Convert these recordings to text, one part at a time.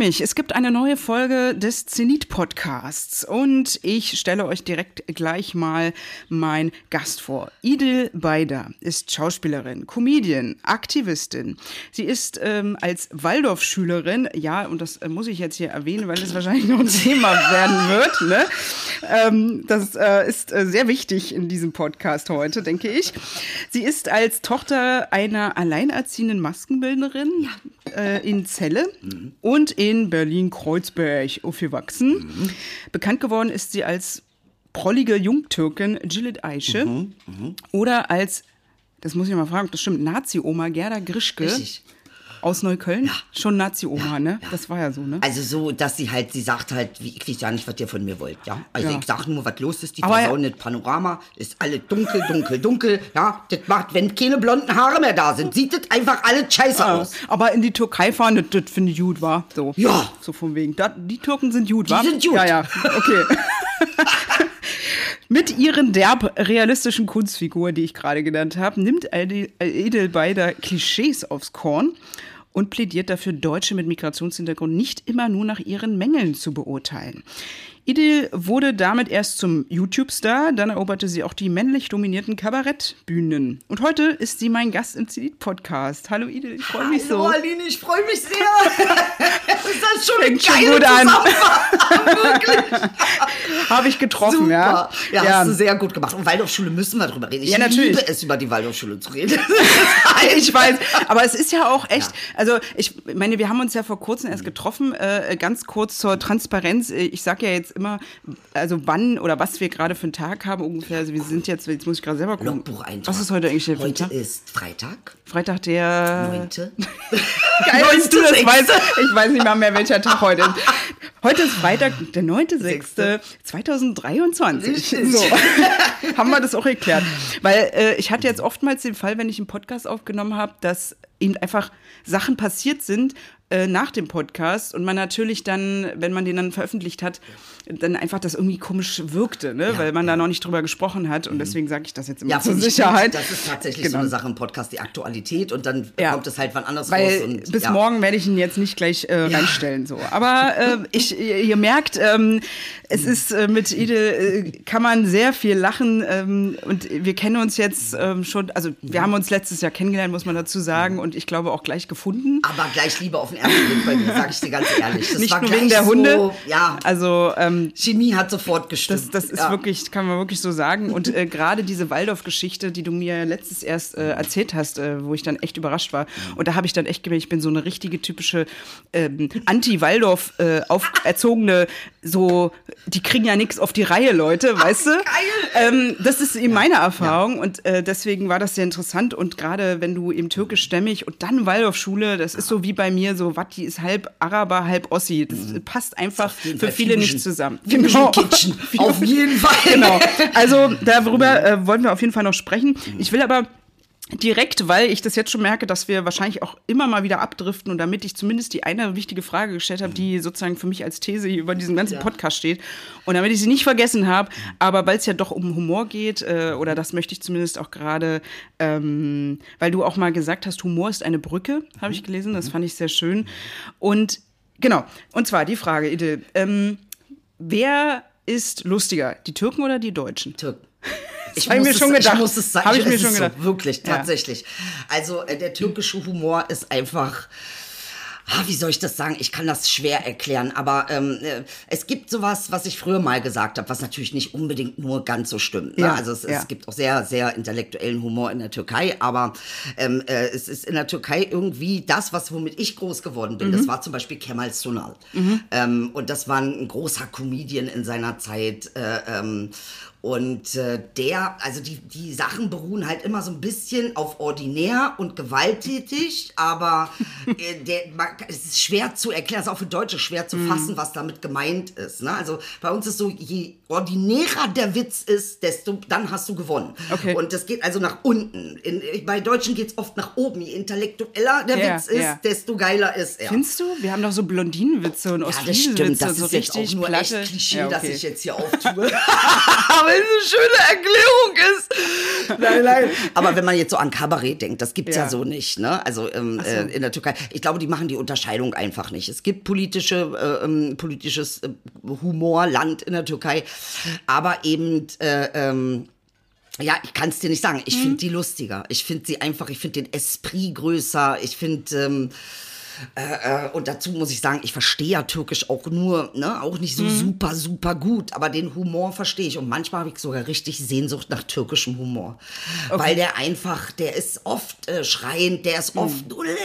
Mich. Es gibt eine neue Folge des Zenit Podcasts und ich stelle euch direkt gleich mal mein Gast vor. Idil Beider ist Schauspielerin, Comedian, Aktivistin. Sie ist ähm, als Waldorfschülerin, ja, und das äh, muss ich jetzt hier erwähnen, weil es wahrscheinlich noch ein Thema werden wird. Ne? Ähm, das äh, ist äh, sehr wichtig in diesem Podcast heute, denke ich. Sie ist als Tochter einer alleinerziehenden Maskenbildnerin äh, in Celle. Mhm und in Berlin-Kreuzberg aufgewachsen. Mhm. Bekannt geworden ist sie als prollige Jungtürkin Jilit Aische mhm, mh. oder als, das muss ich mal fragen, das stimmt, Nazi-Oma Gerda Grischke. Richtig. Aus Neukölln? Ja. Schon Nazi-Oma, ja, ne? Ja. Das war ja so, ne? Also so, dass sie halt, sie sagt halt, wie, ich weiß ja nicht, was ihr von mir wollt, ja? Also ich sag nur, was los ist, die versauen das Panorama, ist alle dunkel, dunkel, dunkel, ja? Das macht, wenn keine blonden Haare mehr da sind, sieht das einfach alles scheiße aus. Aber in die Türkei fahren, das, das finde ich gut, war So. Ja. So von wegen. Das, die Türken sind gut, wa? Die sind gut. Ja, ja, okay. Mit ihren derb realistischen Kunstfiguren, die ich gerade genannt habe, nimmt Edelbeider Klischees aufs Korn und plädiert dafür, Deutsche mit Migrationshintergrund nicht immer nur nach ihren Mängeln zu beurteilen. Idil wurde damit erst zum YouTube-Star, dann eroberte sie auch die männlich dominierten Kabarettbühnen. Und heute ist sie mein Gast im Zenit-Podcast. Hallo Idil, ich freue mich Hallo, so. Hallo Aline, ich freue mich sehr. ist das schon Fängt schon gut an. Habe ich getroffen, Super. ja. ja. Ja, hast du sehr gut gemacht. Und Waldorfschule müssen wir drüber reden. Ich Ja, natürlich. liebe es, über die Waldorfschule zu reden. ich weiß, aber es ist ja auch echt, also ich meine, wir haben uns ja vor kurzem erst getroffen, äh, ganz kurz zur Transparenz. Ich sage ja jetzt immer, also wann oder was wir gerade für einen Tag haben ungefähr. Also wir sind jetzt, jetzt muss ich gerade selber gucken. Logbucheintrag. Was ist heute eigentlich der Heute Tag? ist Freitag, Freitag der... neunte. Geil, du das weißt. Ich weiß nicht mal mehr, welcher Tag heute ist. Heute ist Freitag, der 9.6.2023. Richtig. So. Haben wir das auch erklärt. Weil äh, ich hatte jetzt oftmals den Fall, wenn ich einen Podcast aufgenommen habe, dass eben einfach Sachen passiert sind äh, nach dem Podcast und man natürlich dann, wenn man den dann veröffentlicht hat, dann einfach das irgendwie komisch wirkte, ne? weil man da noch nicht drüber gesprochen hat. Und deswegen sage ich das jetzt immer Ja, zur Sicherheit. Das ist tatsächlich Genau. so eine Sache im Podcast, die Aktualität und dann Ja. kommt es halt wann anders Weil raus. Und, bis ja. morgen werde ich ihn jetzt nicht gleich äh, reinstellen. So. Aber äh, ich, ihr merkt, ähm, es ist äh, mit Ide äh, kann man sehr viel lachen ähm, und wir kennen uns jetzt ähm, schon, also wir haben uns letztes Jahr kennengelernt, muss man dazu sagen, und ich glaube auch gleich gefunden. Aber gleich Liebe auf den ersten Blick bei mir, sage ich dir ganz ehrlich. Das Nicht war nur wegen der so, Hunde. Ja, Also ähm, Chemie hat sofort gestimmt. Das, das ist ja. wirklich, kann man wirklich so sagen. Und äh, gerade diese Waldorf-Geschichte, die du mir letztes erst äh, erzählt hast, äh, wo ich dann echt überrascht war. Und da habe ich dann echt gemerkt, ich bin so eine richtige typische ähm, Anti-Waldorf äh, auferzogene, so, die kriegen ja nichts auf die Reihe, Leute, weißt du? Ähm, das ist eben meine Erfahrung und äh, deswegen war das sehr interessant. Und gerade wenn du eben türkischstämmig und dann Waldorfschule, das ist so wie bei mir, so Watti ist halb Araber, halb Ossi. Das passt einfach für Fall viele Fusion. nicht zusammen. Fusion Kitchen. Auf jeden Fall. Genau. Also darüber äh, wollen wir auf jeden Fall noch sprechen. Ich will aber direkt, weil ich das jetzt schon merke, dass wir wahrscheinlich auch immer mal wieder abdriften und damit ich zumindest die eine wichtige Frage gestellt habe, die sozusagen für mich als These über diesen ganzen Podcast steht. Und damit ich sie nicht vergessen habe, aber weil es ja doch um Humor geht äh, oder das möchte ich zumindest auch gerade, ähm, weil du auch mal gesagt hast, Humor ist eine Brücke, habe ich gelesen, das fand ich sehr schön. Und genau, und zwar die Frage, Idil, ähm, wer ist lustiger, die Türken oder die Deutschen? Türken. Ich mir muss schon gedacht. Ich muss es sagen. Hab ich mir schon gedacht. So, wirklich, Ja. tatsächlich. Also äh, der türkische Humor ist einfach. Ah, wie soll ich das sagen? Ich kann das schwer erklären, aber ähm, äh, es gibt sowas, was ich früher mal gesagt habe, was natürlich nicht unbedingt nur ganz so stimmt. Ne? Ja, also es, ja. es gibt auch sehr, sehr intellektuellen Humor in der Türkei, aber ähm, äh, es ist in der Türkei irgendwie das, was womit ich groß geworden bin. Mhm. Das war zum Beispiel Kemal Sunal. Ähm, und das war ein großer Comedian in seiner Zeit. Äh, ähm, und äh, der, also die, die Sachen beruhen halt immer so ein bisschen auf ordinär und gewalttätig, aber äh, der, man, es ist schwer zu erklären, es ist auch für Deutsche schwer zu fassen, was damit gemeint ist. Ne? Also bei uns ist so, je ordinärer der Witz ist, desto dann hast du gewonnen. Okay. Und das geht also nach unten. In, bei Deutschen geht es oft nach oben. Je intellektueller der Ja, Witz ist, ja. desto geiler ist er. Findest du? Wir haben doch so Blondinenwitze und Ja, das Ostfriesenwitze stimmt. Das und so ist jetzt auch richtig nur platte. echt Klischee, Ja, dass okay. ich jetzt hier auftue. Weil es eine schöne Erklärung ist. Nein, nein. Aber wenn man jetzt so an Kabarett denkt, das gibt's ja, Ja. so nicht. Ne? Also ähm, äh, in der Türkei. Ich glaube, die machen die Unterscheidung einfach nicht. Es gibt politische, äh, ähm, politisches äh, Humorland in der Türkei, aber eben äh, ähm, ja, ich kann es dir nicht sagen. Ich Mhm. finde die lustiger. Ich finde sie einfach, ich finde den Esprit größer. Ich finde, ähm, äh, äh, und dazu muss ich sagen, ich verstehe ja Türkisch auch nur, ne, auch nicht Mhm. so super, super gut, aber den Humor verstehe ich. Und manchmal habe ich sogar richtig Sehnsucht nach türkischem Humor. Weil der einfach, der ist oft äh, schreiend, der ist oft, Mhm. du bist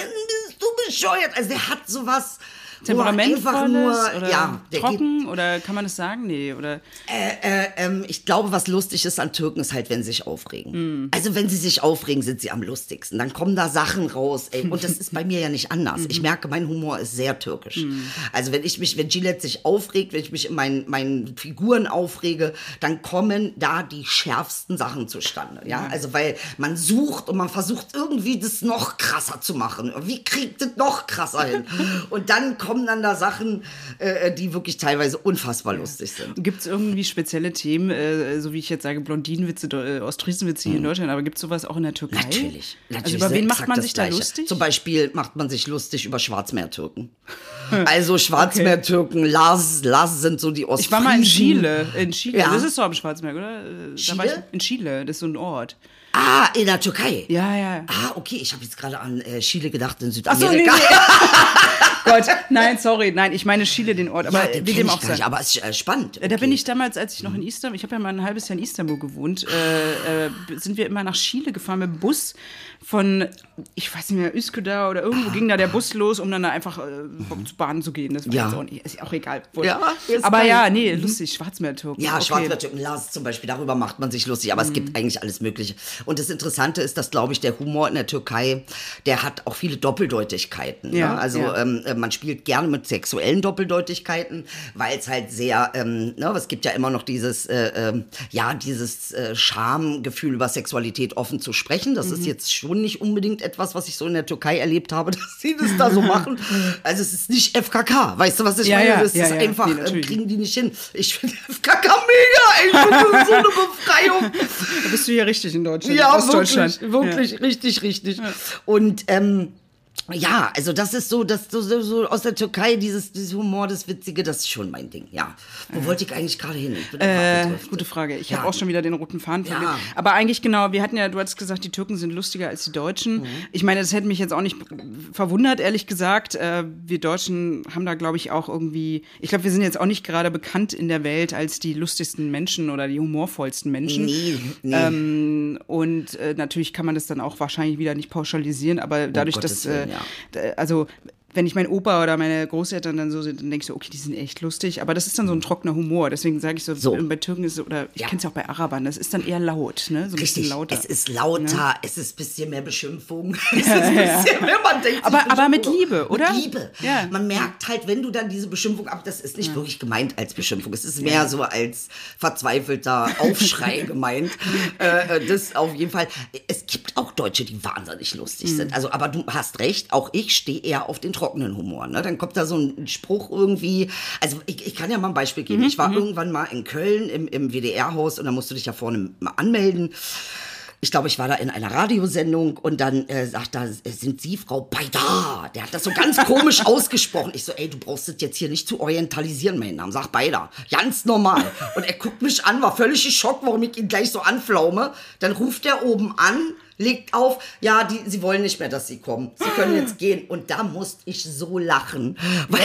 du bescheuert. Also der hat sowas. Er Temperamentvolles nur, oder ja, trocken oder kann man das sagen? Nee, oder äh, ähm, ich glaube, was lustig ist an Türken, ist halt, wenn sie sich aufregen. Also wenn sie sich aufregen, sind sie am lustigsten. Dann kommen da Sachen raus. Ey. Und das ist bei mir ja nicht anders. Ich merke, mein Humor ist sehr türkisch. Also wenn ich mich, wenn Gillette sich aufregt, wenn ich mich in meinen, meinen Figuren aufrege, dann kommen da die schärfsten Sachen zustande. Ja, also weil man sucht und man versucht irgendwie das noch krasser zu machen. Wie kriegt das noch krasser hin? Und dann kommen dann da Sachen, äh, die wirklich teilweise unfassbar lustig sind. gibt es irgendwie spezielle Themen, äh, so wie ich jetzt sage, Blondinenwitze, äh, Ostfriesenwitze hier in Deutschland, aber gibt es sowas auch in der Türkei? Mhm. Natürlich. natürlich Also über wen macht man sich da lustig? Zum Beispiel macht man sich lustig über Schwarzmeertürken. Also Schwarzmeertürken, Lars, Lars sind so die Ich Ostfriesen. war mal in Chile. In Chile. Ja. Das ist doch am Schwarzmeer, oder? Äh, Da war ich Chile? in Chile, das ist so ein Ort. Ah, in der Türkei. Ja, ja. Ah, okay, ich habe jetzt gerade an äh, Chile gedacht in Ach so, Südamerika. nee, nee. Gott, nein, sorry, nein, ich meine Chile, den Ort, aber ja, wie dem auch nicht, sei. aber es ist äh, spannend. Äh, Da bin Okay. ich damals, als ich noch in Istanbul, ich habe ja mal ein halbes Jahr in Istanbul gewohnt, äh, äh, sind wir immer nach Chile gefahren mit dem Bus von, ich weiß nicht mehr, Üsküdar oder irgendwo ging da der Bus los, um dann da einfach äh, zu Bahn zu gehen. Das war Ja. auch, nicht, ist auch egal. Ja, aber geil. ja, nee, lustig, Schwarzmeertürken. Ja, okay. Schwarzmeertürken, Lars zum Beispiel, darüber macht man sich lustig, aber es Mhm. gibt eigentlich alles Mögliche. Und das Interessante ist, dass, glaube ich, der Humor in der Türkei, der hat auch viele Doppeldeutigkeiten. Ja, ne? Also ja. ähm, äh, man spielt gerne mit sexuellen Doppeldeutigkeiten, weil es halt sehr, ähm, ne, es gibt ja immer noch dieses, äh, ähm, ja, dieses äh, Schamgefühl über Sexualität offen zu sprechen. Das Mhm. ist jetzt schon nicht unbedingt etwas, was ich so in der Türkei erlebt habe, dass sie das da so machen. Also es ist nicht FKK, weißt du, was ich Ja, meine? ja, das ja, ist ja. einfach, Nee, ähm, kriegen die nicht hin. Ich finde FKK mega, ey. Ich finde, das ist so eine Befreiung. Da bist du hier richtig in Deutschland, Ja, Ostdeutschland. wirklich, wirklich, richtig, richtig. Und ähm, ja, also das ist so, das so, so, aus der Türkei, dieses, dieses Humor, das Witzige, das ist schon mein Ding, ja. Wo wollte ich eigentlich gerade hin? Äh, gute Frage. Ich Ja. habe auch schon wieder den roten Faden Ja. verloren. Aber eigentlich genau, wir hatten ja, du hattest gesagt, die Türken sind lustiger als die Deutschen. Mhm. Ich meine, das hätte mich jetzt auch nicht verwundert, ehrlich gesagt. Äh, wir Deutschen haben da, glaube ich, auch irgendwie, ich glaube, wir sind jetzt auch nicht gerade bekannt in der Welt als die lustigsten Menschen oder die humorvollsten Menschen. Nee, nee. Ähm, und äh, natürlich kann man das dann auch wahrscheinlich wieder nicht pauschalisieren, aber dadurch, Gottes dass, äh, ja. also wenn ich mein Opa oder meine Großeltern dann so sind, dann denke ich so, okay, die sind echt lustig, aber das ist dann so ein trockener Humor. Deswegen sage ich so, So. bei Türken ist es, oder ich Ja. kenne es ja auch bei Arabern, das ist dann eher laut, ne? So ein bisschen Richtig, lauter. es ist lauter, es ist ein bisschen mehr Beschimpfung. Es ist ein bisschen mehr, man denkt Aber- aber mit Beschimpfung. Liebe, oder? Mit Liebe. Ja. Man merkt halt, wenn du dann diese Beschimpfung ab, das ist nicht wirklich gemeint als Beschimpfung. Es ist mehr so als verzweifelter Aufschrei gemeint. Äh, äh, das auf jeden Fall. Es gibt auch Deutsche, die wahnsinnig lustig Mhm. sind. Also, aber du hast recht, auch ich stehe eher auf den trockenen Humor. Ne? Dann kommt da so ein Spruch irgendwie. Also, ich, ich kann ja mal ein Beispiel geben. Mhm, Ich war irgendwann mal in Köln im, im WDR-Haus und da musst du dich ja vorne mal anmelden. Ich glaube, ich war da in einer Radiosendung und dann äh, sagt da, äh, sind Sie Frau Baida? Der hat das so ganz komisch ausgesprochen. Ich so, ey, du brauchst das jetzt hier nicht zu orientalisieren, meinen Namen. Sag Baida. Ganz normal. Und er guckt mich an, war völlig geschockt, warum ich ihn gleich so anflaume. Dann ruft er oben an, legt auf, ja, die, sie wollen nicht mehr, dass sie kommen. Sie können jetzt gehen. Und da musste ich so lachen, weil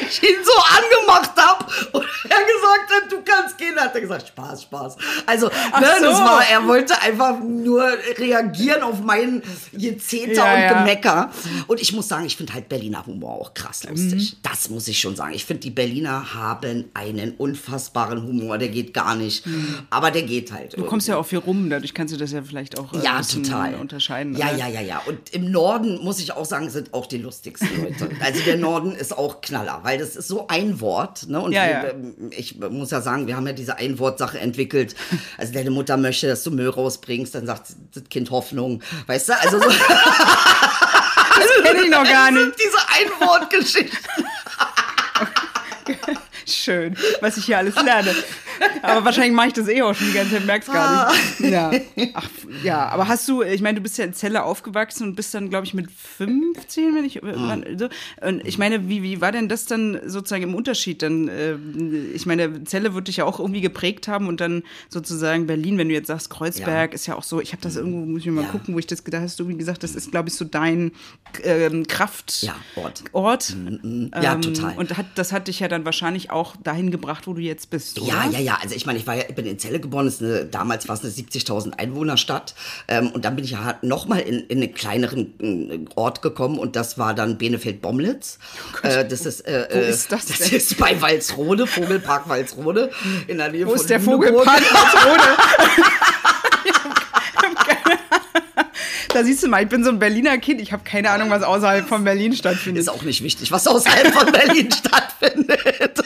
ich ihn so angemacht habe und er gesagt hat, du kannst gehen. Hat er gesagt, Spaß, Spaß. Also, ne, das so. war, er wollte einfach nur reagieren auf meinen Gezeter Ja, und ja. Gemecker. Und ich muss sagen, ich finde halt Berliner Humor auch krass Mhm. lustig. Das muss ich schon sagen. Ich finde, die Berliner haben einen unfassbaren Humor. Der geht gar nicht. Aber der geht halt. Mhm. du kommst ja auch viel rum, dadurch kannst du das ja vielleicht auch. Äh, Ja, Ja, total. unterscheiden. Ja, ja, ja, ja. Und im Norden, muss ich auch sagen, sind auch die lustigsten Leute. Also der Norden ist auch Knaller, weil das ist so ein Wort. Ne? Und Ja, ja. ähm, ich muss ja sagen, wir haben ja diese Einwortsache entwickelt. Also deine Mutter möchte, dass du Müll rausbringst, dann sagt das Kind Hoffnung. Weißt du, also so Kenn ich noch gar nicht. diese Einwortgeschichte. Schön, was ich hier alles lerne. Aber wahrscheinlich mache ich das eh auch schon die ganze Zeit, merk's gar nicht. Ja. Ach, ja, aber hast du, ich meine, du bist ja in Celle aufgewachsen und bist dann, glaube ich, mit 15, wenn ich. wann- So. Und ich meine, wie, wie war denn das dann sozusagen im Unterschied? Dann, äh, ich meine, Celle wird dich ja auch irgendwie geprägt haben und dann sozusagen Berlin, wenn du jetzt sagst, Kreuzberg, ist ja auch so, ich habe das irgendwo, muss ich mal Ja. gucken, wo ich das gedacht hast, du wie gesagt, das ist, glaube ich, so dein ähm, Kraft. Ja, Ort. Ort. Ja, Ähm, total. Und hat, das hat dich ja dann wahrscheinlich auch dahin gebracht, wo du jetzt bist, oder? Ja, ja, ja. Also ich meine, ich war ja, ich bin in Celle geboren. Ist eine, damals war es eine 70.000 Einwohnerstadt. Ähm, und dann bin ich ja noch mal in, in einen kleineren äh, Ort gekommen und das war dann Benefeld-Bomlitz. äh, das ist, äh, Wo äh, ist das Das denn? ist bei Walsrode, Vogelpark Walsrode, in der Nähe Wo von ist der Lüneburg. Vogelpark Walsrode? Da siehst du mal, ich bin so ein Berliner Kind. Ich habe keine Ahnung, was außerhalb von Berlin stattfindet. Ist auch nicht wichtig, was außerhalb von Berlin stattfindet.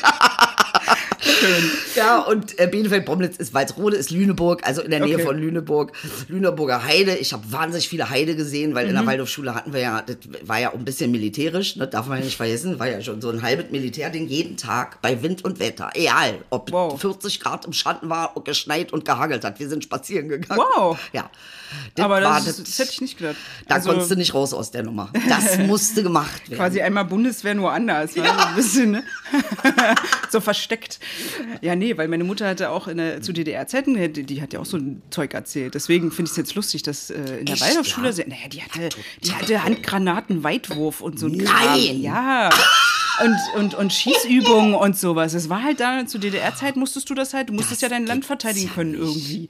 Ja, und äh, Bielefeld-Bomlitz ist Walsrode, ist Lüneburg, also in der Nähe Okay. von Lüneburg. Lüneburger Heide. Ich habe wahnsinnig viele Heide gesehen, weil in Mhm. der Waldorfschule hatten wir ja, das war ja auch ein bisschen militärisch, ne, darf man ja nicht vergessen, war ja schon so ein halbes Militärding jeden Tag bei Wind und Wetter. Egal, ob Wow. 40 Grad im Schatten war, geschneit und gehagelt hat. Wir sind spazieren gegangen. Wow. Ja. Aber war das, das hätte ich nicht gedacht. Da Also, konntest du nicht raus aus der Nummer. Das musste gemacht werden. Quasi einmal Bundeswehr nur anders. Ja. So ein bisschen, ne? so versteckt. Ja, nee, weil meine Mutter hatte auch in der, zu DDR-Zeiten, die, die hat ja auch so ein Zeug erzählt. Deswegen finde ich es jetzt lustig, dass äh, in der Waldorfschule, ja? naja, die hatte, die hatte Handgranaten, Weitwurf und so ein Nein! Kram. Ja. Und, und, und Schießübungen und sowas. Es war halt da, zu DDR-Zeit musstest du das halt, du musstest ja dein Land verteidigen können irgendwie.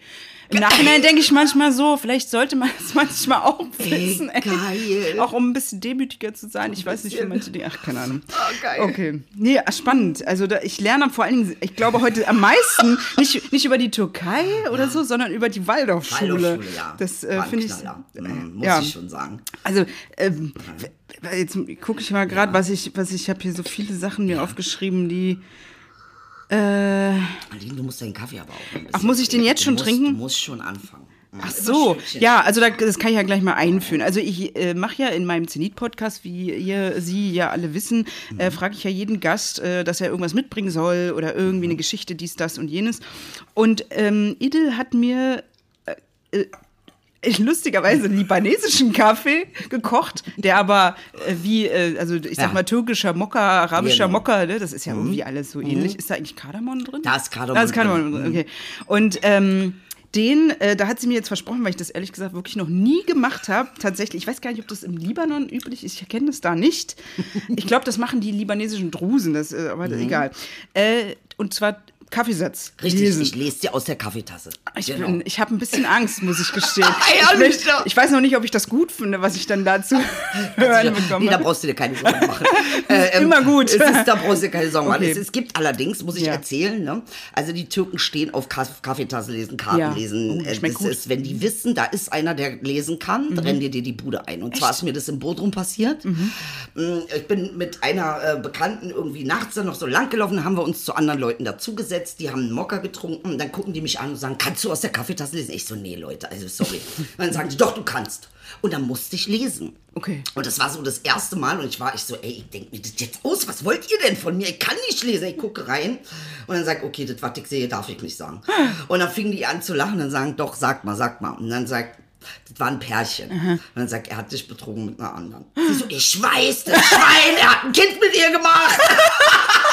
Im Nachhinein denke ich manchmal so, vielleicht sollte man es manchmal auch wissen. ey. geil. Auch um ein bisschen demütiger zu sein. Ich weiß nicht, bisschen. manche Dinge. Ach, keine Ahnung. Ah, geil. Okay. Nee, ah, spannend. Also da, ich lerne vor allen Dingen, ich glaube heute am meisten, nicht, nicht über die Türkei oder so, sondern über die Waldorfschule. Waldorfschule, ja. Das äh, finde ich. Knaller. Mhm, muss ja. ich schon sagen. Also, ähm, w- jetzt gucke ich mal gerade, was ich, was ich habe hier so viele Sachen mir aufgeschrieben, die. Äh, Aline, du musst deinen Kaffee aber auch ein bisschen Ach, muss ich den jetzt Du schon musst, trinken? Du musst schon anfangen. Ach so, ja, also da, das kann ich ja gleich mal einführen. Also ich äh, mache ja in meinem Zenit-Podcast, wie ihr, Sie ja alle wissen, äh, frage ich ja jeden Gast, äh, dass er irgendwas mitbringen soll oder irgendwie eine Geschichte, dies, das und jenes. Und ähm, Idel hat mir äh, äh, lustigerweise libanesischen Kaffee gekocht, der aber äh, wie, äh, also ich sag Ja. mal türkischer Mokka, arabischer Genau. Mokka, ne? das ist ja irgendwie alles so ähnlich. Ist da eigentlich Kardamom drin? Da ist Kardamom Da ist Kardamom drin. okay. Und ähm, den, äh, da hat sie mir jetzt versprochen, weil ich das ehrlich gesagt wirklich noch nie gemacht habe. Tatsächlich, ich weiß gar nicht, ob das im Libanon üblich ist. Ich erkenne das da nicht. Ich glaube, das machen die libanesischen Drusen, das, äh, aber egal. Äh, und zwar Kaffeesatz. Mhm. Richtig, lesen. ich lese dir aus der Kaffeetasse. Ich, Genau. bin- ich habe ein bisschen Angst, muss ich gestehen. Ich, ja. ich weiß noch nicht, ob ich das gut finde, was ich dann dazu hören bekomme. Nee, da brauchst du dir keine Sorgen machen. Äh, Immer gut. Es ist, da brauchst du dir keine Sorgen machen. Okay. Es, es gibt allerdings, muss ich Ja. erzählen, ne? also die Türken stehen auf Kaff Kaffeetasse lesen, Karten Ja. lesen. Oh, das Äh, schmeckt das gut. Mhm. ist, wenn die wissen, da ist einer, der lesen kann, rennen dir die Bude ein. Und zwar ist mir das im Bodrum passiert. Mhm. Mm, Ich bin mit einer äh, Bekannten irgendwie nachts dann noch so lang gelaufen, haben wir uns zu anderen Leuten dazugesetzt, die haben einen Mokka getrunken, dann gucken die mich an und sagen, kannst du aus der Kaffeetasse lesen? Ich so, nee, Leute, also sorry. Und dann sagen die, doch, du kannst. Und dann musste ich lesen. Okay. Und das war so das erste Mal und ich war ich so, ey, ich denke mir das jetzt aus, was wollt ihr denn von mir? Ich kann nicht lesen. Ich gucke rein und dann sag okay, das, was ich sehe, darf ich nicht sagen. Und dann fingen die an zu lachen und dann sagen, doch, sag mal, sag mal. Und dann sagt, das war ein Pärchen. Und dann sagt, er hat dich betrogen mit einer anderen. Sie so, ich weiß, das Schwein, er hat ein Kind mit ihr gemacht.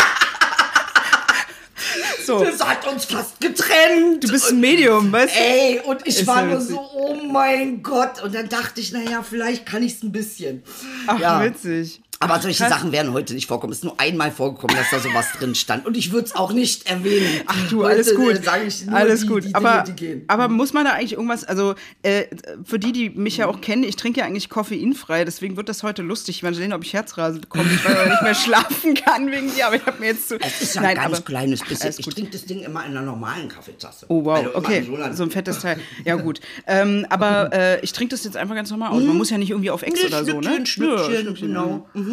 So, Das hat uns fast getrennt. du bist ein Medium, weißt du? Ey, und ich Ist war nur so, oh mein Gott. Und dann dachte ich, naja, vielleicht kann ich es ein bisschen. Ach, ja. witzig. Aber solche Sachen werden heute nicht vorkommen. Es ist nur einmal vorgekommen, dass da sowas drin stand. Und ich würde es auch nicht erwähnen. Ach du, alles heute, gut. Äh, ich nur alles die, gut. Die aber, Dinge, aber muss man da eigentlich irgendwas, also äh, für die, die mich ja auch kennen, ich trinke ja eigentlich koffeinfrei, deswegen wird das heute lustig. Ich werde sehen, ob ich Herzrasen bekomme, weil ich nicht mehr schlafen kann wegen dir. Aber ich habe mir jetzt zu. Es ist ja ein Nein, ganz aber, kleines bisschen. Ich trinke das Ding immer in einer normalen Kaffeetasse. Oh wow, also okay. So, so, ein fettes Teil. Ja gut. Ähm, aber äh, ich trinke das jetzt einfach ganz normal aus. Man mhm. muss ja nicht irgendwie auf Ex nee, oder so, ne? Schnückchen, ja, genau. Mhm.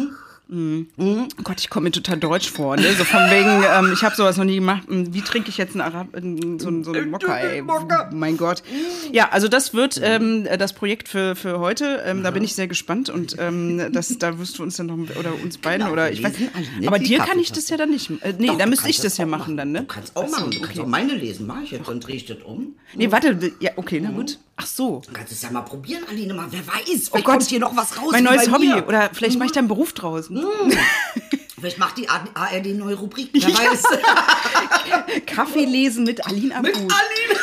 Mhm. Oh Gott, ich komme mir total deutsch vor. Ne? So von wegen, ähm, ich habe sowas noch nie gemacht. Hm, wie trinke ich jetzt einen Arab, so, so einen Mokka, ey? Mein Gott. Ja, also das wird ähm, das Projekt für, für heute. Ähm, da bin ich sehr gespannt und ähm, das, da wirst du uns dann noch, oder uns beiden, genau, oder ich weiß. Aber dir kann ich das ja dann nicht. Äh, nee, Doch, da müsste ich das, ja machen dann, ne? Du kannst auch machen. Du kannst auch meine lesen. Mach ich jetzt, dann drehe ich das um. Nee, warte. Ja, okay, na gut. Ach so. Du kannst es ja mal probieren, Aline, mal. Wer weiß, vielleicht oh Gott, hier noch was raus. Mein neues Hobby. Mir. Oder vielleicht mhm. mache ich da einen Beruf draußen. Mhm. Vielleicht macht die ARD neue Rubrik, wer ja. weiß. Kaffee lesen mit Aline Abu. Mit Aline.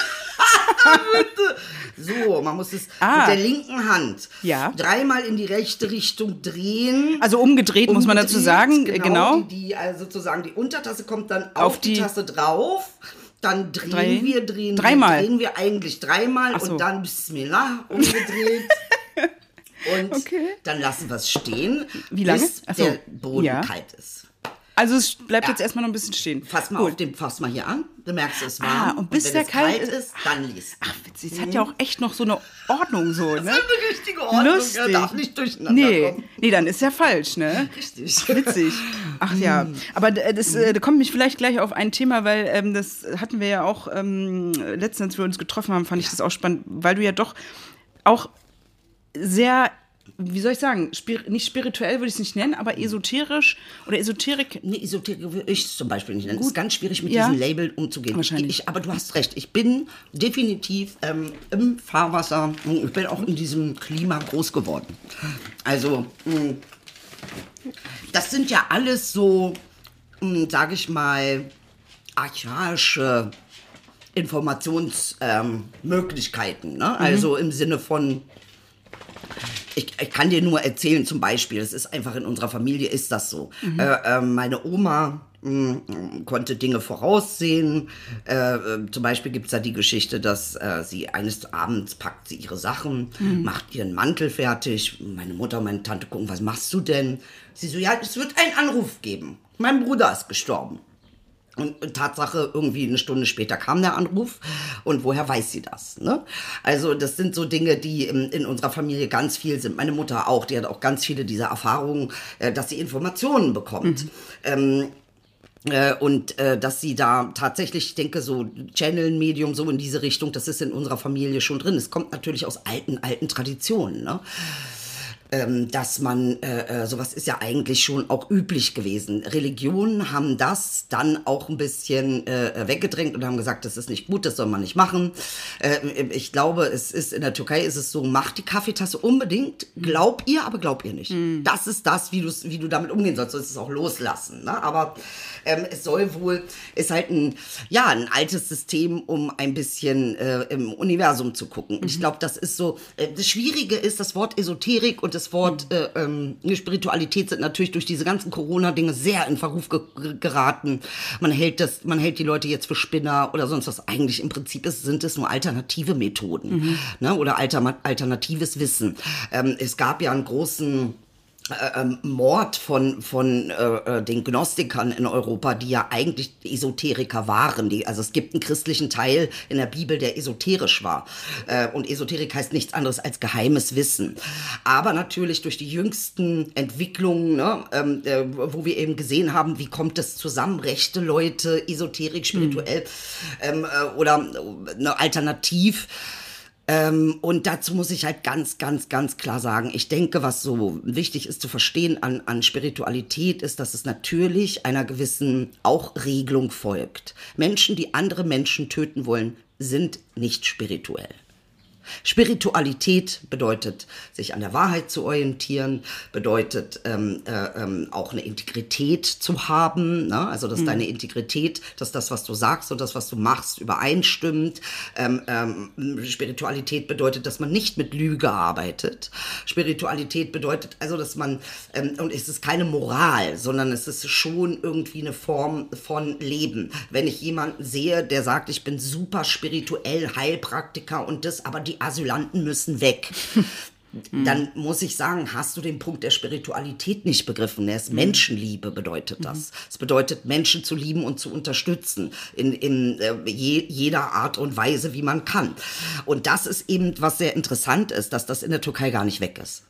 so, man muss es ah. mit der linken Hand ja. dreimal in die rechte Richtung drehen. Also umgedreht, umgedreht muss man dazu sagen. Genau. genau. Die, die, also sozusagen die Untertasse kommt dann auf, auf die, die Tasse drauf. Dann drehen Drei, wir, drehen dreimal. wir, drehen wir eigentlich dreimal so. und dann Bismillah umgedreht. und okay. dann lassen wir es stehen, Wie lange? bis so. der Boden ja. kalt ist. Also es bleibt ja. jetzt erstmal noch ein bisschen stehen. Fass mal Gut. auf den, fass mal hier an. Du merkst, es warm. Ah, und bis und der kalt, kalt ist, dann liest. Ach, witzig. Es mhm. hat ja auch echt noch so eine Ordnung so, ne? Das ist eine richtige Ordnung. Lustig. Er darf nicht durcheinander nee. kommen. Nee, dann ist ja falsch, ne? Richtig. Witzig. Ach ja. Mhm. Aber das äh, da kommt mich vielleicht gleich auf ein Thema, weil ähm, das hatten wir ja auch ähm, letztens, als wir uns getroffen haben, fand ich das auch spannend, weil du ja doch auch sehr wie soll ich sagen, Spir nicht spirituell würde ich es nicht nennen, aber esoterisch oder Esoterik. Nee, Esoterik würde ich zum Beispiel nicht nennen. Es ist ganz schwierig, mit ja. diesem Label umzugehen. Wahrscheinlich. Ich, aber du hast recht. Ich bin definitiv ähm, im Fahrwasser. Ich bin auch in diesem Klima groß geworden. Also, mh, mm, das sind ja alles so, mm, sage ich mal, archaische Informationsmöglichkeiten. Ähm, ne? Mhm. Also im Sinne von ich, ich, kann dir nur erzählen, zum Beispiel, es ist einfach in unserer Familie ist das so. Mhm. Äh, äh, meine Oma mh, hm, konnte Dinge voraussehen. Äh, äh zum Beispiel gibt es da die Geschichte, dass äh, sie eines Abends packt sie ihre Sachen, mhm. macht ihren Mantel fertig. Meine Mutter und meine Tante gucken, was machst du denn? Sie so, ja, es wird einen Anruf geben. Mein Bruder ist gestorben. Und Tatsache, irgendwie eine Stunde später kam der Anruf. Und woher weiß sie das? Ne? Also, das sind so Dinge, die in, in, unserer Familie ganz viel sind. Meine Mutter auch, die hat auch ganz viele dieser Erfahrungen, äh, dass sie Informationen bekommt. Mhm. Ähm, äh, und äh, dass sie da tatsächlich, ich denke, so Channel-Medium, so in diese Richtung, das ist in unserer Familie schon drin. Es kommt natürlich aus alten, alten Traditionen. Ne? Ähm, dass man, äh, äh, sowas ist ja eigentlich schon auch üblich gewesen. Religionen haben das dann auch ein bisschen äh, weggedrängt und haben gesagt, das ist nicht gut, das soll man nicht machen. Äh, ich glaube, es ist in der Türkei ist es so, macht die Kaffeetasse unbedingt, glaub ihr, aber glaub ihr nicht. Mhm. Das ist das, wie, wie du damit umgehen sollst. Du sollst es auch loslassen. Ne? Aber ähm, es soll wohl, ist halt ein, ja, ein altes System, um ein bisschen äh, im Universum zu gucken. Mhm. Ich glaube, das ist so, äh, das Schwierige ist, das Wort Esoterik und das Wort mhm. äh, ähm, Spiritualität sind natürlich durch diese ganzen Corona-Dinge sehr in Verruf ge geraten. Man hält das, man hält die Leute jetzt für Spinner oder sonst was. Eigentlich im Prinzip ist, sind es nur alternative Methoden mhm. ne? oder alter, alternatives Wissen. Ähm, es gab ja einen großen ähm, Mord von, von äh, äh, den Gnostikern in Europa, die ja eigentlich Esoteriker waren. Die, also es gibt einen christlichen Teil in der Bibel, der esoterisch war. Äh, und Esoterik heißt nichts anderes als geheimes Wissen. Aber natürlich durch die jüngsten Entwicklungen, ne, ähm, äh, wo wir eben gesehen haben, wie kommt es zusammen, rechte Leute, Esoterik, spirituell mhm. ähm, äh, oder eine Alternativ ähm, und dazu muss ich halt ganz, ganz, ganz klar sagen, ich denke, was so wichtig ist zu verstehen an, an Spiritualität, ist, dass es natürlich einer gewissen auch Regelung folgt. Menschen, die andere Menschen töten wollen, sind nicht spirituell. Spiritualität bedeutet, sich an der Wahrheit zu orientieren, bedeutet ähm, äh, ähm, auch eine Integrität zu haben. Ne? Also, dass mhm. deine Integrität, dass das, was du sagst und das, was du machst, übereinstimmt. Ähm, ähm, Spiritualität bedeutet, dass man nicht mit Lüge arbeitet. Spiritualität bedeutet also, dass man, ähm, und es ist keine Moral, sondern es ist schon irgendwie eine Form von Leben. Wenn ich jemanden sehe, der sagt, ich bin super spirituell Heilpraktiker und das, aber die Asylanten müssen weg. dann muss ich sagen, hast du den Punkt der Spiritualität nicht begriffen. Der ist Menschenliebe bedeutet das. Es bedeutet, Menschen zu lieben und zu unterstützen in, in äh, je, jeder Art und Weise, wie man kann. Und das ist eben, was sehr interessant ist, dass das in der Türkei gar nicht weg ist.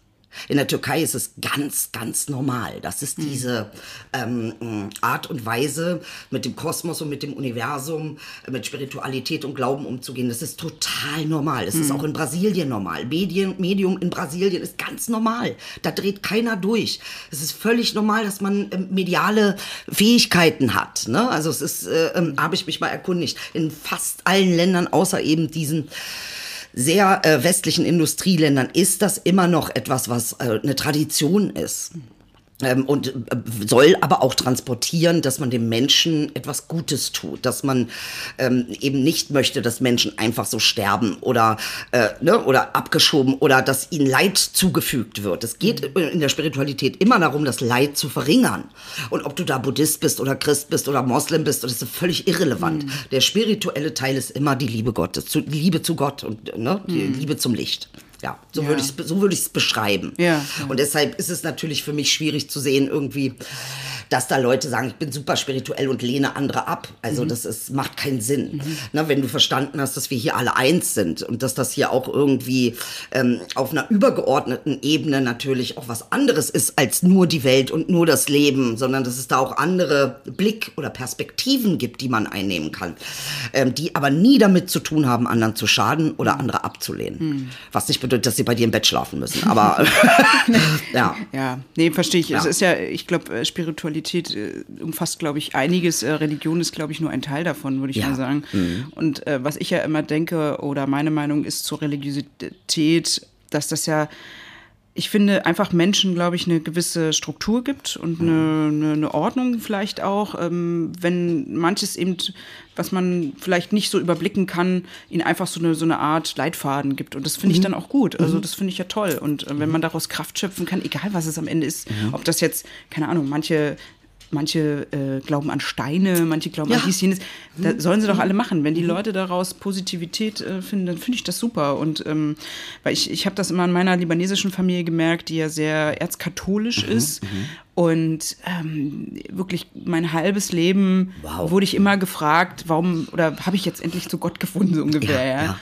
In der Türkei ist es ganz, ganz normal. Das ist diese ähm, Art und Weise, mit dem Kosmos und mit dem Universum, mit Spiritualität und Glauben umzugehen. Das ist total normal. Es mhm. ist auch in Brasilien normal. Medien, Medium in Brasilien ist ganz normal. Da dreht keiner durch. Es ist völlig normal, dass man äh, mediale Fähigkeiten hat. Ne? Also es ist, äh, äh, habe ich mich mal erkundigt, in fast allen Ländern, außer eben diesen sehr äh, westlichen Industrieländern ist das immer noch etwas, was äh, eine Tradition ist. Ähm, und äh, soll aber auch transportieren, dass man dem Menschen etwas Gutes tut, dass man ähm, eben nicht möchte, dass Menschen einfach so sterben oder äh, ne, oder abgeschoben oder dass ihnen Leid zugefügt wird. Es geht in der Spiritualität immer darum, das Leid zu verringern. Und ob du da Buddhist bist oder Christ bist oder Moslem bist, das ist völlig irrelevant. Mhm. Der spirituelle Teil ist immer die Liebe Gottes, die Liebe zu Gott und ne, die mhm. Liebe zum Licht. Ja, so ja. würde ich so würde ich es beschreiben. Ja, ja. Und deshalb ist es natürlich für mich schwierig zu sehen irgendwie dass da Leute sagen, ich bin super spirituell und lehne andere ab. Also mhm. das ist, macht keinen Sinn. Mhm. Na, wenn du verstanden hast, dass wir hier alle eins sind und dass das hier auch irgendwie ähm, auf einer übergeordneten Ebene natürlich auch was anderes ist als nur die Welt und nur das Leben, sondern dass es da auch andere Blick- oder Perspektiven gibt, die man einnehmen kann, ähm, die aber nie damit zu tun haben, anderen zu schaden oder mhm. andere abzulehnen. Mhm. Was nicht bedeutet, dass sie bei dir im Bett schlafen müssen. Aber ja. Ja, nee, verstehe ich. Ja. Es ist ja, ich glaube, äh, Spiritualität Spiritualität äh, umfasst, glaube ich, einiges. Äh, Religion ist, glaube ich, nur ein Teil davon, würde ich ja. mal sagen. Mhm. Und äh, was ich ja immer denke, oder meine Meinung ist zur Religiosität, dass das ja ich finde, einfach Menschen, glaube ich, eine gewisse Struktur gibt und eine, mhm. eine, eine Ordnung vielleicht auch. Ähm, wenn manches eben, was man vielleicht nicht so überblicken kann, ihnen einfach so eine, so eine Art Leitfaden gibt. Und das finde ich mhm. dann auch gut. Also mhm. das finde ich ja toll. Und äh, wenn man daraus Kraft schöpfen kann, egal was es am Ende ist, mhm. ob das jetzt, keine Ahnung, manche manche äh, glauben an Steine, manche glauben ja. an dies, jenes. Da mhm. sollen sie doch mhm. alle machen. Wenn die mhm. Leute daraus Positivität äh, finden, dann finde ich das super. Und ähm, weil ich, ich habe das immer in meiner libanesischen Familie gemerkt, die ja sehr erzkatholisch mhm. ist. Mhm. Und ähm, wirklich mein halbes Leben wow. wurde ich immer gefragt, warum, oder habe ich jetzt endlich zu Gott gefunden, so ungefähr, ja. ja.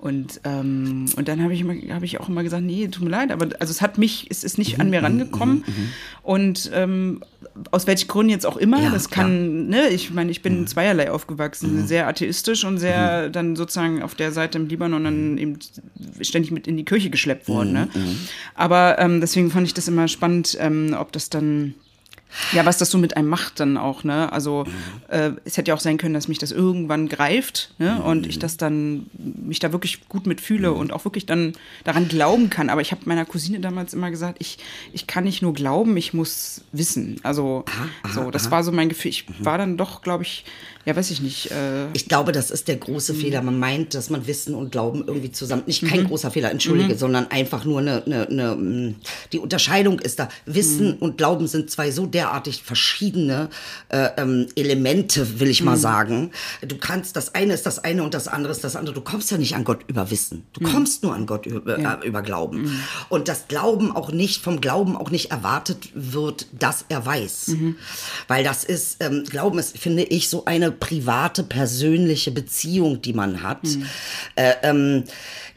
Und, ähm, und dann habe ich, hab ich auch immer gesagt, nee, tut mir leid, aber also es hat mich, es ist nicht mhm, an mir rangekommen. Mhm, mhm, und ähm, aus welchen Gründen jetzt auch immer, ja, das kann, klar. ne, ich meine, ich bin mhm. zweierlei aufgewachsen, mhm. sehr atheistisch und sehr mhm. dann sozusagen auf der Seite im Libanon dann eben ständig mit in die Kirche geschleppt worden. Ne? Aber ähm, deswegen fand ich das immer spannend, ähm, ob das dann ja, was das so mit einem macht dann auch, ne? Also mhm. äh, es hätte ja auch sein können, dass mich das irgendwann greift, ne? Mhm. Und ich das dann mich da wirklich gut mitfühle mhm. und auch wirklich dann daran glauben kann. Aber ich habe meiner Cousine damals immer gesagt, ich, ich kann nicht nur glauben, ich muss wissen. Also aha, so, das aha. war so mein Gefühl. Ich mhm. war dann doch, glaube ich, ja, weiß ich nicht. Äh ich glaube, das ist der große mhm. Fehler. Man meint, dass man Wissen und Glauben irgendwie zusammen, nicht kein mhm. großer Fehler, entschuldige, mhm. sondern einfach nur eine, eine, eine, mm, die Unterscheidung ist da. Wissen mhm. und Glauben sind zwei so derartig verschiedene äh, ähm, Elemente, will ich mal mhm. sagen. Du kannst, das eine ist das eine und das andere ist das andere. Du kommst ja nicht an Gott über Wissen. Du kommst nur an Gott über, ja. äh, über Glauben. Und das Glauben auch nicht, vom Glauben auch nicht erwartet wird, dass er weiß. Weil das ist, ähm, Glauben ist, finde ich, so eine private, persönliche Beziehung, die man hat. Mhm. Äh, ähm,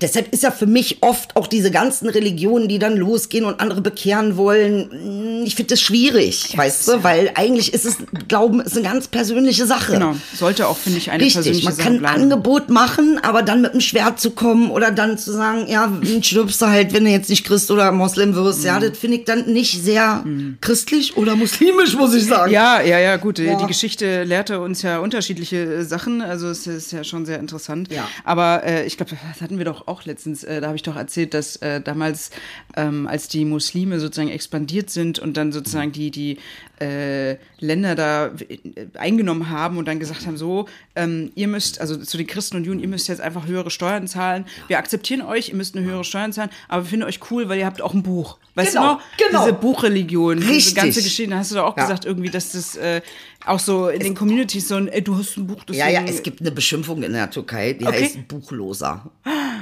deshalb ist ja für mich oft auch diese ganzen Religionen, die dann losgehen und andere bekehren wollen, ich finde das schwierig. weißt du? Weil eigentlich ist es, Glauben ist eine ganz persönliche Sache. Genau. Sollte auch, finde ich, eine Richtig, persönliche man Sache kann ein. Angebot machen, aber dann mit dem Schwert zu kommen oder dann zu sagen, ja, dann stirbst du halt, wenn du jetzt nicht Christ oder Moslem wirst. Ja, Mhm. das finde ich dann nicht sehr christlich oder muslimisch, muss ich sagen. Ja, ja, ja, gut. Ja. Die Geschichte lehrte uns ja unterschiedliche äh, Sachen. Also es ist ja schon sehr interessant. Ja. Aber äh, ich glaube, das hatten wir doch auch letztens. Äh, da habe ich doch erzählt, dass äh, damals, ähm, als die Muslime sozusagen expandiert sind und dann sozusagen die die äh, Länder da äh, eingenommen haben und dann gesagt haben, so, ähm, ihr müsst, also zu den Christen und Juden, ihr müsst jetzt einfach höhere Steuern zahlen. Wir akzeptieren euch, ihr müsst eine höhere Steuern zahlen, aber wir finden euch cool, weil ihr habt auch ein Buch. Weißt Genau, du noch? genau. Diese Buchreligion, diese Richtig. ganze Geschichte, da hast du doch auch Ja. gesagt, irgendwie, dass das äh, auch so in den Communities so ein, ey, du hast ein Buch, das Ja, ja, es gibt eine Beschimpfung in der Türkei, die Okay. heißt Buchloser.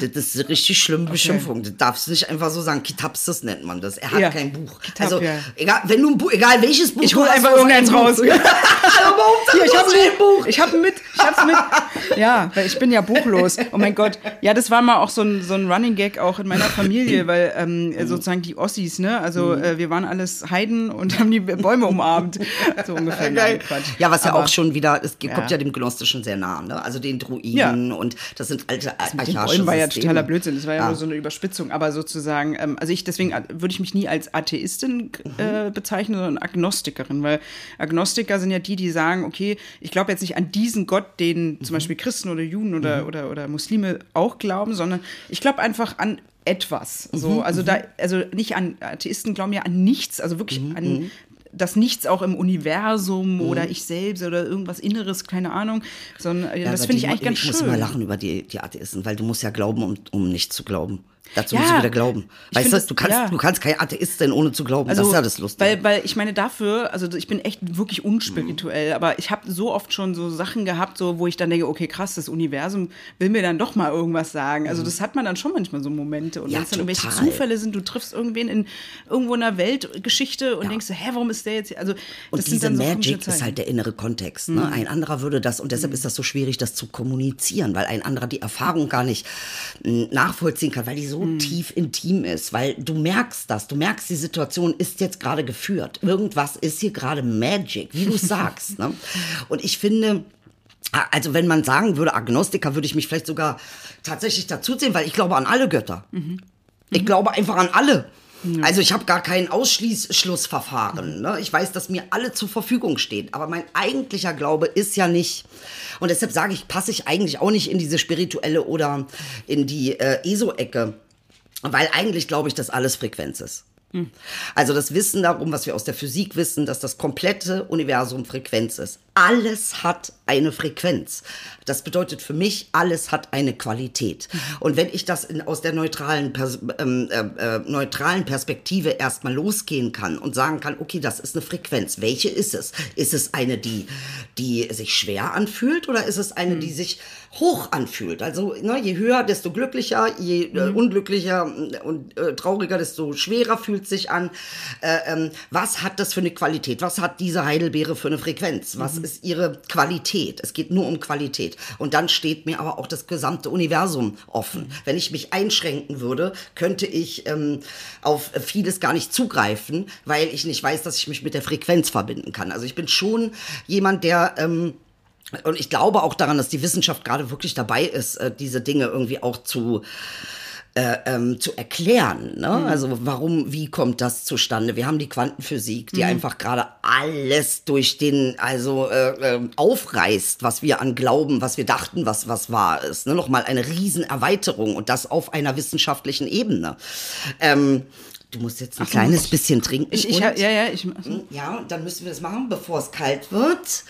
Das ist eine richtig schlimme Beschimpfung. Das darfst du nicht einfach so sagen. Kitapsis nennt man das. Er hat Ja. kein Buch. Kitab, also, ja. egal, wenn du ein Buch, egal welches Buch Ich du hol hast, einfach irgendeins ein raus. Warum Hier, ich habe ein Buch. Ich habe mit. Ich hab's mit. Ja, weil ich bin ja buchlos. Oh mein Gott. Ja, das war mal auch so ein, so ein Running Gag auch in meiner Familie, weil ähm, sozusagen die Ossis, ne? Also äh, wir waren alles Heiden und haben die Bäume umarmt. So ungefähr. Nein. Ja, was ja Aber auch schon wieder, es kommt Ja. ja dem Gnostischen sehr nah, ne? Also den Druiden und das sind alte Mit den archaische Bäumen war ja totaler Blödsinn. Das war ja, Ja. nur so eine Überspitzung. Aber sozusagen, ähm, also ich deswegen äh, würde ich mich nie als Atheistin äh, bezeichnen, sondern Agnostikerin, weil Agnostiker sind ja die, die sagen, okay, ich glaube jetzt nicht an diesen Gott, den zum Beispiel Christen oder Juden oder, oder, oder Muslime auch glauben, sondern ich glaube einfach an etwas. So, also da, also nicht an Atheisten glauben ja an nichts, also wirklich an das Nichts auch im Universum oder ich selbst oder irgendwas Inneres, keine Ahnung, sondern Ja, das finde ich eigentlich ganz Ich muss schön. immer lachen über die, die Atheisten, weil du musst ja glauben, um, um nicht zu glauben. Dazu Ja. musst du wieder glauben. Weißt du, du kannst, ja. du kannst kein Atheist sein, ohne zu glauben. Also, das ist ja das Lustige. Weil, weil ich meine, dafür, also ich bin echt wirklich unspirituell, aber ich habe so oft schon so Sachen gehabt, so, wo ich dann denke, okay, krass, das Universum will mir dann doch mal irgendwas sagen. Also das hat man dann schon manchmal so Momente. Und Ja, wenn es dann irgendwelche. Zufälle sind, du triffst irgendwen in irgendwo in einer Weltgeschichte und denkst, so, hä, warum ist der jetzt hier? Also das Und diese so Magic ist. Mhm. halt der innere Kontext. Ne? Ein anderer würde das, und deshalb ist das so schwierig, das zu kommunizieren, weil ein anderer die Erfahrung gar nicht mh, nachvollziehen kann, weil die so Mhm. tief intim ist. Weil du merkst das, du merkst, die Situation ist jetzt gerade geführt. Irgendwas ist hier gerade Magic, wie du sagst. Ne? Und ich finde, also wenn man sagen würde, Agnostiker, würde ich mich vielleicht sogar tatsächlich dazu zählen, weil ich glaube an alle Götter. Ich glaube einfach an alle. Also ich habe gar kein Ausschlussverfahren. Ne? Ich weiß, dass mir alle zur Verfügung stehen. Aber mein eigentlicher Glaube ist ja nicht. Und deshalb sage ich, passe ich eigentlich auch nicht in diese spirituelle oder in die äh, ESO-Ecke. Weil eigentlich glaube ich, dass alles Frequenz ist. Also das Wissen darum, was wir aus der Physik wissen, dass das komplette Universum Frequenz ist. Alles hat eine Frequenz. Das bedeutet für mich, alles hat eine Qualität. Und wenn ich das in, aus der neutralen, Pers ähm, äh, äh, neutralen Perspektive erstmal losgehen kann und sagen kann, okay, das ist eine Frequenz. Welche ist es? Ist es eine, die, die sich schwer anfühlt oder ist es eine, die sich hoch anfühlt? Also ne, je höher, desto glücklicher, je äh, unglücklicher und äh, trauriger, desto schwerer fühlt sich an. Äh, ähm, was hat das für eine Qualität? Was hat diese Heidelbeere für eine Frequenz? Was ist ihre Qualität? Es geht nur um Qualität. Und dann steht mir aber auch das gesamte Universum offen. Wenn ich mich einschränken würde, könnte ich ähm, auf vieles gar nicht zugreifen, weil ich nicht weiß, dass ich mich mit der Frequenz verbinden kann. Also ich bin schon jemand, der ähm, und ich glaube auch daran, dass die Wissenschaft gerade wirklich dabei ist, äh, diese Dinge irgendwie auch zu äh, ähm, zu erklären. Ne? Also warum, wie kommt das zustande? Wir haben die Quantenphysik, die einfach gerade alles durch den, also äh, äh, aufreißt, was wir an Glauben, was wir dachten, was was wahr ist. Ne? Nochmal eine Riesenerweiterung und das auf einer wissenschaftlichen Ebene. Ähm, du musst jetzt ein kleines bisschen trinken. Ich, ich, und- ja, ja, ich, ja, und dann müssen wir das machen, bevor es kalt wird.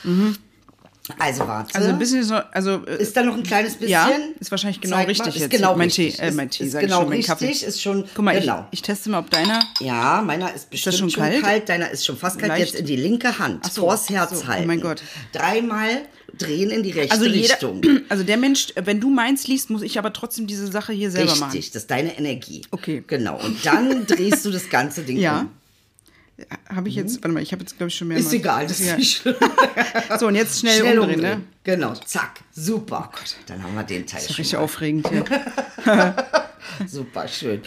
Also warte. also ein bisschen so, also äh, Ist da noch ein kleines bisschen? Ja, ist wahrscheinlich genau Zeig mal. richtig ist jetzt. Genau Mein richtig. Tee, äh, mein Ist- Tee, ist sag ich genau schon, mein richtig, Kaffee. ist schon, Guck mal, genau. ich, ich teste mal, ob deiner. ja, meiner ist bestimmt schon schon, kalt? kalt? Deiner ist schon fast kalt. Leicht? Jetzt in die linke Hand, Ach so, vors Herz so, oh halten. mein Gott. Dreimal drehen in die rechte Also jeder, Richtung. also der Mensch, wenn du meins liest, muss ich aber trotzdem diese Sache hier selber machen. Richtig, das ist deine Energie. Okay. Genau. Und dann drehst du das ganze Ding Ja. um. Habe ich jetzt, warte mal, ich habe jetzt glaube ich schon mehr. Ist egal, das ist nicht schlimm. So und jetzt schnell, Schnell umdrehen, umdrehen. ne? Genau, zack, super. Dann haben wir den Teil Das ist schon richtig mal. aufregend hier. Super schön.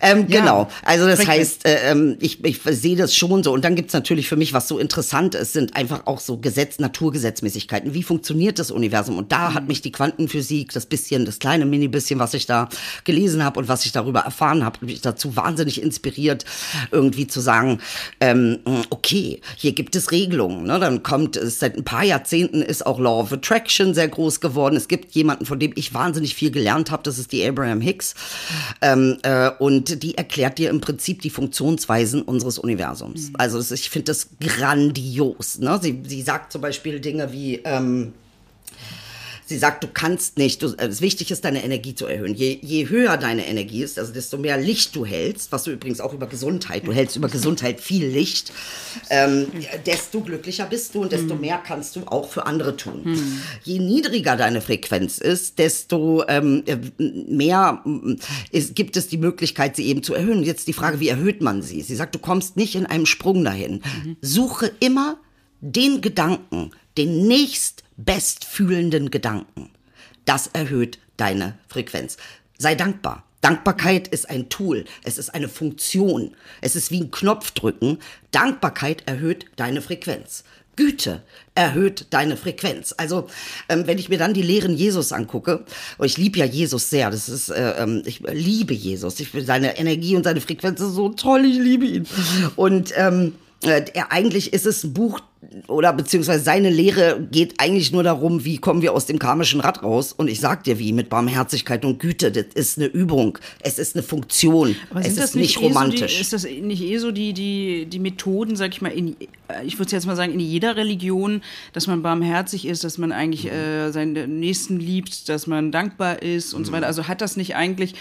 Ähm, ja. Genau. Also das Frequenz. heißt, äh, ähm, ich, ich sehe das schon so. Und dann gibt's natürlich für mich, was so interessant ist, sind einfach auch so Gesetz, Naturgesetzmäßigkeiten. Wie funktioniert das Universum? Und da mhm. hat mich die Quantenphysik, das bisschen, das kleine Mini-bisschen, was ich da gelesen habe und was ich darüber erfahren habe, mich dazu wahnsinnig inspiriert, irgendwie zu sagen, ähm, okay, hier gibt es Regelungen. Ne? Dann kommt es seit ein paar Jahrzehnten ist auch Law of Attraction sehr groß geworden. Es gibt jemanden, von dem ich wahnsinnig viel gelernt habe, das ist die Abraham Hicks. Ähm, äh, und die erklärt dir im Prinzip die Funktionsweisen unseres Universums. Mhm. Also das, ich finde das grandios. Ne? Sie, sie sagt zum Beispiel Dinge wie, ähm, Sie sagt, du kannst nicht, du, es wichtig ist, deine Energie zu erhöhen. Je, je höher deine Energie ist, also desto mehr Licht du hältst, was du übrigens auch über Gesundheit, du hältst über Gesundheit viel Licht, ähm, desto glücklicher bist du und desto mehr kannst du auch für andere tun. Je niedriger deine Frequenz ist, desto ähm, mehr ist, gibt es die Möglichkeit, sie eben zu erhöhen. Jetzt die Frage, wie erhöht man sie? Sie sagt, du kommst nicht in einem Sprung dahin. Suche immer den Gedanken, den nächst bestfühlenden Gedanken. Das erhöht deine Frequenz. Sei dankbar. Dankbarkeit ist ein Tool, es ist eine Funktion, es ist wie ein Knopfdrücken. Dankbarkeit erhöht deine Frequenz. Güte erhöht deine Frequenz. Also ähm, wenn ich mir dann die Lehren Jesus angucke, und ich liebe ja Jesus sehr, das ist, äh, ähm, ich liebe Jesus, ich seine Energie und seine Frequenz ist so toll, ich liebe ihn. Und ähm, äh, eigentlich ist es ein Buch oder beziehungsweise seine Lehre geht eigentlich nur darum, wie kommen wir aus dem karmischen Rad raus. Und ich sag dir wie, mit Barmherzigkeit und Güte, das ist eine Übung, es ist eine Funktion, es ist nicht, nicht romantisch. So die, ist das nicht eh so die, die, die Methoden, sag ich mal, in, ich würde jetzt mal sagen, in jeder Religion, dass man barmherzig ist, dass man eigentlich äh, seinen Nächsten liebt, dass man dankbar ist und mhm. so weiter. Also hat das nicht eigentlich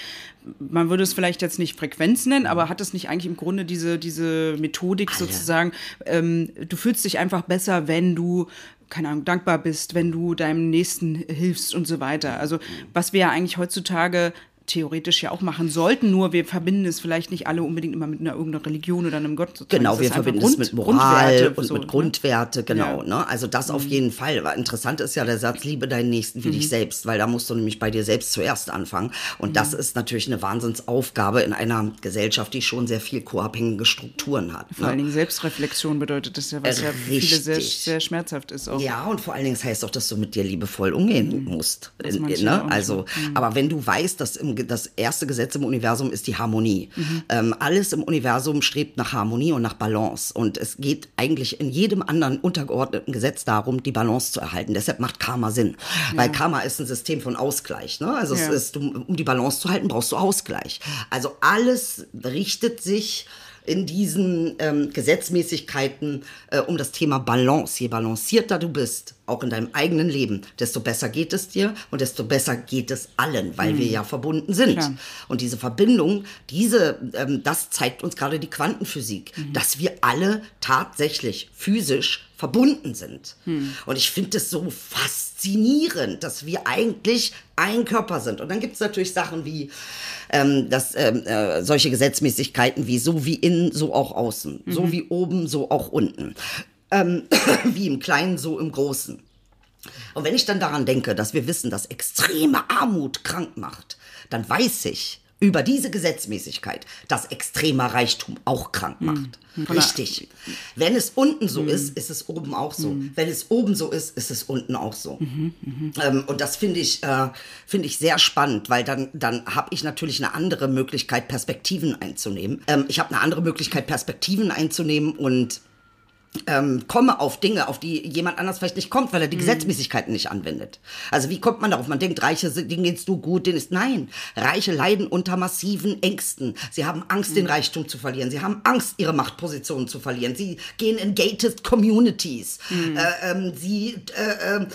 man würde es vielleicht jetzt nicht Frequenz nennen, aber hat es nicht eigentlich im Grunde diese, diese Methodik Alter. sozusagen, ähm, du fühlst dich einfach besser, wenn du keine Ahnung, dankbar bist, wenn du deinem Nächsten hilfst und so weiter. Also was wir ja eigentlich heutzutage theoretisch ja auch machen sollten, nur wir verbinden es vielleicht nicht alle unbedingt immer mit einer irgendeiner Religion oder einem Gott. Genau, wir verbinden Grund, es mit Moral und so, mit ne? Grundwerte, genau. Ja. Ne? Also das mhm. auf jeden Fall. Interessant ist ja der Satz, liebe deinen Nächsten wie mhm. dich selbst, weil da musst du nämlich bei dir selbst zuerst anfangen. Und mhm. das ist natürlich eine Wahnsinnsaufgabe in einer Gesellschaft, die schon sehr viel co-abhängige Strukturen hat. Vor ne? allen Dingen Selbstreflexion bedeutet das ja, was äh, ja viele sehr, sehr schmerzhaft ist. Auch. Ja, und vor allen Dingen heißt auch, dass du mit dir liebevoll umgehen mhm. musst. In, ne? Also, mhm. aber wenn du weißt, dass im das erste Gesetz im Universum ist die Harmonie. Mhm. Ähm, alles im Universum strebt nach Harmonie und nach Balance. Und es geht eigentlich in jedem anderen untergeordneten Gesetz darum, die Balance zu erhalten. Deshalb macht Karma Sinn. Ja. Weil Karma ist ein System von Ausgleich. Ne? Also ja. es ist, um, um die Balance zu halten, brauchst du Ausgleich. Also alles richtet sich in diesen ähm, Gesetzmäßigkeiten äh, um das Thema Balance. Je balancierter du bist, auch in deinem eigenen Leben, desto besser geht es dir und desto besser geht es allen, weil mhm. wir ja verbunden sind. Klar. Und diese Verbindung, diese, ähm, das zeigt uns gerade die Quantenphysik, mhm. dass wir alle tatsächlich physisch verbunden sind. Mhm. Und ich finde es so faszinierend, dass wir eigentlich ein Körper sind. Und dann gibt es natürlich Sachen wie ähm, dass, ähm, äh, solche Gesetzmäßigkeiten wie so wie innen, so auch außen, mhm. so wie oben, so auch unten ähm, wie im Kleinen, so im Großen. Und wenn ich dann daran denke, dass wir wissen, dass extreme Armut krank macht, dann weiß ich über diese Gesetzmäßigkeit, dass extremer Reichtum auch krank hm. macht. Mhm. Richtig. Wenn es unten so mhm. ist, ist es oben auch so. Mhm. Wenn es oben so ist, ist es unten auch so. Mhm. mhm. Ähm, und das finde ich, äh, finde ich sehr spannend, weil dann, dann habe ich natürlich eine andere Möglichkeit, Perspektiven einzunehmen. Ähm, ich habe eine andere Möglichkeit, Perspektiven einzunehmen und ähm, komme auf Dinge, auf die jemand anders vielleicht nicht kommt, weil er die mhm. Gesetzmäßigkeiten nicht anwendet. Also wie kommt man darauf? Man denkt, Reiche, denen geht's du gut, denen ist nein. Reiche leiden unter massiven Ängsten. Sie haben Angst, mhm. den Reichtum zu verlieren. Sie haben Angst, ihre Machtpositionen zu verlieren. Sie gehen in gated Communities. Mhm. Äh, ähm, sie äh, äh,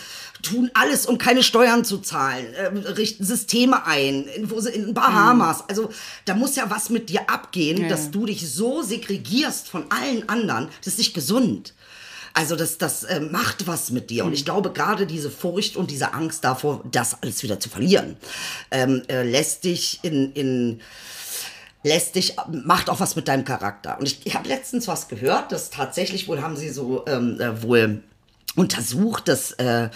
tun alles, um keine Steuern zu zahlen, äh, richten Systeme ein, in, wo sie, in Bahamas. Mhm. Also da muss ja was mit dir abgehen, ja. dass du dich so segregierst von allen anderen. Das ist nicht gesund. Also das, das äh, macht was mit dir. Und ich mhm. glaube, gerade diese Furcht und diese Angst davor, das alles wieder zu verlieren, ähm, äh, lässt dich in, in lässt dich, macht auch was mit deinem Charakter. Und ich, ich habe letztens was gehört, dass tatsächlich wohl haben sie so ähm, äh, wohl untersucht, dass äh,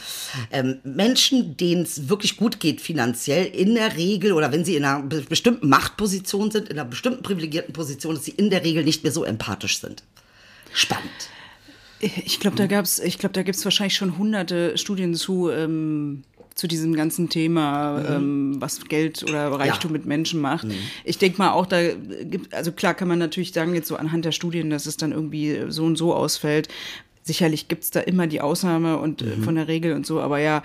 ähm, Menschen, denen es wirklich gut geht finanziell, in der Regel oder wenn sie in einer be bestimmten Machtposition sind, in einer bestimmten privilegierten Position, dass sie in der Regel nicht mehr so empathisch sind. Spannend. Ich glaube, da gab's, ich glaube, da gibt es wahrscheinlich schon hunderte Studien zu. Ähm zu diesem ganzen Thema, mhm. ähm, was Geld oder Reichtum ja. mit Menschen macht. Mhm. Ich denke mal auch, da gibt, also klar kann man natürlich sagen, jetzt so anhand der Studien, dass es dann irgendwie so und so ausfällt. Sicherlich gibt es da immer die Ausnahme und äh, mhm. von der Regel und so, aber ja,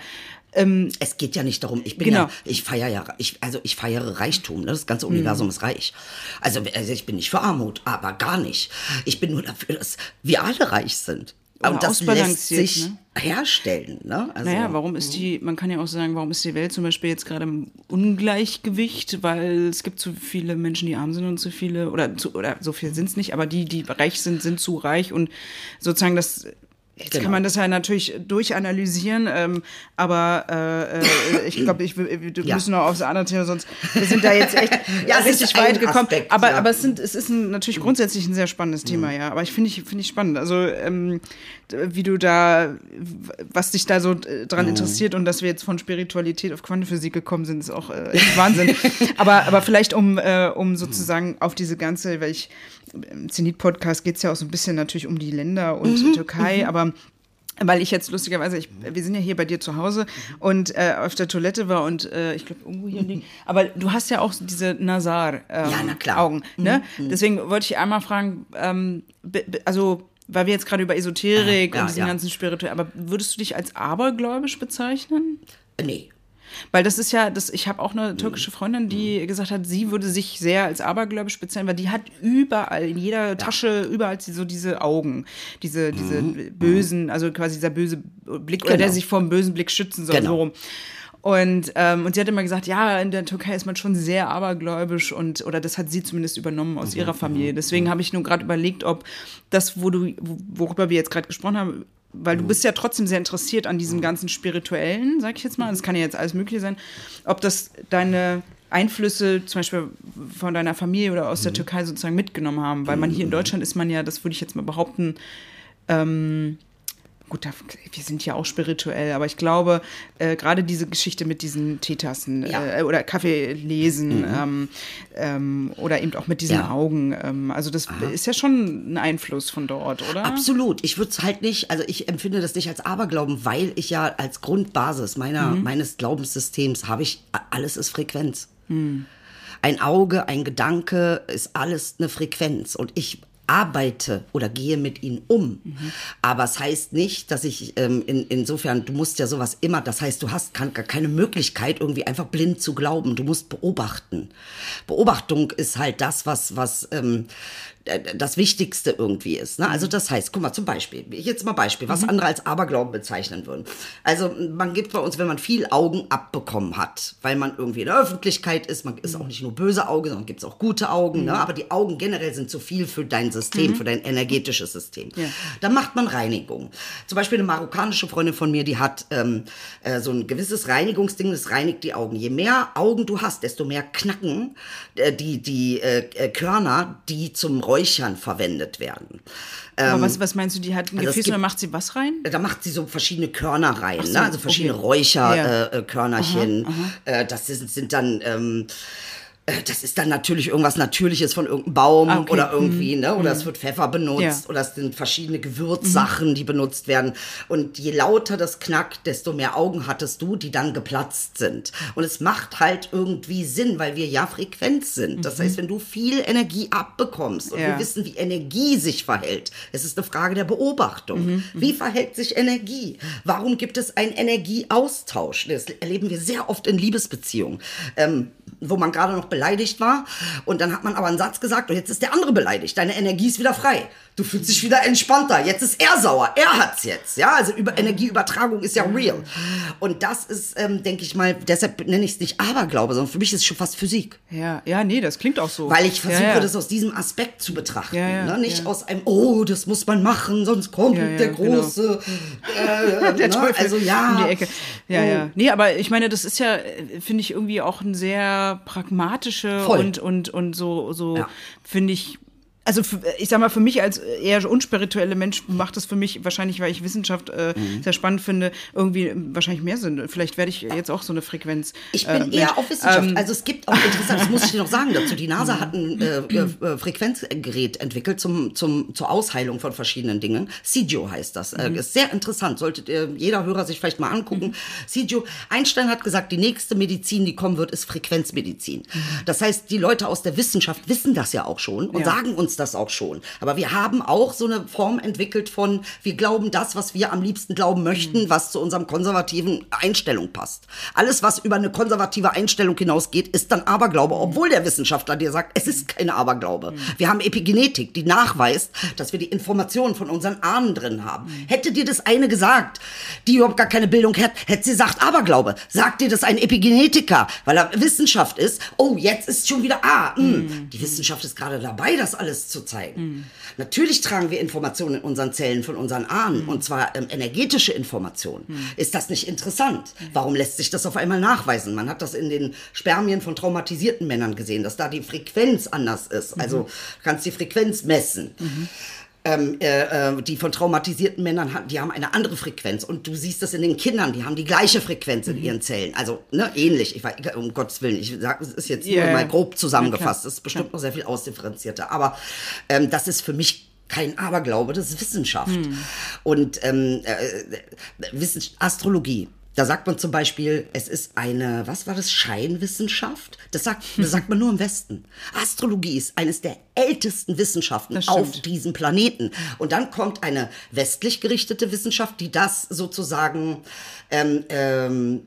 ähm, es geht ja nicht darum, ich bin genau. ja, ich feiere ja, ich, also ich feiere Reichtum, ne? das ganze Universum mhm. ist reich. Also, also ich bin nicht für Armut, aber gar nicht. Ich bin nur dafür, dass wir alle reich sind. Und das lässt sich ne? herstellen. Ne? Also, naja, warum ist die, man kann ja auch sagen, warum ist die Welt zum Beispiel jetzt gerade im Ungleichgewicht, weil es gibt zu viele Menschen, die arm sind und zu viele, oder, zu, oder so viel sind es nicht, aber die, die reich sind, sind zu reich und sozusagen das Jetzt genau. kann man das ja natürlich durchanalysieren, ähm, aber äh, äh, ich glaube, ich, wir ja. müssen noch aufs andere Thema, sonst wir sind da jetzt echt ja, richtig weit gekommen. Aspekt, aber, ja. aber es, sind, es ist ein, natürlich grundsätzlich ein sehr spannendes mhm. Thema, ja. Aber ich finde ich, finde ich spannend. Also ähm, wie du da, was dich da so äh, dran mhm. interessiert und dass wir jetzt von Spiritualität auf Quantenphysik gekommen sind, ist auch äh, Wahnsinn. aber, aber vielleicht um, äh, um sozusagen auf diese ganze, weil ich im Zenit-Podcast geht es ja auch so ein bisschen natürlich um die Länder und mhm. Türkei, mhm. aber weil ich jetzt lustigerweise, ich, wir sind ja hier bei dir zu Hause und äh, auf der Toilette war und äh, ich glaube irgendwo hier liegen. Aber du hast ja auch diese Nazar ähm, ja, na. Augen. Ne? Mhm. Deswegen wollte ich einmal fragen, ähm, also weil wir jetzt gerade über Esoterik ja, ja, und diesen ja. ganzen Spirituell, aber würdest du dich als abergläubisch bezeichnen? Nee. Weil das ist ja, das, ich habe auch eine türkische Freundin, die gesagt hat, sie würde sich sehr als abergläubisch bezeichnen, weil die hat überall, in jeder Tasche, überall so diese Augen, diese, diese mhm. bösen, also quasi dieser böse Blick, genau. oder der sich vor dem bösen Blick schützen soll, genau. so rum. Und, ähm, und sie hat immer gesagt, ja, in der Türkei ist man schon sehr abergläubisch und, oder das hat sie zumindest übernommen aus mhm. ihrer Familie. Mhm. Deswegen habe ich nur gerade überlegt, ob das, wo du, worüber wir jetzt gerade gesprochen haben, weil du mhm. bist ja trotzdem sehr interessiert an diesem mhm. ganzen Spirituellen, sag ich jetzt mal. Das kann ja jetzt alles Mögliche sein. Ob das deine Einflüsse zum Beispiel von deiner Familie oder aus der Türkei sozusagen mitgenommen haben. Weil man hier in Deutschland ist man ja, das würde ich jetzt mal behaupten, ähm, gut, wir sind ja auch spirituell, aber ich glaube, äh, gerade diese Geschichte mit diesen Teetassen ja. äh, oder Kaffee lesen mhm. ähm, ähm, oder eben auch mit diesen ja. Augen, ähm, also das Aha. ist ja schon ein Einfluss von dort, oder? Absolut. Ich würde es halt nicht, also ich empfinde das nicht als Aberglauben, weil ich ja als Grundbasis meiner, mhm. meines Glaubenssystems habe ich, alles ist Frequenz. Mhm. Ein Auge, ein Gedanke ist alles eine Frequenz. Und ich arbeite oder gehe mit ihnen um. Mhm. Aber es heißt nicht, dass ich ähm, in, insofern, du musst ja sowas immer, das heißt, du hast kann, keine Möglichkeit, irgendwie einfach blind zu glauben. Du musst beobachten. Beobachtung ist halt das, was, was ähm, das Wichtigste irgendwie ist. Ne? Also mhm. das heißt, guck mal, zum Beispiel, jetzt mal Beispiel, was mhm. andere als Aberglauben bezeichnen würden. Also man gibt bei uns, wenn man viel Augen abbekommen hat, weil man irgendwie in der Öffentlichkeit ist, man ist auch nicht nur böse Augen, sondern gibt es auch gute Augen, ne? mhm. ne? aber die Augen generell sind zu viel für dein System, mhm. für dein energetisches System. Ja. Dann macht man Reinigung. Zum Beispiel eine marokkanische Freundin von mir, die hat ähm, äh, so ein gewisses Reinigungsding, das reinigt die Augen. Je mehr Augen du hast, desto mehr knacken äh, die, die äh, äh Körner, die zum Räuchern Räuchern verwendet werden. Ähm, was, was meinst du, die hat ein also Gefäß gibt, und da macht sie was rein? Da macht sie so verschiedene Körner rein, so, ne? also verschiedene okay. Räucherkörnerchen. Ja. Äh, äh, äh, das sind, sind dann ähm, äh, das ist dann natürlich irgendwas Natürliches von irgendeinem Baum okay. oder irgendwie, mhm. ne? Oder mhm. es wird Pfeffer benutzt ja. oder es sind verschiedene Gewürzsachen, mhm. die benutzt werden. Und je lauter das knackt, desto mehr Augen hattest du, die dann geplatzt sind. Und es macht halt irgendwie Sinn, weil wir ja Frequenz sind. Das mhm. heißt, wenn du viel Energie abbekommst und ja. wir wissen, wie Energie sich verhält, es ist eine Frage der Beobachtung. Mhm. Wie verhält sich Energie? Warum gibt es einen Energieaustausch? Das erleben wir sehr oft in Liebesbeziehungen. Ähm, wo man gerade noch beleidigt war. Und dann hat man aber einen Satz gesagt und jetzt ist der andere beleidigt. Deine Energie ist wieder frei. Du fühlst dich wieder entspannter. Jetzt ist er sauer. Er hat's jetzt. Ja, also über Energieübertragung ist ja real. Und das ist, ähm, denke ich mal, deshalb nenne ich es nicht Aberglaube, sondern für mich ist es schon fast Physik. Ja, ja, nee, das klingt auch so. Weil ich versuche, ja, ja. das aus diesem Aspekt zu betrachten. Ja, ne? Nicht aus einem, oh, das muss man machen, sonst kommt der genau. große, genau. äh, der ne? Teufel also ja. Um die Ecke. Ja, oh. ja. Nee, aber ich meine, das ist ja, finde ich, irgendwie auch ein sehr pragmatische Voll. und, und, und so, so finde ich, also für, ich sag mal, für mich als eher unspirituelle Mensch macht es für mich wahrscheinlich, weil ich Wissenschaft äh, mhm. sehr spannend finde, irgendwie wahrscheinlich mehr Sinn. Vielleicht werde ich jetzt auch so eine Frequenz. Ich bin äh, eher auf Wissenschaft. Ähm, also es gibt auch interessant, das muss ich dir noch sagen dazu. Die NASA hat ein äh, äh, Frequenzgerät entwickelt zum, zum, zur Ausheilung von verschiedenen Dingen. CIGIO heißt das. Äh, mhm. ist sehr interessant. Solltet ihr, jeder Hörer sich vielleicht mal angucken. Mhm. Einstein hat gesagt, die nächste Medizin, die kommen wird, ist Frequenzmedizin. Mhm. Das heißt, die Leute aus der Wissenschaft wissen das ja auch schon und ja. sagen uns das auch schon. Aber wir haben auch so eine Form entwickelt von, wir glauben das, was wir am liebsten glauben möchten, mhm. was zu unserem konservativen Einstellung passt. Alles, was über eine konservative Einstellung hinausgeht, ist dann Aberglaube, obwohl der Wissenschaftler dir sagt, es ist keine Aberglaube. Mhm. Wir haben Epigenetik, die nachweist, dass wir die Informationen von unseren Ahnen drin haben. Mhm. Hätte dir das eine gesagt, die überhaupt gar keine Bildung hat, hätte sie gesagt Aberglaube. Sagt dir das ein Epigenetiker, weil er Wissenschaft ist, oh, jetzt ist schon wieder, ah, mh, mhm. die Wissenschaft ist gerade dabei, das alles zu zeigen. Mhm. Natürlich tragen wir Informationen in unseren Zellen von unseren Ahnen, mhm. und zwar ähm, energetische Informationen. Mhm. Ist das nicht interessant? Mhm. Warum lässt sich das auf einmal nachweisen? Man hat das in den Spermien von traumatisierten Männern gesehen, dass da die Frequenz anders ist. Mhm. Also kannst die Frequenz messen. Ähm, äh, äh, die von traumatisierten Männern haben, die haben eine andere Frequenz. Und du siehst das in den Kindern, die haben die gleiche Frequenz in mhm. ihren Zellen. Also ne, ähnlich. Ich weiß, um Gottes Willen, ich sage, es ist jetzt yeah. nur mal grob zusammengefasst. Das ist bestimmt ja. noch sehr viel ausdifferenzierter. Aber ähm, das ist für mich kein Aberglaube, das ist Wissenschaft. Hm. Und ähm, äh, Astrologie da sagt man zum Beispiel, es ist eine, was war das, Scheinwissenschaft? Das sagt, das sagt man nur im Westen. Astrologie ist eines der ältesten Wissenschaften auf diesem Planeten. Und dann kommt eine westlich gerichtete Wissenschaft, die das sozusagen, ähm, ähm,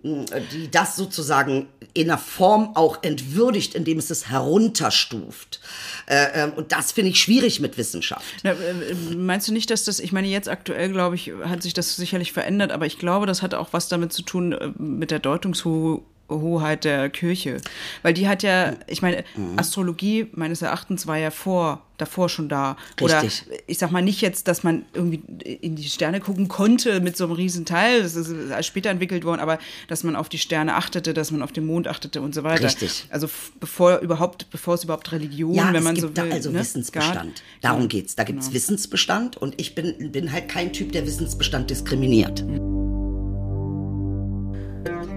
die das sozusagen in einer Form auch entwürdigt, indem es es herunterstuft. Äh, äh, und das finde ich schwierig mit Wissenschaft. Na, äh, meinst du nicht, dass das, ich meine, jetzt aktuell, glaube ich, hat sich das sicherlich verändert, aber ich glaube, das hat auch was damit zu tun äh, mit der Deutungshoheit Hoheit der Kirche. Weil die hat ja, ich meine, mhm. Astrologie meines Erachtens war ja vor, davor schon da. Richtig. Oder ich sag mal nicht jetzt, dass man irgendwie in die Sterne gucken konnte mit so einem riesen Teil, das ist später entwickelt worden, aber dass man auf die Sterne achtete, dass man auf den Mond achtete und so weiter. Richtig. Also bevor überhaupt, bevor es überhaupt Religion, ja, wenn man so will. Da also ne? Wissensbestand. Darum geht's. Da gibt's genau. Wissensbestand und ich bin, bin halt kein Typ, der Wissensbestand diskriminiert. Mhm.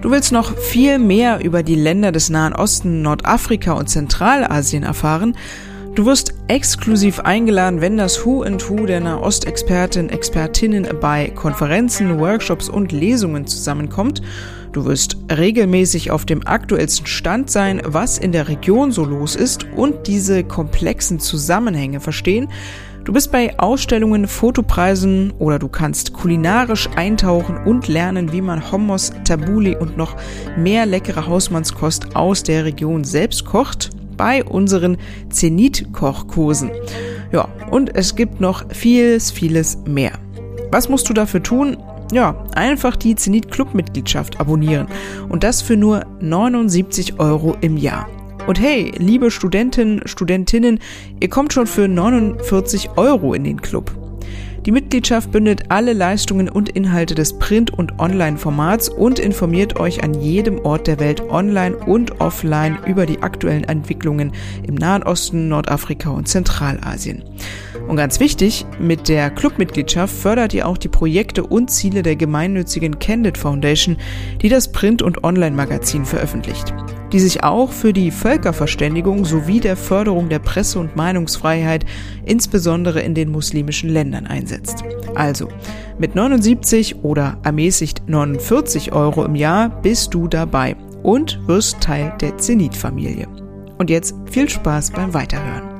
Du willst noch viel mehr über die Länder des Nahen Osten, Nordafrika und Zentralasien erfahren? Du wirst exklusiv eingeladen, wenn das Who and Who der Nahostexperten, Expertinnen bei Konferenzen, Workshops und Lesungen zusammenkommt. Du wirst regelmäßig auf dem aktuellsten Stand sein, was in der Region so los ist und diese komplexen Zusammenhänge verstehen. Du bist bei Ausstellungen, Fotopreisen oder du kannst kulinarisch eintauchen und lernen, wie man Hummus, Tabuli und noch mehr leckere Hausmannskost aus der Region selbst kocht bei unseren Zenit-Kochkursen. Ja, und es gibt noch vieles, vieles mehr. Was musst du dafür tun? Ja, einfach die Zenit Club Mitgliedschaft abonnieren und das für nur 79 Euro im Jahr. Und hey, liebe Studenten, Studentinnen, ihr kommt schon für 49 Euro in den Club. Die Mitgliedschaft bündelt alle Leistungen und Inhalte des Print- und Online-Formats und informiert euch an jedem Ort der Welt online und offline über die aktuellen Entwicklungen im Nahen Osten, Nordafrika und Zentralasien. Und ganz wichtig, mit der Clubmitgliedschaft fördert ihr auch die Projekte und Ziele der gemeinnützigen Candid Foundation, die das Print- und Online-Magazin veröffentlicht die sich auch für die Völkerverständigung sowie der Förderung der Presse- und Meinungsfreiheit insbesondere in den muslimischen Ländern einsetzt. Also, mit 79 oder ermäßigt 49 Euro im Jahr bist du dabei und wirst Teil der Zenit-Familie. Und jetzt viel Spaß beim Weiterhören.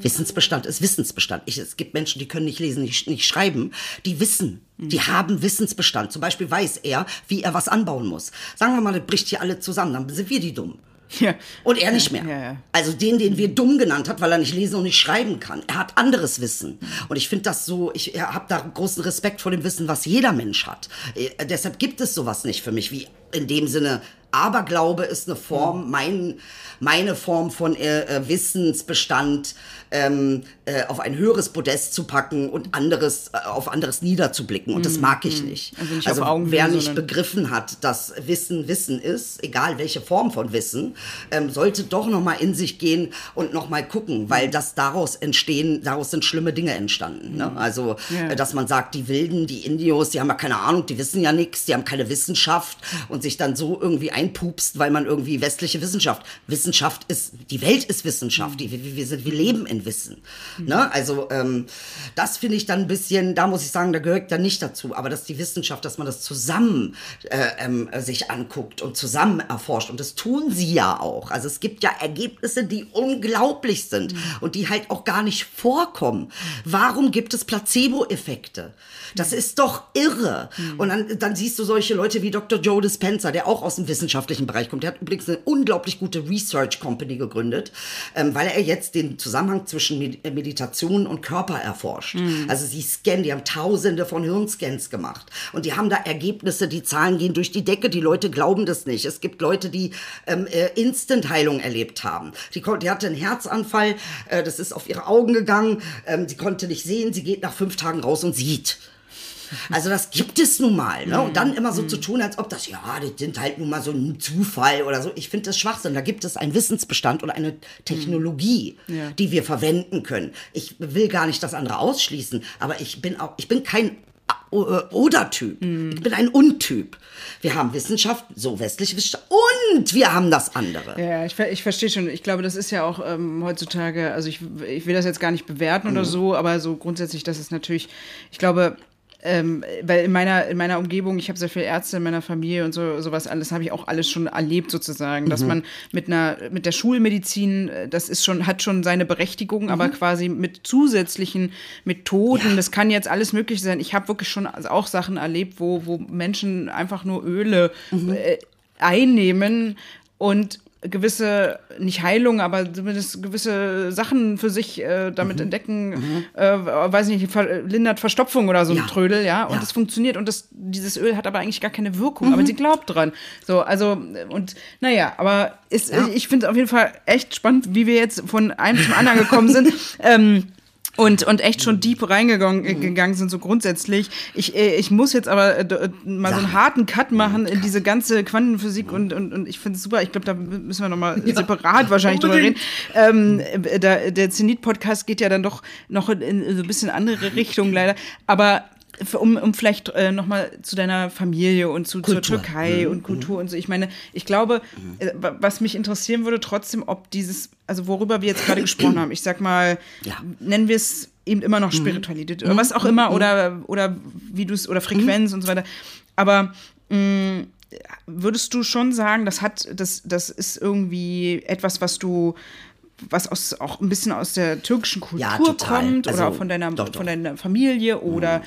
Wissensbestand ist Wissensbestand. Ich, es gibt Menschen, die können nicht lesen, nicht, nicht schreiben. Die wissen, die mhm. haben Wissensbestand. Zum Beispiel weiß er, wie er was anbauen muss. Sagen wir mal, das bricht hier alle zusammen, dann sind wir die dumm. Ja. Und er nicht mehr. Ja, ja. Also den, den wir dumm genannt hat, weil er nicht lesen und nicht schreiben kann. Er hat anderes Wissen. Und ich finde das so, ich habe da großen Respekt vor dem Wissen, was jeder Mensch hat. Äh, deshalb gibt es sowas nicht für mich wie in dem Sinne Aberglaube ist eine Form, mein, meine Form von äh, äh, Wissensbestand ähm, äh, auf ein höheres Podest zu packen und anderes äh, auf anderes niederzublicken. Und das mag ich nicht. Also nicht also wer nicht begriffen hat, dass Wissen Wissen ist, egal welche Form von Wissen, ähm, sollte doch noch mal in sich gehen und noch mal gucken, weil das daraus entstehen, daraus sind schlimme Dinge entstanden. Ne? Also, Ja. dass man sagt, die Wilden, die Indios, die haben ja keine Ahnung, die wissen ja nichts, die haben keine Wissenschaft und sich dann so irgendwie einpupst, weil man irgendwie westliche Wissenschaft. Wissenschaft ist, die Welt ist Wissenschaft, die, wir, wir, sind, wir leben in Wissen. Ne? Also, ähm, das finde ich dann ein bisschen, da muss ich sagen, da gehört dann nicht dazu, aber dass die Wissenschaft, dass man das zusammen äh, ähm, sich anguckt und zusammen erforscht und das tun sie ja auch. Also es gibt ja Ergebnisse, die unglaublich sind und die halt auch gar nicht vorkommen. Warum gibt es Placebo-Effekte? Das ist doch irre. Und dann, dann siehst du solche Leute wie Dr. Joe Dispenza, der auch aus dem wissenschaftlichen Bereich kommt. Der hat übrigens eine unglaublich gute Research Company gegründet, ähm, weil er jetzt den Zusammenhang zwischen Med äh, Meditation und Körper erforscht. Also sie scannen, die haben tausende von Hirnscans gemacht. Und die haben da Ergebnisse, die Zahlen gehen durch die Decke, die Leute glauben das nicht. Es gibt Leute, die ähm, äh, Instant-Heilung erlebt haben. Die, die hatte einen Herzanfall, äh, das ist auf ihre Augen gegangen, ähm, sie konnte nicht sehen, sie geht nach fünf Tagen raus und sieht. Also das gibt es nun mal. Ne? Und dann immer so zu tun, als ob das, ja, das sind halt nun mal so ein Zufall oder so. Ich finde das Schwachsinn. Da gibt es einen Wissensbestand oder eine Technologie, Ja. die wir verwenden können. Ich will gar nicht das andere ausschließen, aber ich bin auch, ich bin kein äh, Oder-Typ. Ich bin ein Untyp. Wir haben Wissenschaft, so westliche Wissenschaft, und wir haben das andere. Ja, ich, ich verstehe schon. Ich glaube, das ist ja auch ähm, heutzutage, also ich, ich will das jetzt gar nicht bewerten Mhm. oder so, aber so grundsätzlich, das ist natürlich, ich glaube, ähm, weil in meiner, in meiner Umgebung, ich habe sehr viele Ärzte in meiner Familie und so sowas alles, habe ich auch alles schon erlebt sozusagen, Mhm. dass man mit einer, mit der Schulmedizin, äh, das ist schon, hat schon seine Berechtigung, aber Mhm. quasi mit zusätzlichen Methoden, das kann jetzt alles möglich sein. Ich habe wirklich schon also auch Sachen erlebt, wo, wo Menschen einfach nur Öle Mhm. äh, einnehmen und gewisse, nicht Heilung, aber zumindest gewisse Sachen für sich äh, damit Mhm. entdecken, äh, weiß nicht, ver lindert Verstopfung oder so ein Ja. Trödel, ja, und Ja. das funktioniert und das, dieses Öl hat aber eigentlich gar keine Wirkung, Mhm. aber sie glaubt dran. So, also, und naja, aber ist, Ja. ich finde es auf jeden Fall echt spannend, wie wir jetzt von einem zum anderen gekommen sind. ähm, und, und echt schon deep reingegangen äh, gegangen sind, so grundsätzlich. Ich, äh, ich muss jetzt aber äh, äh, mal so einen harten Cut machen in diese ganze Quantenphysik und, und, und ich finde es super. Ich glaube, da müssen wir nochmal separat wahrscheinlich drüber reden. Ähm, äh, da, der Zenit-Podcast geht ja dann doch noch in, in so ein bisschen andere Richtung leider. Aber um, um vielleicht äh, nochmal zu deiner Familie und zu, zur Kultur. Türkei und Kultur und so. Ich meine, ich glaube, äh, wa- was mich interessieren würde, trotzdem, ob dieses, also worüber wir jetzt gerade gesprochen haben, ich sag mal, Ja. nennen wir es eben immer noch Spiritualität oder was auch immer oder, oder wie du es, oder Frequenz und so weiter. Aber mh, würdest du schon sagen, das hat, das, das ist irgendwie etwas, was du was aus, auch ein bisschen aus der türkischen Kultur Ja, kommt oder Also, auch von deiner, doch, doch. von deiner Familie oder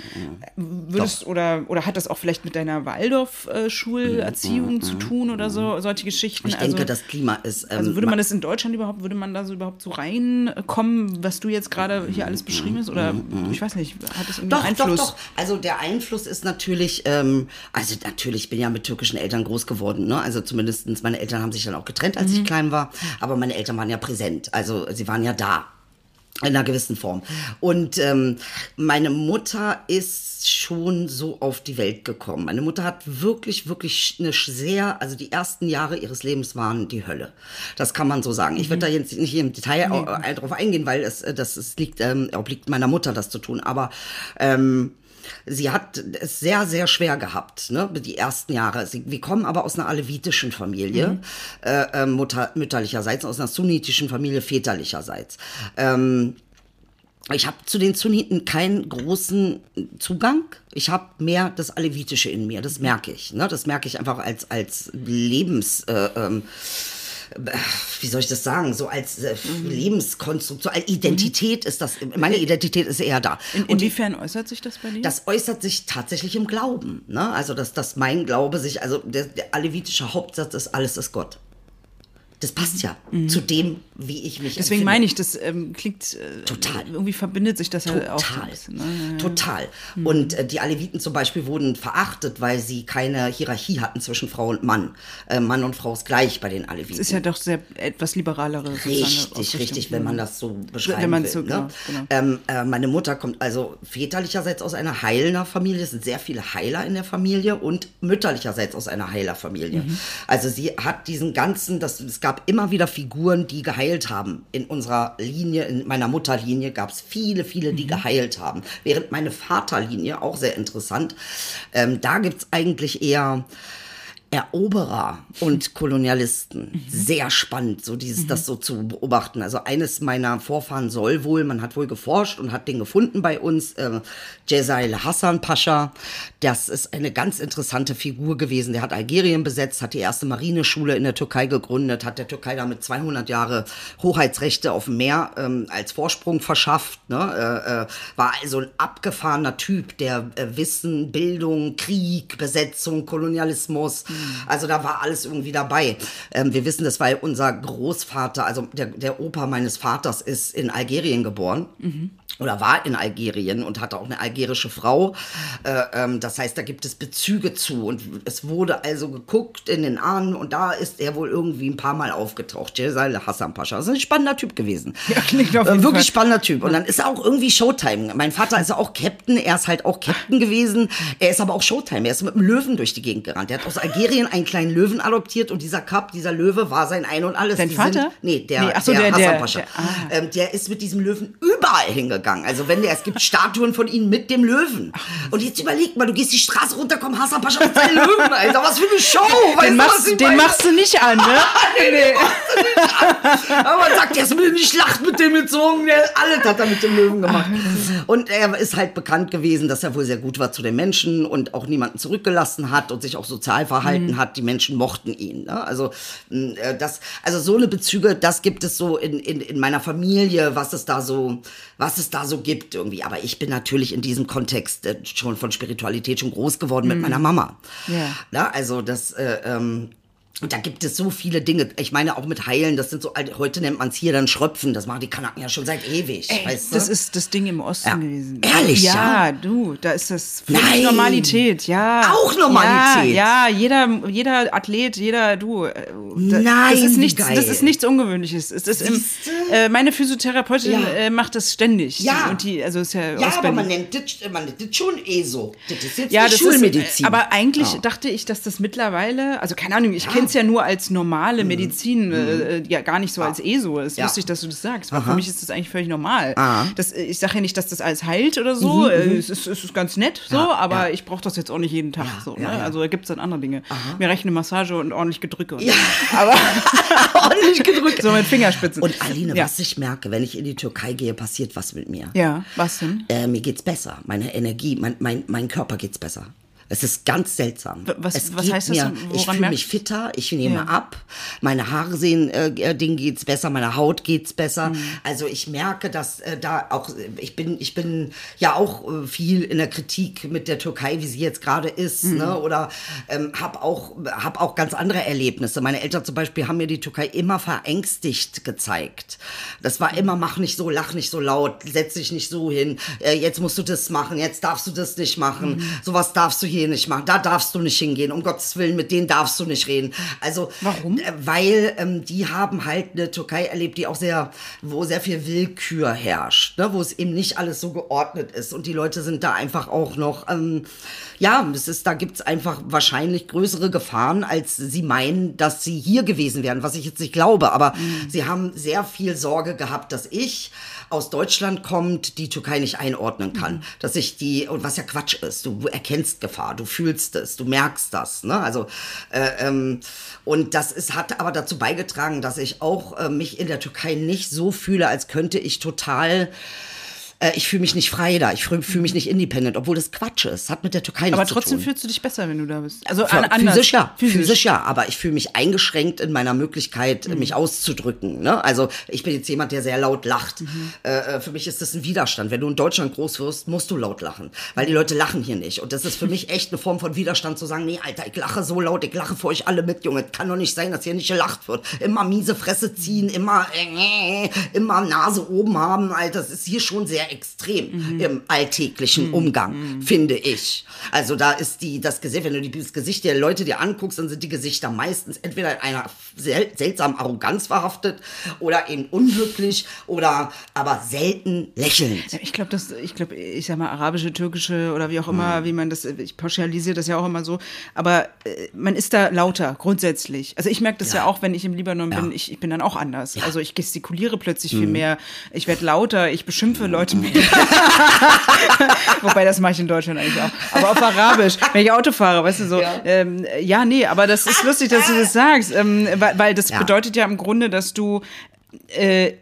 würdest oder oder hat das auch vielleicht mit deiner Waldorf-Schulerziehung zu tun oder so solche Geschichten? Ich also, denke, das Klima ist. Ähm, also würde man das in Deutschland überhaupt, würde man da so überhaupt so reinkommen, was du jetzt gerade hier alles beschrieben hast? Oder ich weiß nicht, hat das irgendwie Doch, Einfluss? doch, doch. Also der Einfluss ist natürlich, ähm, also natürlich, ich bin ja mit türkischen Eltern groß geworden, ne? Also zumindestens meine Eltern haben sich dann auch getrennt, als ich klein war. Aber meine Eltern waren ja präsent. Also sie waren ja da. In einer gewissen Form. Und ähm, meine Mutter ist schon so auf die Welt gekommen. Meine Mutter hat wirklich, wirklich eine sehr, also die ersten Jahre ihres Lebens waren die Hölle. Das kann man so sagen. Ich werde da jetzt nicht im Detail au- äh, drauf eingehen, weil es, äh, das es liegt, ähm, obliegt meiner Mutter, das zu tun. Aber ähm, sie hat es sehr, sehr schwer gehabt, ne, die ersten Jahre. Sie, wir kommen aber aus einer alevitischen Familie, äh, äh, Mutter, mütterlicherseits, aus einer sunnitischen Familie väterlicherseits. Ähm, ich habe zu den Sunniten keinen großen Zugang. Ich habe mehr das Alevitische in mir. Das merke ich. Ne? Das merke ich einfach als, als Lebens... Äh, ähm, wie soll ich das sagen, so als äh, Lebenskonstruktion, als Identität ist das, meine Identität ist eher da. In, inwiefern äußert sich das bei dir? Das äußert sich tatsächlich im Glauben. Ne? Also, dass, dass mein Glaube sich, also der, der alevitische Hauptsatz ist, alles ist Gott. Das passt ja zu dem, wie ich mich Deswegen empfinde. meine ich, das ähm, klingt äh, Total. Irgendwie verbindet sich das ja auch. so ein Total. bisschen, ne? Ja. Total. Und äh, die Aleviten zum Beispiel wurden verachtet, weil sie keine Hierarchie hatten zwischen Frau und Mann. Äh, Mann und Frau ist gleich bei den Aleviten. Das ist ja doch sehr etwas liberalere Richtig, richtig, wenn man das so beschreiben Wenn man will. so- ne? genau, genau. Ähm, äh, meine Mutter kommt also väterlicherseits aus einer Heilner Familie. Es sind sehr viele Heiler in der Familie und mütterlicherseits aus einer Heilerfamilie. Mhm. Also sie hat diesen ganzen, das, es gab immer wieder Figuren, die geheilt haben. In unserer Linie, in meiner Mutterlinie gab es viele, viele, Mhm. die geheilt haben. Während meine Vaterlinie, auch sehr interessant, ähm, da gibt es eigentlich eher Eroberer und Kolonialisten. Sehr spannend, so dieses, das so zu beobachten. Also eines meiner Vorfahren soll wohl, man hat wohl geforscht und hat den gefunden bei uns, äh, Jezail Hassan Pascha. Das ist eine ganz interessante Figur gewesen. Der hat Algerien besetzt, hat die erste Marineschule in der Türkei gegründet, hat der Türkei damit 200 Jahre Hoheitsrechte auf dem Meer ähm, als Vorsprung verschafft. Ne? Äh, äh, war also ein abgefahrener Typ, der äh, Wissen, Bildung, Krieg, Besetzung, Kolonialismus, also da war alles irgendwie dabei. Ähm, wir wissen das, weil unser Großvater, also der, der Opa meines Vaters ist in Algerien geboren. Oder war in Algerien und hatte auch eine algerische Frau. Äh, ähm, das heißt, da gibt es Bezüge zu. Und es wurde also geguckt in den Ahnen und da ist er wohl irgendwie ein paar Mal aufgetaucht. Jezal Hassan Pascha. Das ist ein spannender Typ gewesen. Ja, klingt auf Äh, jeden Wirklich Fall. spannender Typ. Und dann ist er auch irgendwie Showtime. Mein Vater ist auch Captain. Er ist halt auch Captain gewesen. Er ist aber auch Showtime. Er ist mit einem Löwen durch die Gegend gerannt. Er hat aus Algerien einen kleinen Löwen adoptiert und dieser Cup, dieser Löwe war sein Ein und Alles. Dein Die Vater? Sind, nee, der, Nee, so, der, der- Hassan der- Pascha. der- ah. ähm, der ist mit diesem Löwen überall hingegangen. Also wenn der, es gibt Statuen von ihm mit dem Löwen. Und jetzt überleg mal, du gehst die Straße runter, komm Hassan Pascha mit seinem Löwen, Alter. Was für eine Show. Den, du, machst, den meine? machst du nicht an, ne? nee, nee. Aber man sagt, der ist mir in die Schlacht mit dem gezogen. Der, alles hat er mit dem Löwen gemacht. Und er ist halt bekannt gewesen, dass er wohl sehr gut war zu den Menschen und auch niemanden zurückgelassen hat und sich auch sozial verhalten hat. Die Menschen mochten ihn. Ne? Also, mh, äh, das, also so eine Bezüge, das gibt es so in, in, in meiner Familie, was es da so, was es da so gibt irgendwie. Aber ich bin natürlich in diesem Kontext äh, schon von Spiritualität schon groß geworden mit meiner Mama. Ja. Na, also das, äh, ähm, und da gibt es so viele Dinge. Ich meine auch mit Heilen, das sind so, alt- heute nennt man es hier dann Schröpfen. Das machen die Kanaken ja schon seit ewig. weißt du? Das ist das Ding im Osten Ja. gewesen. Ehrlich, Ja, du, da ist das Nein. Normalität, ja. Auch Normalität? Ja, ja, jeder, jeder Athlet, jeder, du. äh, Da, Nein, das ist nichts, geil. das ist nichts Ungewöhnliches. Es ist im, äh, meine Physiotherapeutin Ja. äh, macht das ständig. Ja. Und die, also ist ja, ja, aber man nennt, das, man nennt das schon eh so. Das ist jetzt Ja, das Schulmedizin. ist, äh, aber eigentlich Ja. dachte ich, dass das mittlerweile, also keine Ahnung, ich kenne es ja nur als normale Medizin, äh, ja gar nicht so als ESO. Es ist Mhm. Ja. lustig, dass du das sagst, weil für mich ist das eigentlich völlig normal. Aha. Das, äh, ich sage ja nicht, dass das alles heilt oder so, äh, es, ist, es ist ganz nett so, Mhm, Ja, aber ja. ich brauche das jetzt auch nicht jeden Tag so. ne? Also da gibt es dann andere Dinge. Mir reicht eine Massage und ordentlich Gedrücke. Ja. Aber ordentlich gedrückt. so mit Fingerspitzen. Und Aline, was ich merke, wenn ich in die Türkei gehe, passiert was mit mir. Ja, was denn? Äh, mir geht's besser. Meine Energie, mein, mein, mein Körper geht's besser. Es ist ganz seltsam. Was- es was heißt das? Mir, Woran ich fühle mich fitter, ich nehme Ja. ab, meine Haare sehen, äh, denen geht's besser, meine Haut geht's besser. Mhm. Also ich merke, dass äh, da auch, ich bin, ich bin ja auch äh, viel in der Kritik mit der Türkei, wie sie jetzt gerade ist, Mhm. ne? Oder ähm, habe auch, hab auch ganz andere Erlebnisse. Meine Eltern zum Beispiel haben mir die Türkei immer verängstigt gezeigt. Das war immer, mach nicht so, lach nicht so laut, setz dich nicht so hin, äh, jetzt musst du das machen, jetzt darfst du das nicht machen, Mhm. sowas darfst du hier nicht machen, da darfst du nicht hingehen, um Gottes Willen, mit denen darfst du nicht reden. Also, Warum? Äh, weil ähm, die haben halt eine Türkei erlebt, die auch sehr, wo sehr viel Willkür herrscht, ne? wo es eben nicht alles so geordnet ist und die Leute sind da einfach auch noch, ähm, ja, es ist, da gibt's einfach wahrscheinlich größere Gefahren, als sie meinen, dass sie hier gewesen wären, was ich jetzt nicht glaube, aber sie haben sehr viel Sorge gehabt, dass ich aus Deutschland kommt, die Türkei nicht einordnen kann. Dass ich die, und was ja Quatsch ist, du erkennst Gefahr, du fühlst es, du merkst das. Ne? Also, äh, ähm, und das ist, hat aber dazu beigetragen, dass ich auch äh, mich in der Türkei nicht so fühle, als könnte ich total äh, ich fühle mich nicht frei da, ich fühle fühl mich nicht independent, obwohl das Quatsch ist. Hat mit der Türkei nichts Aber zu trotzdem tun. fühlst du dich besser, wenn du da bist. Also Für- an, anders. Physisch ja, Physisch. physisch. ja, aber ich fühle mich eingeschränkt in meiner Möglichkeit, Mhm. mich auszudrücken. Ne? Also ich bin jetzt jemand, der sehr laut lacht. Mhm. Äh, äh, für mich ist das ein Widerstand. Wenn du in Deutschland groß wirst, musst du laut lachen, weil die Leute lachen hier nicht. Und das ist für mich echt eine Form von Widerstand zu sagen, nee, Alter, ich lache so laut, ich lache für euch alle mit, Junge. Kann doch nicht sein, dass hier nicht gelacht wird. Immer miese Fresse ziehen, immer, äh, immer Nase oben haben, Alter. Das ist hier schon sehr extrem im alltäglichen Umgang, finde ich. Also da ist die, das Gesicht, wenn du die, das Gesicht der Leute dir anguckst, dann sind die Gesichter meistens entweder in einer sel seltsamen Arroganz verhaftet oder eben unglücklich oder aber selten lächelnd. Ja, Ich glaube, das, ich glaube, ich sag mal, arabische, türkische oder wie auch immer, Mhm. wie man das, ich pauschalisiere das ja auch immer so, aber äh, man ist da lauter, grundsätzlich. Also ich merke das ja. Ja. auch, wenn ich im Libanon bin, ich, ich bin dann auch anders. Also ich gestikuliere plötzlich viel mehr, ich werde lauter, ich beschimpfe Leute mehr. Wobei, das mache ich in Deutschland eigentlich auch. Aber auf Arabisch, wenn ich Auto fahre, weißt du, so, ja, ähm, ja nee, aber das ist lustig, dass du das sagst, ähm, weil, weil das Ja. bedeutet ja im Grunde, dass du äh,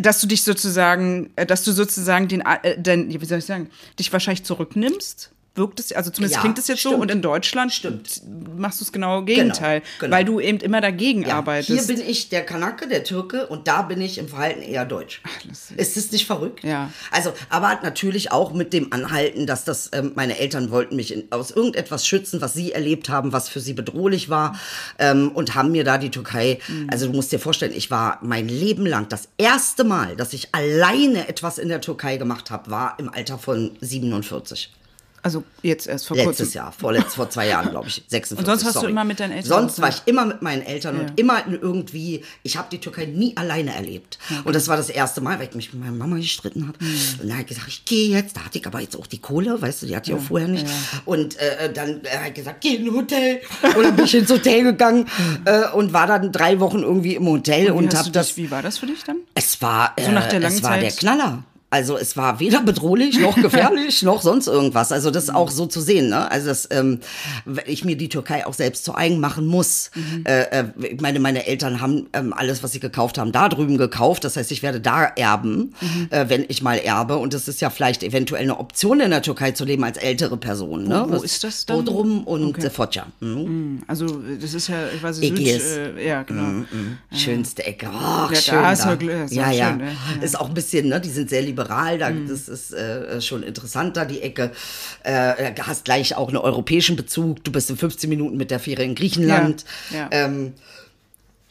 dass du dich sozusagen, äh, dass du sozusagen den, äh, den, wie soll ich sagen, dich wahrscheinlich zurücknimmst. Wirkt es, also zumindest Ja, klingt es jetzt so. stimmt. Und in Deutschland Stimmt. machst du es genau Gegenteil, genau. weil du eben immer dagegen Ja, arbeitest. Hier bin ich der Kanake, der Türke und da bin ich im Verhalten eher deutsch. lustig. ist das nicht verrückt? Ja. Also, aber natürlich auch mit dem Anhalten, dass das ähm, meine Eltern wollten mich in, aus irgendetwas schützen, was sie erlebt haben, was für sie bedrohlich war ähm, und haben mir da die Türkei. Mhm. Also du musst dir vorstellen, ich war mein Leben lang das erste Mal, dass ich alleine etwas in der Türkei gemacht habe, war im Alter von 47. also jetzt erst vor Letztes kurzem. Jahr, vorletzt, vor zwei Jahren, glaube ich. 46. Und sonst hast du sorry. immer mit deinen Eltern Sonst war ich immer mit meinen Eltern Ja. und immer irgendwie, ich habe die Türkei nie alleine erlebt. Und das war das erste Mal, weil ich mich mit meiner Mama gestritten habe. Hm. Und dann habe ich gesagt, ich gehe jetzt. Da hatte ich aber jetzt auch die Kohle, weißt du, die hatte ich auch vorher nicht. Und äh, dann äh, habe ich gesagt, geh in ein Hotel. Und dann bin ich ins Hotel gegangen äh, und war dann drei Wochen irgendwie im Hotel Wie, und, habe du das dich, wie war das für dich dann? es war, äh, So nach der langen es war der? Knaller. Also es war weder bedrohlich noch gefährlich noch sonst irgendwas. Also das auch so zu sehen. Ne? Also dass ähm, ich mir die Türkei auch selbst zu eigen machen muss. Mhm. Äh, äh, ich meine, meine Eltern haben ähm, alles, was sie gekauft haben, da drüben gekauft. Das heißt, ich werde da erben, Mhm. äh, wenn ich mal erbe. Und das ist ja vielleicht eventuell eine Option in der Türkei zu leben als ältere Person. Ne? wo ist das dann? Bodrum und Okay. okay. Foggia. Mhm. Also das ist ja, ich weiß nicht, Ägäis. äh, ja genau. Schönste Ecke. Oh, Ja, schön da ist ja ist ja, schön? Ja. Ist auch ein bisschen, ne? Die sind sehr liberal. Da, Mhm. Das ist äh, schon interessant da, die Ecke. Äh, hast gleich auch einen europäischen Bezug. Du bist in 15 Minuten mit der Fähre in Griechenland. Ja, ja. Ähm,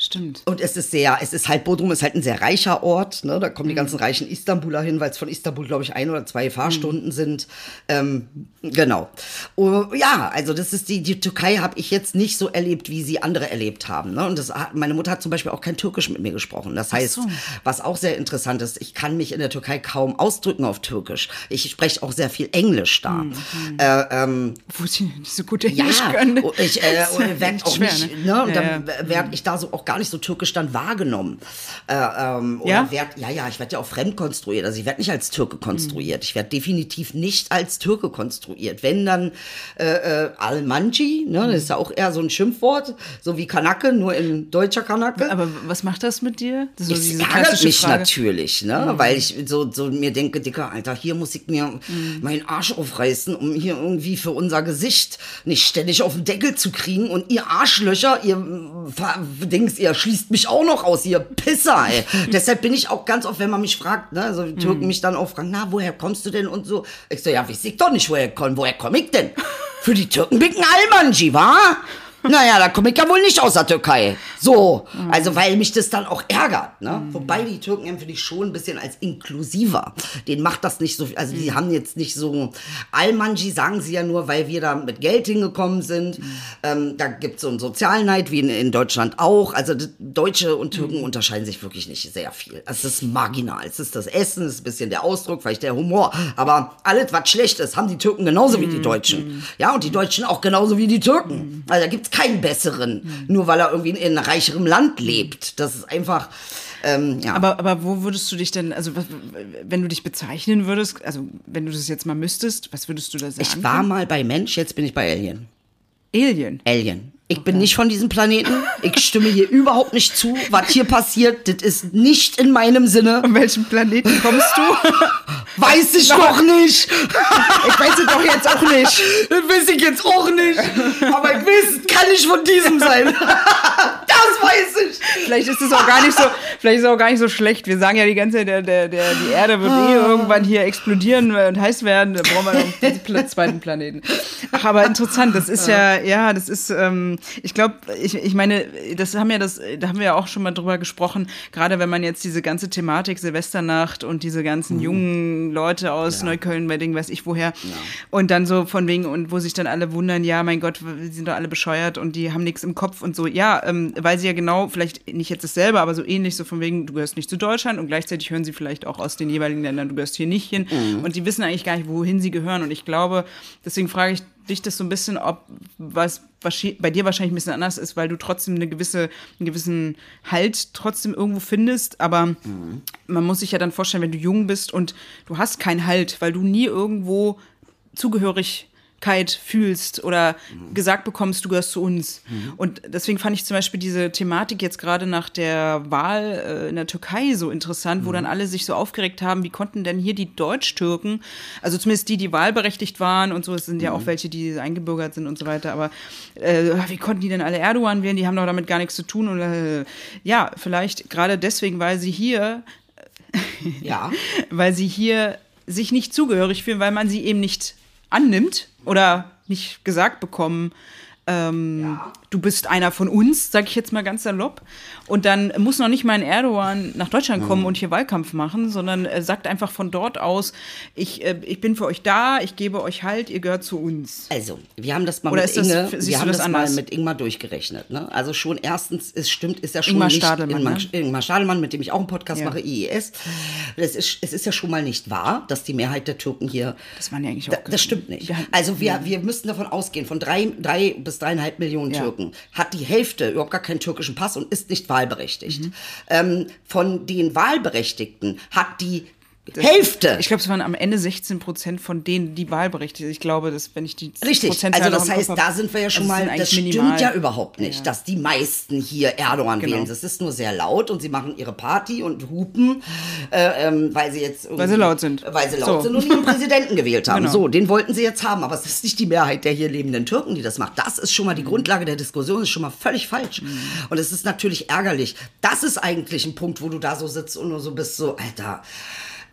Stimmt. und es ist sehr, es ist halt, Bodrum ist halt ein sehr reicher Ort. Ne? Da kommen Mhm. die ganzen reichen Istanbuler hin, weil es von Istanbul, glaube ich, ein oder zwei Fahrstunden Mhm. sind. Ähm, genau. Oh, ja, also das ist die, die Türkei habe ich jetzt nicht so erlebt, wie sie andere erlebt haben. Ne? Und das hat, meine Mutter hat zum Beispiel auch kein Türkisch mit mir gesprochen. Das heißt, so. was auch sehr interessant ist, ich kann mich in der Türkei kaum ausdrücken auf Türkisch. Ich spreche auch sehr viel Englisch da. Mhm. Äh, ähm, Wo sie nicht so gut ja, Englisch können. und ich äh, werde auch schwer, nicht, ne? ne? Und Ja, dann werde ich da so auch gar nicht so türkisch dann wahrgenommen. Äh, ähm, oder Ja? werd, ja, ja, ich werde ja auch fremd konstruiert. Also ich werde nicht als Türke konstruiert. Ich werde definitiv nicht als Türke konstruiert. Wenn dann äh, äh, Almanji, ne, das ist ja auch eher so ein Schimpfwort, so wie Kanake, nur in deutscher Kanake. Aber was macht das mit dir? Das Es ärgert mich Frage. natürlich, ne? Weil ich so, so mir denke, Dicker, Alter, hier muss ich mir meinen Arsch aufreißen, um hier irgendwie für unser Gesicht nicht ständig auf den Deckel zu kriegen. Und ihr Arschlöcher, ihr Ver- Dings, ihr schließt mich auch noch aus, ihr Pisser, ey. Deshalb bin ich auch ganz oft, wenn man mich fragt, ne, also die Türken mich dann auch fragen, na, woher kommst du denn und so. Ich so, ja, weiß ich doch nicht, woher komme. Woher komme ich denn? Für die Türken bin ich ein Almanji, wa? Naja, da komme ich ja wohl nicht aus der Türkei. So, also weil mich das dann auch ärgert. Ne? Wobei die Türken empfinde ich schon ein bisschen als inklusiver. Den macht das nicht so, also die haben jetzt nicht so, Almanji sagen sie ja nur, weil wir da mit Geld hingekommen sind. Ähm, da gibt es so einen Sozialneid, wie in, in Deutschland auch. Also Deutsche und Türken unterscheiden sich wirklich nicht sehr viel. Es ist marginal. Es ist das Essen, es ist ein bisschen der Ausdruck, vielleicht der Humor. Aber alles, was schlecht ist, haben die Türken genauso wie die Deutschen. Ja, und die Deutschen auch genauso wie die Türken. Also da gibt es keinen besseren, nur weil er irgendwie in einem reicherem Land lebt. Das ist einfach, ähm, ja. Aber, aber wo würdest du dich denn, also wenn du dich bezeichnen würdest, also wenn du das jetzt mal müsstest, was würdest du da sagen? ich war mal bei Mensch, jetzt bin ich bei Alien. Alien. Alien. Ich bin nicht von diesem Planeten. Ich stimme hier überhaupt nicht zu. Was hier passiert, das ist nicht in meinem Sinne. Von welchem Planeten kommst du? Weiß ich doch nicht. Ich weiß es doch jetzt auch nicht. Das weiß ich jetzt auch nicht. Aber ich weiß, kann nicht von diesem sein. Das weiß ich. Vielleicht ist es auch gar nicht so, vielleicht ist es auch gar nicht so schlecht. Wir sagen ja die ganze Zeit, der, der, der, die Erde wird eh irgendwann hier explodieren und heiß werden. Da brauchen wir noch einen zweiten Planeten. Ach, aber interessant. Das ist ja, ja, das ist, ähm, ich glaube, ich, ich meine, das haben ja das, da haben wir ja auch schon mal drüber gesprochen. Gerade wenn man jetzt diese ganze Thematik Silvesternacht und diese ganzen jungen Leute aus Neukölln, Wedding, weiß ich woher, und dann so von wegen und wo sich dann alle wundern, ja, mein Gott, die sind doch alle bescheuert und die haben nichts im Kopf und so. Ja, ähm, weil sie ja genau, vielleicht nicht jetzt dasselbe, aber so ähnlich, so von wegen, du gehörst nicht zu Deutschland und gleichzeitig hören sie vielleicht auch aus den jeweiligen Ländern, du gehörst hier nicht hin. Und sie wissen eigentlich gar nicht, wohin sie gehören. Und ich glaube, deswegen frage ich dich das so ein bisschen, ob was bei dir wahrscheinlich ein bisschen anders ist, weil du trotzdem eine gewisse, einen gewissen Halt trotzdem irgendwo findest, aber man muss sich ja dann vorstellen, wenn du jung bist und du hast keinen Halt, weil du nie irgendwo Zugehörigkeit fühlst oder gesagt bekommst, du gehörst zu uns. Und deswegen fand ich zum Beispiel diese Thematik jetzt gerade nach der Wahl äh, in der Türkei so interessant, wo dann alle sich so aufgeregt haben, wie konnten denn hier die Deutsch-Türken, also zumindest die, die wahlberechtigt waren und so, es sind ja auch welche, die eingebürgert sind und so weiter, aber äh, wie konnten die denn alle Erdogan wählen? Die haben doch damit gar nichts zu tun. Und äh, ja, vielleicht gerade deswegen, weil sie hier Ja. weil sie hier sich nicht zugehörig fühlen, weil man sie eben nicht annimmt oder nicht gesagt bekommen, ähm, du bist einer von uns, sag ich jetzt mal ganz salopp. Und dann muss noch nicht mal ein Erdogan nach Deutschland kommen und hier Wahlkampf machen, sondern er sagt einfach von dort aus, ich, äh, ich bin für euch da, ich gebe euch Halt, ihr gehört zu uns. Also, wir haben das mal Oder mit das- Inge, wir haben das das, mal mit Ingmar durchgerechnet. Ne? Also schon erstens, es stimmt, ist ja schon Ingmar nicht Stadelmann, Ingmar, ne? Ingmar Stadelmann, mit dem ich auch einen Podcast Ja. mache, IES. Es ist, es ist ja schon mal nicht wahr, dass die Mehrheit der Türken hier. Das waren ja eigentlich Da, auch- das stimmt nicht. Also wir, wir müssten davon ausgehen, von drei, drei bis dreieinhalb Millionen Ja. Türken hat die Hälfte überhaupt gar keinen türkischen Pass und ist nicht wahlberechtigt. Mhm. Ähm, von den Wahlberechtigten hat die Hälfte. Ich glaube, es waren am Ende 16 Prozent von denen, die wahlberechtigt sind. Ich glaube, dass, wenn ich die Richtig, Prozentzahl also das heißt, da sind wir ja schon also mal, das stimmt minimal. ja überhaupt nicht, Ja. dass die meisten hier Erdogan Genau. wählen. Das ist nur sehr laut und sie machen ihre Party und hupen, äh, ähm, weil sie jetzt Weil sie laut sind. Weil sie laut So. sind und ihren Präsidenten gewählt haben. Genau. So, den wollten sie jetzt haben, aber es ist nicht die Mehrheit der hier lebenden Türken, die das macht. Das ist schon mal die Grundlage der Diskussion, ist schon mal völlig falsch. Und es ist natürlich ärgerlich. Das ist eigentlich ein Punkt, wo du da so sitzt und nur so bist, so, Alter,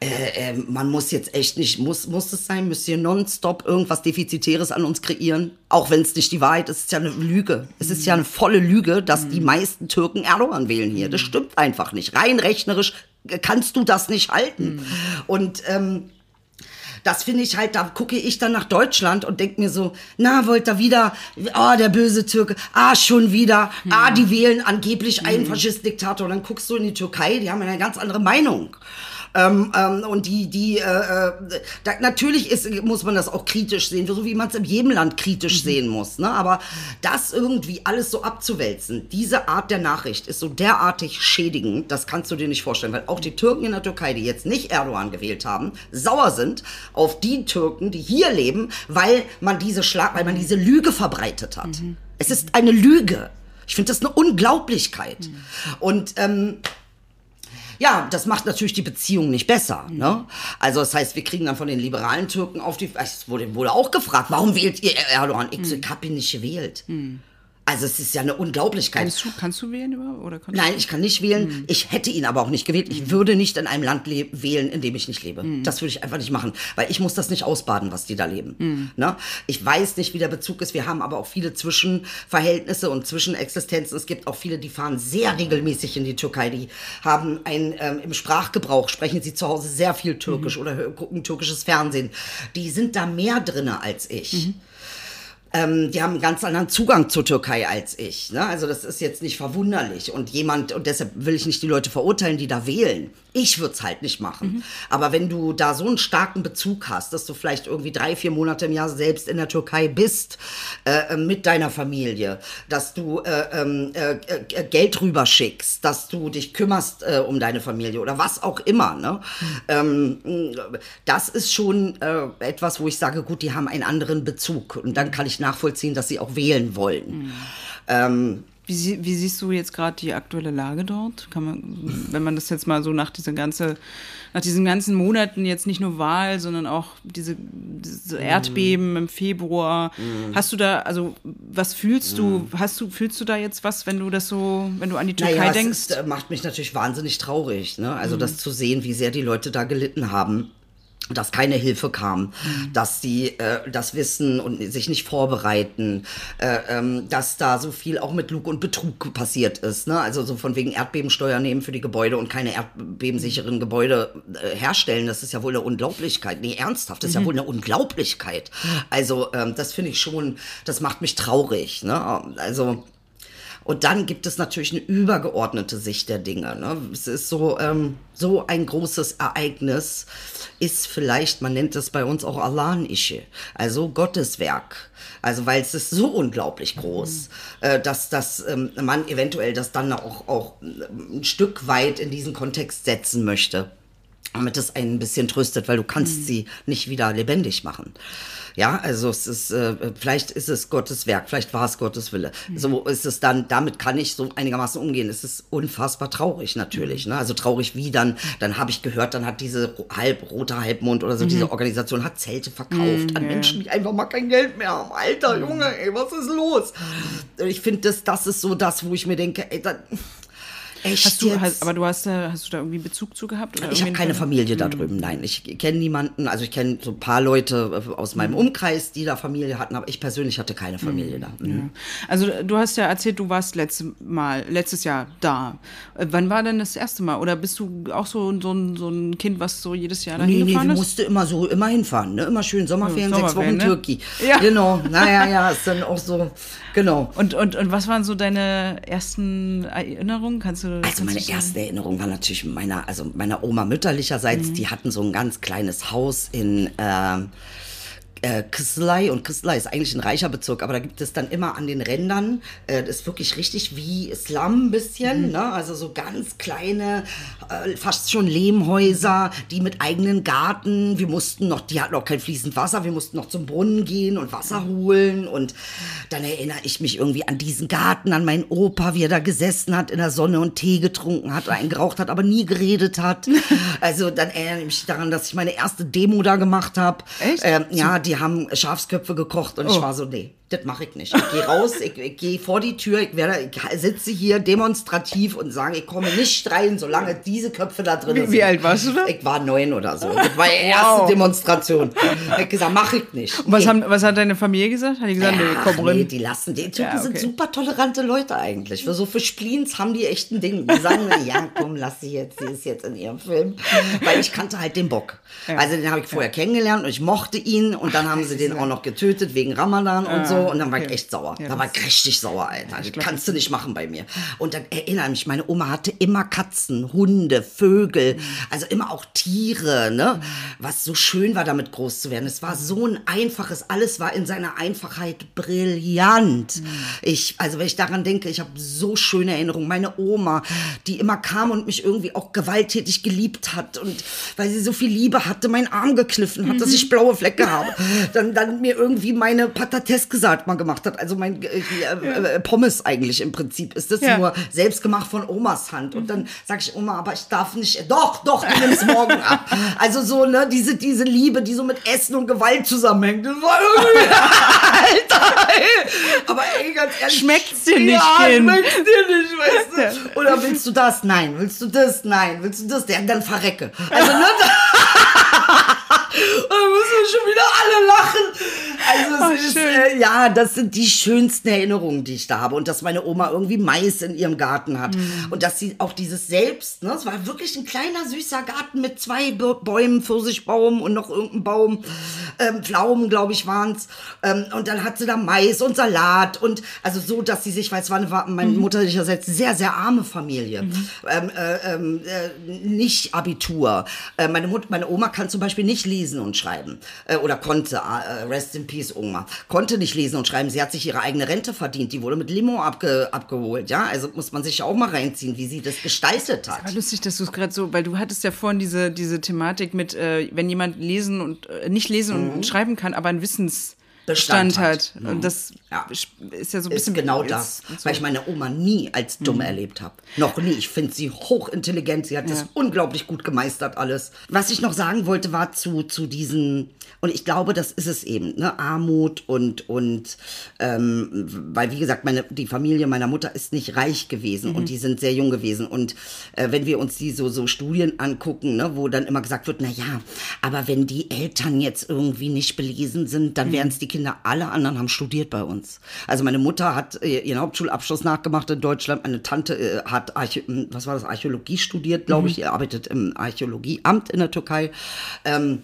äh, äh, man muss jetzt echt nicht, muss, muss es sein, müsst ihr nonstop irgendwas Defizitäres an uns kreieren, auch wenn es nicht die Wahrheit ist, ist ja eine Lüge. Es ist ja eine volle Lüge, dass die meisten Türken Erdogan wählen hier. Das stimmt einfach nicht. Rein rechnerisch äh, kannst du das nicht halten. Und ähm, das finde ich halt, da gucke ich dann nach Deutschland und denke mir so, na, wollt ihr wieder, ah, der böse Türke, ah, schon wieder, ah, die wählen angeblich einen Faschistdiktator. Und dann guckst du in die Türkei, die haben eine ganz andere Meinung. Ähm, ähm, und die, die, äh, äh, da, natürlich ist, muss man das auch kritisch sehen, so wie man es in jedem Land kritisch sehen muss. Ne? Aber das irgendwie alles so abzuwälzen, diese Art der Nachricht ist so derartig schädigend, das kannst du dir nicht vorstellen, weil auch die Türken in der Türkei, die jetzt nicht Erdogan gewählt haben, sauer sind auf die Türken, die hier leben, weil man diese Schlag, weil man diese Lüge verbreitet hat. Es ist eine Lüge. Ich finde das eine Unglaublichkeit. Und ähm, ja, das macht natürlich die Beziehung nicht besser. Ne? Also das heißt, wir kriegen dann von den liberalen Türken auf die... Es wurde, wurde auch gefragt, warum wählt ihr Erdogan? Ich, so, ich habe ihn nicht gewählt. Also es ist ja eine Unglaublichkeit. Kannst du, kannst du wählen? Oder Nein, ich kann nicht wählen. Ich hätte ihn aber auch nicht gewählt. Ich würde nicht in einem Land le- wählen, in dem ich nicht lebe. Das würde ich einfach nicht machen, weil ich muss das nicht ausbaden, was die da leben. Ne? Ich weiß nicht, wie der Bezug ist. Wir haben aber auch viele Zwischenverhältnisse und Zwischenexistenzen. Es gibt auch viele, die fahren sehr regelmäßig in die Türkei. Die haben ein ähm, im Sprachgebrauch sprechen sie zu Hause sehr viel Türkisch oder hö- gucken türkisches Fernsehen. Die sind da mehr drinne als ich. Ähm, die haben einen ganz anderen Zugang zur Türkei als ich. Ne? Also das ist jetzt nicht verwunderlich. Und jemand, und deshalb will ich nicht die Leute verurteilen, die da wählen. Ich würde es halt nicht machen. Aber wenn du da so einen starken Bezug hast, dass du vielleicht irgendwie drei, vier Monate im Jahr selbst in der Türkei bist, äh, äh, mit deiner Familie, dass du äh, ähm, äh, äh, Geld rüberschickst, dass du dich kümmerst äh, um deine Familie oder was auch immer. Ne? Ähm, das ist schon etwas, wo ich sage, gut, die haben einen anderen Bezug. Und dann kann ich nachvollziehen, dass sie auch wählen wollen. Mhm. Ähm, Wie, wie siehst du jetzt gerade die aktuelle Lage dort? Kann man, wenn man das jetzt mal so nach dieser ganze, nach diesen ganzen Monaten jetzt nicht nur Wahl, sondern auch diese, diese Erdbeben im Februar, hast du da, also was fühlst du? Hast du, fühlst du da jetzt was, wenn du das so, wenn du an die Türkei naja, denkst? es ist, äh, macht mich natürlich wahnsinnig traurig. Ne? Also Mhm. das zu sehen, wie sehr die Leute da gelitten haben. Dass keine Hilfe kam, Mhm. dass sie äh, das wissen und sich nicht vorbereiten, äh, ähm, dass da so viel auch mit Lug und Betrug passiert ist. Ne? Also so von wegen Erdbebensteuer nehmen für die Gebäude und keine erdbebensicheren Gebäude äh, herstellen, das ist ja wohl eine Unglaublichkeit. Nee, ernsthaft, das ist ja wohl eine Unglaublichkeit. Also ähm, das finde ich schon, das macht mich traurig. Ne? Also und dann gibt es natürlich eine übergeordnete Sicht der Dinge. Ne? Es ist so, ähm, so ein großes Ereignis ist vielleicht, man nennt es bei uns auch Alan-Ische, also Gotteswerk. Also weil es ist so unglaublich groß, äh, dass, dass ähm, man eventuell das dann auch, auch ein Stück weit in diesen Kontext setzen möchte damit es einen ein bisschen tröstet, weil du kannst sie nicht wieder lebendig machen. Ja, also es ist, äh, vielleicht ist es Gottes Werk, vielleicht war es Gottes Wille. So ist es dann, damit kann ich so einigermaßen umgehen. Es ist unfassbar traurig natürlich. Ne? Also traurig wie dann, dann habe ich gehört, dann hat diese halb rote Halbmond oder so, diese Organisation hat Zelte verkauft an Menschen, die einfach mal kein Geld mehr haben. Alter Junge, ey, was ist los? Ich finde, das, das ist so das, wo ich mir denke, ey, da, echt Hast du, hast, aber du hast da, hast du da irgendwie Bezug zu gehabt? Ich habe keine Familie da drüben, nein. Ich kenne niemanden, also ich kenne so ein paar Leute äh, aus meinem Mhm. Umkreis, die da Familie hatten, aber ich persönlich hatte keine Familie da. Mhm. Also du hast ja erzählt, du warst letztes Mal, letztes Jahr da. Äh, Wann war denn das erste Mal? Oder bist du auch so, so, ein, so ein Kind, was so jedes Jahr dahin Nee, nee, gefahren wir ist? mussten immer so, immer hinfahren, ne? Immer schön Sommerferien, Ja, sechs Wochen Sommerferien, ne? Türkei. Ja. Genau, naja, ja, ist dann auch so, genau. Und, und, und was waren so deine ersten Erinnerungen? Kannst du Also kannst meine erste Erinnerung war natürlich meiner, also meiner Oma mütterlicherseits, die hatten so ein ganz kleines Haus in ähm, äh, und Kızılay ist eigentlich ein reicher Bezirk, aber da gibt es dann immer an den Rändern, äh, das ist wirklich richtig wie Slum ein bisschen, ne? also so ganz kleine, äh, fast schon Lehmhäuser, die mit eigenen Garten, wir mussten noch, die hatten auch kein fließend Wasser, wir mussten noch zum Brunnen gehen und Wasser holen und dann erinnere ich mich irgendwie an diesen Garten, an meinen Opa, wie er da gesessen hat in der Sonne und Tee getrunken hat, einen geraucht hat, aber nie geredet hat. Also dann erinnere ich mich daran, dass ich meine erste Demo da gemacht habe. Echt? Ähm, ja, die haben Schafsköpfe gekocht und ich Oh. war so, nee, das mache ich nicht. Ich gehe raus, ich, ich gehe vor die Tür, ich, werde, ich sitze hier demonstrativ und sage, ich komme nicht rein, solange diese Köpfe da drin Wie- sind. wie alt warst du da? Ich war neun oder so. Das war die erste Wow. Demonstration. Ich hab gesagt, mache ich nicht. Und was, Nee. haben, was hat deine Familie gesagt? Hat die gesagt, nee, Ach, komm nee, die lassen, die Türken Ja, sind okay. super tolerante Leute eigentlich. Für so für Spleens haben die echt ein Ding. Die sagen, ja, komm, lass sie jetzt, sie ist jetzt in ihrem Film. Weil ich kannte halt den Bock. Also den habe ich vorher kennengelernt und ich mochte ihn und dann haben sie den auch noch getötet wegen Ramadan und so und dann war ich okay. echt sauer. Ja, da war ich richtig sauer, Alter. Das kannst du nicht machen bei mir. Und dann erinnere mich, meine Oma hatte immer Katzen, Hunde, Vögel, Mhm. also immer auch Tiere, ne? Was so schön war, damit groß zu werden. Es war so ein einfaches, alles war in seiner Einfachheit brillant. Mhm. Ich, also wenn ich daran denke, ich habe so schöne Erinnerungen. Meine Oma, die immer kam und mich irgendwie auch gewalttätig geliebt hat und weil sie so viel Liebe hatte, meinen Arm gekniffen hat, dass Mhm. ich blaue Flecke habe. Dann, dann mir irgendwie meine Patates gesagt mal gemacht hat. Also mein äh, äh, Pommes eigentlich im Prinzip ist das nur selbst gemacht von Omas Hand. Und dann sage ich, Oma, aber ich darf nicht. Doch, doch, du nimmst morgen ab. Also so, ne, diese, diese Liebe, die so mit Essen und Gewalt zusammenhängt. Alter, ey. Aber ey, ganz ehrlich. Schmeckt's dir nicht, ja, Kind? schmeckt's dir nicht, weißt du? Oder willst du das? Nein. Willst du das? Nein. Willst du das? Ja, dann verrecke. Also, ne? Da müssen wir schon wieder alle lachen. Also es ist, schön. äh, ja, das sind die schönsten Erinnerungen, die ich da habe. Und dass meine Oma irgendwie Mais in ihrem Garten hat. Mhm. Und dass sie auch dieses Selbst, ne, es war wirklich ein kleiner, süßer Garten mit zwei Bä- Bäumen, Pfirsichbaum und noch irgendein Baum, ähm, Pflaumen, glaube ich, waren's. Ähm, und dann hat sie da Mais und Salat und also so, dass sie sich, weil es war, eine, war meine Mhm. mutterlicherseits sehr, sehr arme Familie. Ähm, äh, ähm, äh, nicht Abitur. Äh, meine, Mut meine Oma kann zum Beispiel nicht lesen und schreiben. Äh, oder konnte, äh, rest in peace, Oma. Konnte nicht lesen und schreiben. Sie hat sich ihre eigene Rente verdient. Die wurde mit Limo abge abgeholt. Ja, also muss man sich auch mal reinziehen, wie sie das gestaltet hat. War lustig, dass du es gerade so, weil du hattest ja vorhin diese, diese Thematik mit, äh, wenn jemand lesen und äh, nicht lesen Mhm. und schreiben kann, aber ein Wissens Bestand Bestand hat. hat. Mhm. Und das Ja. ist ja so ein ist bisschen genau jetzt das, so. weil ich meine Oma nie als dumm erlebt habe. Noch nie. Ich finde sie hochintelligent. Sie hat das Ja. unglaublich gut gemeistert alles. Was ich noch sagen wollte, war zu, zu diesen, und ich glaube, das ist es eben, ne? Armut und, und ähm, weil, wie gesagt, meine, die Familie meiner Mutter ist nicht reich gewesen Mhm. und die sind sehr jung gewesen. Und äh, wenn wir uns die so, so Studien angucken, ne, wo dann immer gesagt wird, na ja, aber wenn die Eltern jetzt irgendwie nicht belesen sind, Mhm. dann wären es die Kinder. Alle anderen haben studiert bei uns. Also meine Mutter hat äh, ihren Hauptschulabschluss nachgemacht in Deutschland. Meine Tante äh, hat Archä was war das, Archäologie studiert, glaube ich. Die arbeitet im Archäologieamt in der Türkei. Ähm,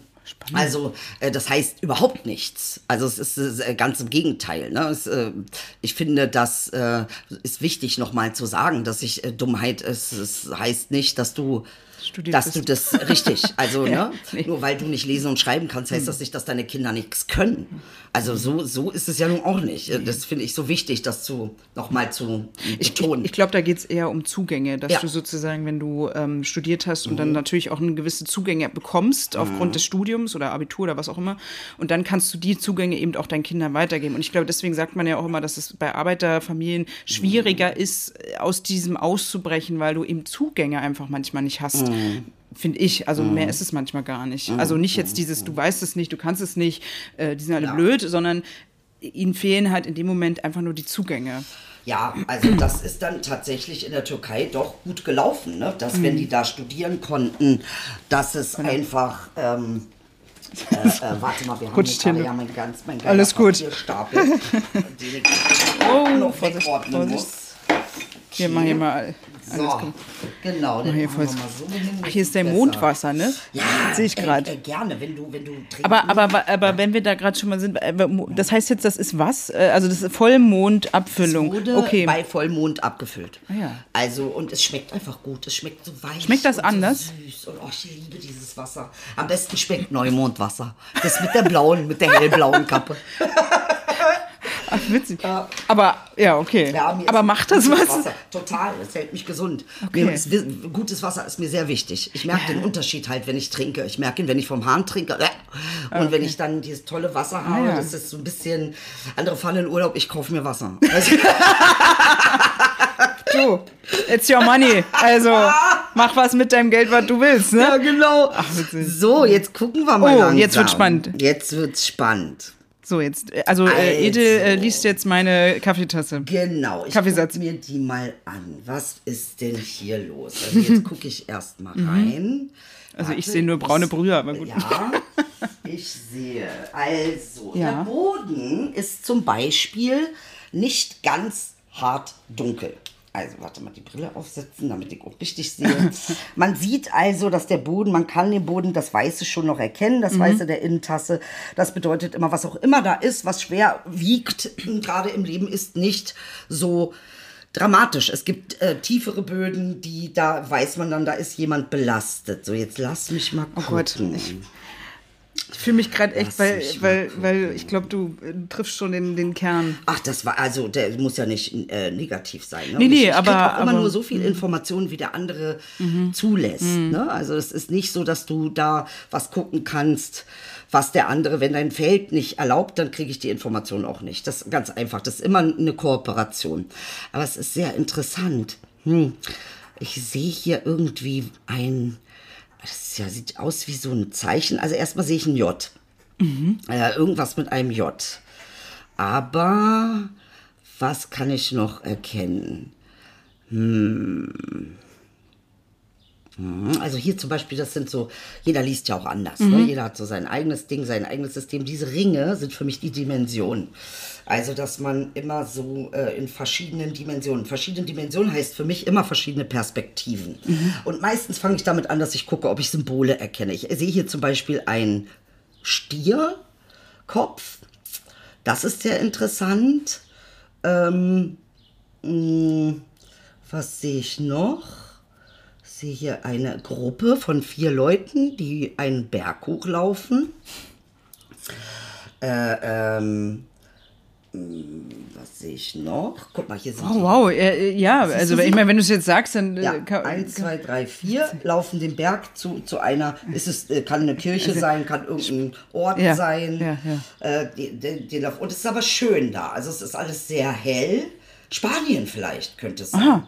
also äh, das heißt überhaupt nichts. Also es ist äh, ganz im Gegenteil. Ne? Es, äh, ich finde, das äh, ist wichtig nochmal zu sagen, dass ich äh, Dummheit ist. Es heißt nicht, dass du Studiert dass bist. du das richtig, also Ja, ne, nee. Hm. nur weil du nicht lesen und schreiben kannst, heißt das nicht, dass deine Kinder nichts können. Also so so ist es ja nun auch nicht. Das finde ich so wichtig, das zu nochmal zu Ich, betonen. ich, ich glaube, da geht es eher um Zugänge, dass Ja. Mhm. du sozusagen, wenn du ähm, studiert hast und dann natürlich auch eine gewisse Zugänge bekommst aufgrund des Studiums oder Abitur oder was auch immer, und dann kannst du die Zugänge eben auch deinen Kindern weitergeben. Und ich glaube, deswegen sagt man ja auch immer, dass es bei Arbeiterfamilien schwieriger ist, aus diesem auszubrechen, weil du eben Zugänge einfach manchmal nicht hast. Finde ich. Also mehr ist es manchmal gar nicht. Also nicht jetzt dieses, du weißt es nicht, du kannst es nicht, äh, die sind alle Ja. blöd, sondern ihnen fehlen halt in dem Moment einfach nur die Zugänge. Ja, also das ist dann tatsächlich in der Türkei doch gut gelaufen, ne? dass Mhm. wenn die da studieren konnten, dass es einfach. Ähm, äh, äh, warte mal, wir haben hin. gerade ja mein ganz mein Alles gut. Papierstapel, den ich Oh, noch Vorsicht, Vorsicht. muss. Hier, mach hier mal So, genau. Den hier wir mal so hin, Ach, hier ist der besser. Mondwasser, ne? Ja, Sehe ich äh, gerade. Äh, gerne, wenn du, wenn du trinken Aber, aber, aber wenn wir da gerade schon mal sind, äh, das heißt jetzt, das ist was? Also das ist Vollmondabfüllung. Es wurde Okay. bei Vollmond abgefüllt. Ah, ja. Also, und es schmeckt einfach gut. Es schmeckt so weich. Schmeckt das anders? So süß. Und oh, ich liebe dieses Wasser. Am besten schmeckt Neumondwasser. Das mit der blauen, mit der hellblauen Kappe. Ach, witzig. Aber, ja, okay. Ja, aber macht das was? Wasser. Total, es hält mich gesund. Okay. Ist, gutes Wasser ist mir sehr wichtig. Ich merke den Unterschied halt, wenn ich trinke. Ich merke ihn, wenn ich vom Hahn trinke. äh, Und wenn ich dann dieses tolle Wasser habe, Ah, ja. das ist so ein bisschen, andere fahren in Urlaub, ich kaufe mir Wasser. Also, Du, it's your money. Also, mach was mit deinem Geld, was du willst, ja, ne? genau. witzig. so, jetzt gucken wir mal Oh, langsam. jetzt wird's spannend. Jetzt wird's spannend. So, jetzt, äh, also, äh, Edel äh, liest jetzt meine Kaffeetasse. Genau, ich Kaffeesatz. guck mir die mal an. Was ist denn hier los? Also jetzt gucke ich erst mal rein. Mhm. Also, ich Warte, sehe nur braune Brühe, aber gut. Ja, ich sehe. Also, Ja. der Boden ist zum Beispiel nicht ganz hart dunkel. Also, warte mal, die Brille aufsetzen, damit ich auch richtig sehe. man sieht also, dass der Boden, man kann den Boden, das Weiße schon noch erkennen, das Weiße der Innentasse. Das bedeutet immer, was auch immer da ist, was schwer wiegt, gerade im Leben, ist nicht so dramatisch. Es gibt äh, tiefere Böden, die da weiß man dann, da ist jemand belastet. So, jetzt lass mich mal gucken. Oh Gott, ich- Ich fühle mich gerade echt, weil, weil, weil ich glaube, du äh, triffst schon den, den Kern. Ach, das war, also der muss ja nicht äh, negativ sein. Ne? Nee, nee, ich, ich aber- auch immer aber- Mhm. nur so viel Informationen, wie der andere zulässt. Ne? Also es ist nicht so, dass du da was gucken kannst, was der andere, wenn dein Feld nicht erlaubt, dann kriege ich die Information auch nicht. Das ist ganz einfach. Das ist immer eine Kooperation. Aber es ist sehr interessant. Hm. Ich sehe hier irgendwie ein, das ja, sieht aus wie so ein Zeichen. Also erstmal sehe ich ein J. Äh, irgendwas mit einem J. Aber was kann ich noch erkennen? Hm. Also hier zum Beispiel, das sind so, jeder liest ja auch anders. Ne? Jeder hat so sein eigenes Ding, sein eigenes System. Diese Ringe sind für mich die Dimensionen. Also, dass man immer so äh, in verschiedenen Dimensionen, verschiedene Dimensionen heißt für mich immer verschiedene Perspektiven. Und meistens fange ich damit an, dass ich gucke, ob ich Symbole erkenne. Ich sehe hier zum Beispiel einen Stierkopf. Das ist sehr interessant. Ähm, mh, was sehe ich noch? Ich sehe hier eine Gruppe von vier Leuten, die einen Berg hochlaufen. Äh, ähm, Was sehe ich noch? Guck mal, hier sind Oh, die. wow, äh, ja, also du ich meine, wenn du es jetzt sagst, dann äh, Ja, kann, eins, zwei, drei, vier laufen den Berg zu, zu einer, ist es, äh, kann eine Kirche sein, kann irgendein Ort Ja, sein. ja, Äh, die, die, die, und es ist aber schön da. Also es ist alles sehr hell. Spanien vielleicht könnte es sein. Aha.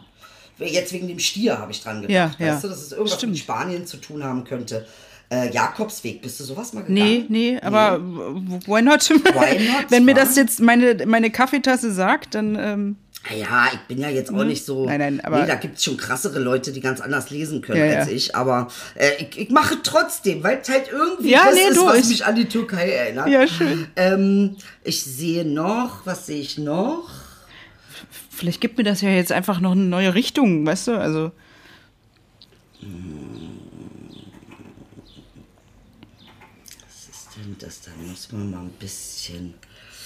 Jetzt wegen dem Stier habe ich dran gedacht. Ja, weißt ja. du, dass es irgendwas Stimmt. mit Spanien zu tun haben könnte. Äh, Jakobsweg, bist du sowas mal Nee, gegangen? nee, aber w- why not? Why not, Wenn mir das jetzt meine, meine Kaffeetasse sagt, dann ähm, Ja, ich bin ja jetzt auch nicht so. Mhm. Nein, nein, aber- Nee, da gibt es schon krassere Leute, die ganz anders lesen können Ja, als ja. ich. Aber äh, ich, ich mache trotzdem, weil es halt irgendwie Ja, das nee, ist, du, was ich- mich an die Türkei erinnert. Ja, schön. Ähm, ich sehe noch, was sehe ich noch? vielleicht gibt mir das ja jetzt einfach noch eine neue Richtung, weißt du? Also, Was ist denn das? Da muss man mal ein bisschen.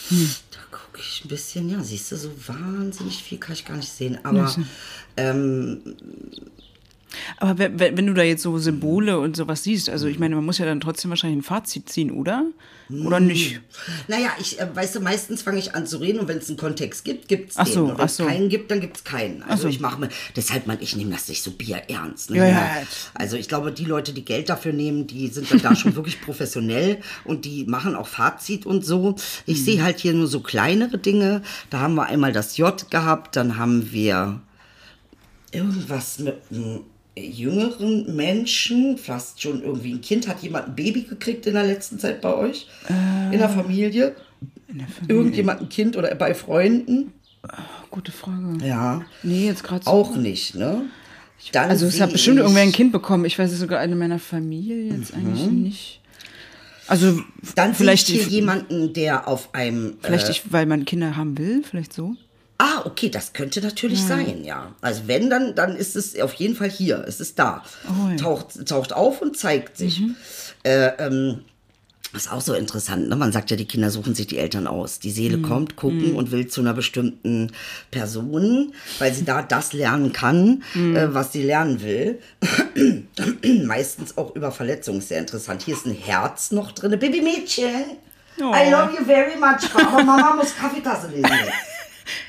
Hm. Da gucke ich ein bisschen, ja, siehst du, so wahnsinnig viel kann ich gar nicht sehen. Aber ähm, aber wenn, wenn du da jetzt so Symbole und sowas siehst, also ich meine, man muss ja dann trotzdem wahrscheinlich ein Fazit ziehen, oder? Oder nicht? Naja, ich, äh, weißt du, meistens fange ich an zu reden und wenn es einen Kontext gibt, gibt es Ach den. so, und wenn es so. keinen gibt, dann gibt es keinen. Also so. ich mache mir, deshalb mal, ich nehme das nicht so bierernst. Ne? Ja, ja. Also ich glaube, die Leute, die Geld dafür nehmen, die sind dann da schon wirklich professionell und die machen auch Fazit und so. Ich Hm. sehe halt hier nur so kleinere Dinge. Da haben wir einmal das J gehabt, dann haben wir irgendwas mit einem jüngeren Menschen, fast schon irgendwie ein Kind. Hat jemand ein Baby gekriegt in der letzten Zeit bei euch? in der Familie? Irgendjemand ein Kind oder bei Freunden? Gute Frage. Ja. Nee, jetzt gerade so. Auch nicht, ne? Dann Also es hat bestimmt ich- irgendwer ein Kind bekommen. Ich weiß es sogar eine meiner Familie jetzt eigentlich nicht. Also Dann vielleicht hier jemanden, der auf einem. Vielleicht äh, ich, weil man Kinder haben will, vielleicht so. Ah, okay, das könnte natürlich sein, ja. Also wenn, dann, dann ist es auf jeden Fall hier. Es ist da. Oh, ja. Mhm. taucht, taucht auf und zeigt sich. Äh, ähm, das ist auch so interessant. Ne? Man sagt ja, die Kinder suchen sich die Eltern aus. Die Seele Mhm. kommt, gucken und will zu einer bestimmten Person, weil sie da das lernen kann, Mhm. äh, was sie lernen will. Meistens auch über Verletzungen. Sehr interessant. Hier ist ein Herz noch drin. Babymädchen, Oh. I love you very much. Aber Mama muss Kaffeetasse lesen jetzt.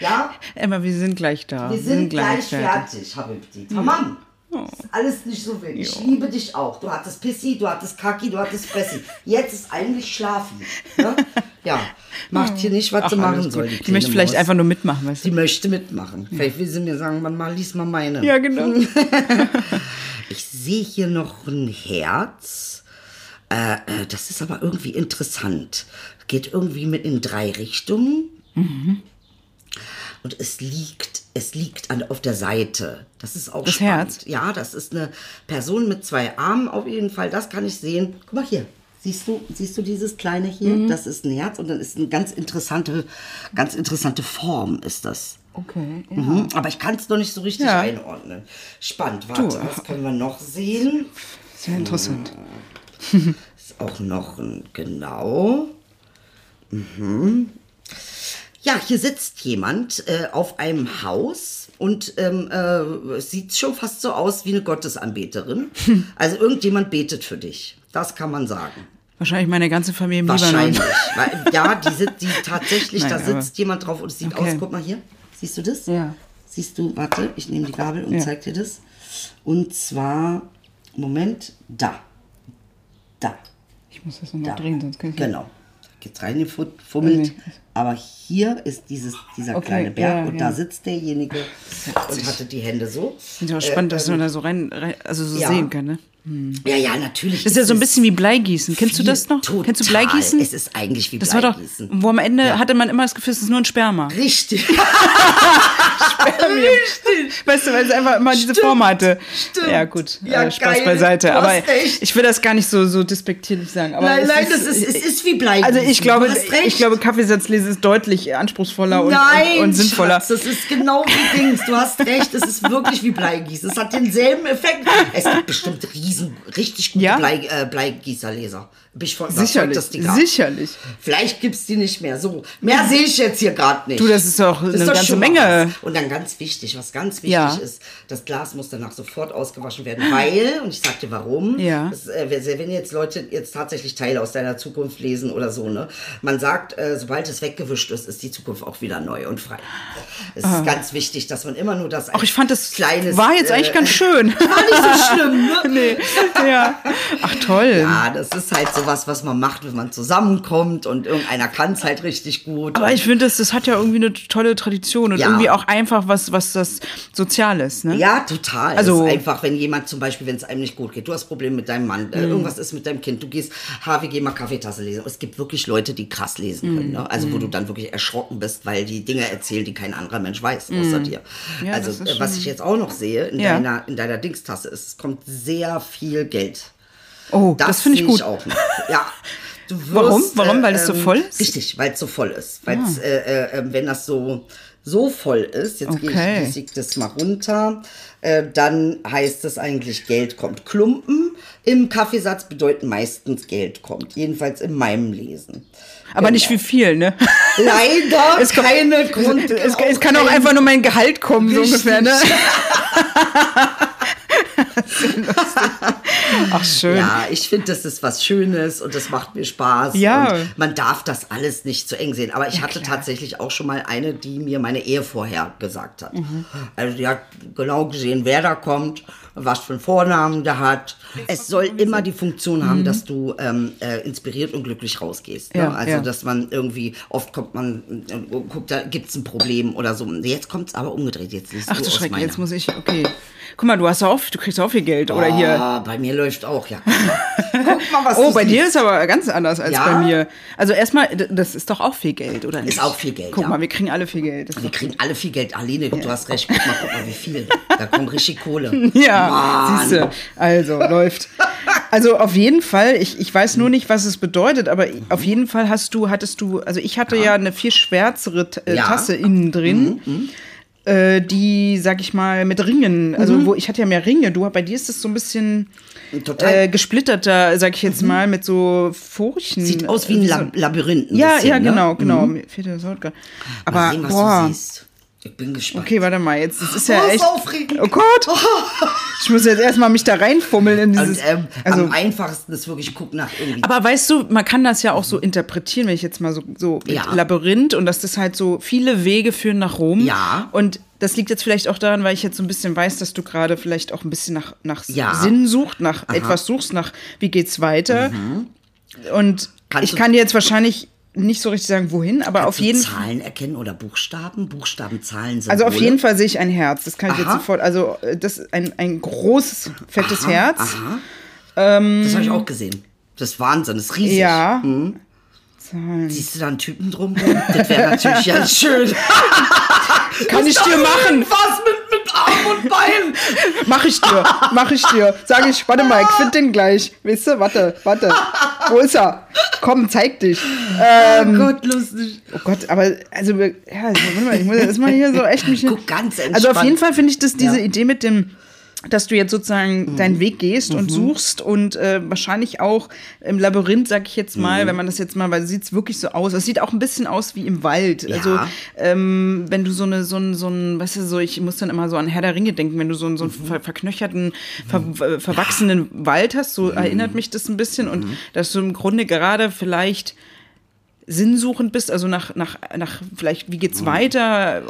Ja? Emma, wir sind gleich da. Wir sind gleich fertig, Habibti. Tamam. Ist alles nicht so wild. Ich liebe dich auch. Du hattest Pissi, du hattest Kaki, du hattest Fressi. Jetzt ist eigentlich Schlafi. Ne? Ja, macht hier nicht, was Ach, sie machen soll. Die, Die möchte vielleicht Maus. einfach nur mitmachen, weißt Die du? möchte mitmachen. Vielleicht will sie mir sagen, man mal lies mal meine. Ja, genau. Ich sehe hier noch ein Herz. Äh, äh, das ist aber irgendwie interessant. Geht irgendwie mit in drei Richtungen. Und es liegt, es liegt an, auf der Seite. Das ist auch Das spannend. Herz? Ja, das ist eine Person mit zwei Armen auf jeden Fall. Das kann ich sehen. Guck mal hier. Siehst du, siehst du dieses kleine hier? Mhm. Das ist ein Herz und dann ist eine ganz interessante, ganz interessante Form ist das. Okay. Ja. Mhm, aber ich kann es noch nicht so richtig Ja. einordnen. Spannend. Warte, Du. was können wir noch sehen? Sehr interessant. Ist auch noch ein genau. Mhm. Ja, hier sitzt jemand äh, auf einem Haus und ähm, äh, sieht schon fast so aus wie eine Gottesanbeterin. Also irgendjemand betet für dich. Das kann man sagen. Wahrscheinlich meine ganze Familie im Wahrscheinlich. Libanon. Weil, ja, die, die tatsächlich, Nein, da sitzt jemand drauf und es sieht Okay. aus. Guck mal hier. Siehst du das? Ja. Siehst du, warte, ich nehme die Gabel und Ja. zeig dir das. Und zwar, Moment, da. Da. Ich muss das nochmal Da. drehen, sonst kann ich Genau. Geht's reingefummelt. Aber hier ist dieses, dieser Okay, kleine Berg ja, und ja. da sitzt derjenige und hatte die Hände so. Ist ja spannend, dass man da so rein, rein also so ja. sehen kann, ne? Ja, ja, natürlich. Das ist ja so ein bisschen wie Bleigießen. Kennst du das noch? Total. Kennst du Bleigießen? Es ist eigentlich wie Das war doch, Bleigießen. wo am Ende hatte man immer das Gefühl, es ist nur ein Sperma. Richtig. Weißt du, weil es einfach immer diese Stimmt, Form hatte. stimmt. Ja, gut. Ja, äh, Spaß geil, beiseite. Aber recht. ich will das gar nicht so, so despektierlich sagen. Aber nein, es nein, das ist, es ist wie Bleigießen. Also ich glaube, ich glaube, Kaffeesatzlese ist deutlich anspruchsvoller und, Nein, und, und sinnvoller. Schatz, das ist genau wie Dings. Du hast recht, es ist wirklich wie Bleigießen. Es hat denselben Effekt. Es gibt bestimmt riesen, richtig gute Ja? Blei, äh, Bleigießerleser. Bin ich überzeugt, Sicherlich, dass die gab. sicherlich. Vielleicht gibt's die nicht mehr. So, mehr sehe ich jetzt hier gerade nicht. Du, das ist doch eine ganze schon mal Menge. was. Und dann ganz wichtig, was ganz wichtig Ja. ist, das Glas muss danach sofort ausgewaschen werden, weil, und ich sag dir warum, Ja. das, äh, wenn jetzt Leute jetzt tatsächlich Teile aus deiner Zukunft lesen oder so, ne, man sagt, äh, sobald es weggewischt ist, ist die Zukunft auch wieder neu und frei. Es ist ganz wichtig, dass man immer nur das Ach, ich fand das kleines, war jetzt eigentlich äh, ganz schön. War nicht so schlimm, ne? nee. Ja. Ach toll. Ja, das ist halt sowas, was man macht, wenn man zusammenkommt und irgendeiner kann es halt richtig gut. Aber ich finde, das, das hat ja irgendwie eine tolle Tradition und Ja. irgendwie auch einfach was, was das Soziales, ne? Ja, total. Also- einfach, wenn jemand zum Beispiel, wenn es einem nicht gut geht, du hast Probleme mit deinem Mann, Mhm. äh, irgendwas ist mit deinem Kind, du gehst, gehen mal Kaffeetasse lesen. Es gibt wirklich Leute, die krass lesen können, Mhm. ne? also wo du dann wirklich erschrocken bist, weil die Dinge erzählen, die kein anderer Mensch weiß, außer dir. Mhm. Ja, also äh, was ich jetzt auch noch sehe in Ja. deiner in deiner Dingstasse ist, es kommt sehr viel Geld. Oh, das, finde ich gut. auch noch. Ja. Wirst, Warum? Warum? Weil es so voll ist? Ah. Richtig, weil es so voll ist. Weil äh, äh, äh, wenn das so so voll ist, jetzt gehe Okay. ich, ich sieg das mal runter, äh, dann heißt es eigentlich Geld kommt. Klumpen im Kaffeesatz bedeuten meistens Geld kommt. Jedenfalls in meinem Lesen. Aber nicht wie viel, ne? Leider Es kommt- keine Grund. Es, es kann auch einfach nur mein Gehalt kommen, so Richtig. ungefähr, ne? Ach, schön. Ja, ich finde, das ist was Schönes und das macht mir Spaß. Ja. Und man darf das alles nicht zu eng sehen. Aber ich hatte tatsächlich auch schon mal eine, die mir meine Ehe vorher gesagt hat. Mhm. Also die hat genau gesehen, wer da kommt, was für einen Vornamen der hat. Es soll immer die Funktion haben, dass du ähm, äh, inspiriert und glücklich rausgehst. Ne? Mhm. Ja, also, ja. dass man irgendwie, oft kommt man, äh, guckt, da gibt es ein Problem oder so. Jetzt kommt es aber umgedreht. Jetzt liest Ach du du Schreck, jetzt muss ich, okay. Guck mal, du hast auch, du kriegst auch viel Geld, oder hier. Ah, bei mir läuft auch, ja. Guck mal, was Oh, bei siehst. dir ist aber ganz anders als Ja? bei mir. Also erstmal, das ist doch auch viel Geld, oder nicht? auch viel Geld, Guck ja. mal, wir kriegen alle viel Geld. Das ist Wir kriegen alle viel Geld. Aline, du hast recht. Guck mal, guck mal, wie viel. Da kommt richtig Kohle. Ja, siehst du. Also, läuft. Also auf jeden Fall, ich, ich weiß nur nicht, was es bedeutet, aber auf jeden Fall hast du, hattest du, also ich hatte ja, eine viel schwärzere äh, Ja. Mhm, Tasse innen drin. Äh, die, sag ich mal, mit Ringen, also wo ich hatte ja mehr Ringe, du, bei dir ist es so ein bisschen äh, gesplitterter, sag ich jetzt mal, mit so Furchen. Mhm. Sieht aus wie ein Äh, Labyrinth. ein Ja, bisschen, ja, ne? genau, genau. Mir fehlt das Wort gerade. Aber, sehen, boah. Ich bin gespannt. Okay, warte mal, jetzt das ist ja Oh, echt. aufregend. Oh Gott! Ich muss jetzt erstmal mich da reinfummeln in dieses. Und, ähm, also, am einfachsten ist wirklich, guck nach irgendwie. aber weißt du, man kann das ja auch so interpretieren, wenn ich jetzt mal so, so mit Ja. Labyrinth und dass das halt so viele Wege führen nach Rom. Ja. Und das liegt jetzt vielleicht auch daran, weil ich jetzt so ein bisschen weiß, dass du gerade vielleicht auch ein bisschen nach, nach Ja. Sinn suchst, nach etwas suchst, nach wie geht's weiter. Und Kannst ich kann dir jetzt wahrscheinlich nicht so richtig sagen, wohin, aber auf Kannst du jeden Fall. Zahlen erkennen oder Buchstaben? Buchstaben, Zahlen, Symbole. Also auf jeden Fall sehe ich ein Herz. Das kann ich jetzt Aha. sofort. Also äh, das ist ein, ein großes, fettes Herz. Aha. das habe ich auch gesehen. Das ist Wahnsinn, das ist riesig. Ja. Siehst du da einen Typen drum? Das wäre natürlich ganz schön. Kann ich dir machen. Was mit, mit Arm und Bein? Mach ich dir. Mach ich dir. Sag ich, warte mal, ich find den gleich. Weißt du, warte, warte. Wo ist er? Komm, zeig dich. oh Gott, lustig. Oh Gott, aber also ja, also, warte mal, ich muss jetzt mal hier so echt mich. Guck, ganz Also auf entspannt. jeden Fall finde ich das diese Ja. Idee mit dem dass du jetzt sozusagen Mhm. deinen Weg gehst und suchst und äh, wahrscheinlich auch im Labyrinth, sag ich jetzt Mhm. mal, wenn man das jetzt mal, weil sieht es wirklich so aus. Es sieht auch ein bisschen aus wie im Wald. Ja. Also ähm, wenn du so eine, so ein, so ein, weißt du, so, ich muss dann immer so an Herr der Ringe denken, wenn du so einen, so einen Mhm. ver verknöcherten, ver ver verwachsenen Wald hast, Mhm. so erinnert mich das ein bisschen und dass du im Grunde gerade vielleicht sinnsuchend bist, also nach, nach, nach vielleicht, wie geht's weiter,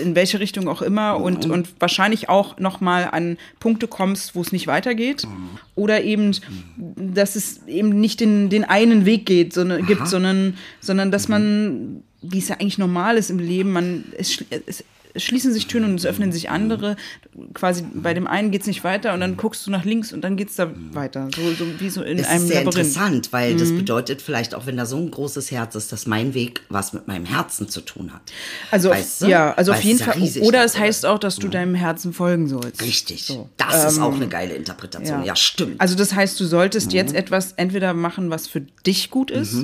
in welche Richtung auch immer und, und wahrscheinlich auch nochmal an Punkte kommst, wo es nicht weitergeht. Oder eben, dass es eben nicht den, den einen Weg geht, sondern, gibt, sondern, sondern dass man, wie es ja eigentlich normal ist im Leben, man, es, es schließen sich Türen und es öffnen sich andere. Quasi bei dem einen geht es nicht weiter und dann guckst du nach links und dann geht es da weiter. So, so wie so in Das einem ist sehr Labyrinth. interessant, weil das Mhm. bedeutet vielleicht auch, wenn da so ein großes Herz ist, dass mein Weg was mit meinem Herzen zu tun hat. Also, Weißt du? ja, also auf es jeden ist ja Fall. Oder es heißt auch, dass du deinem Herzen folgen sollst. Richtig. So. Das ist Ähm, auch eine geile Interpretation. Ja, stimmt. Mhm. Also das heißt, du solltest jetzt etwas entweder machen, was für dich gut ist,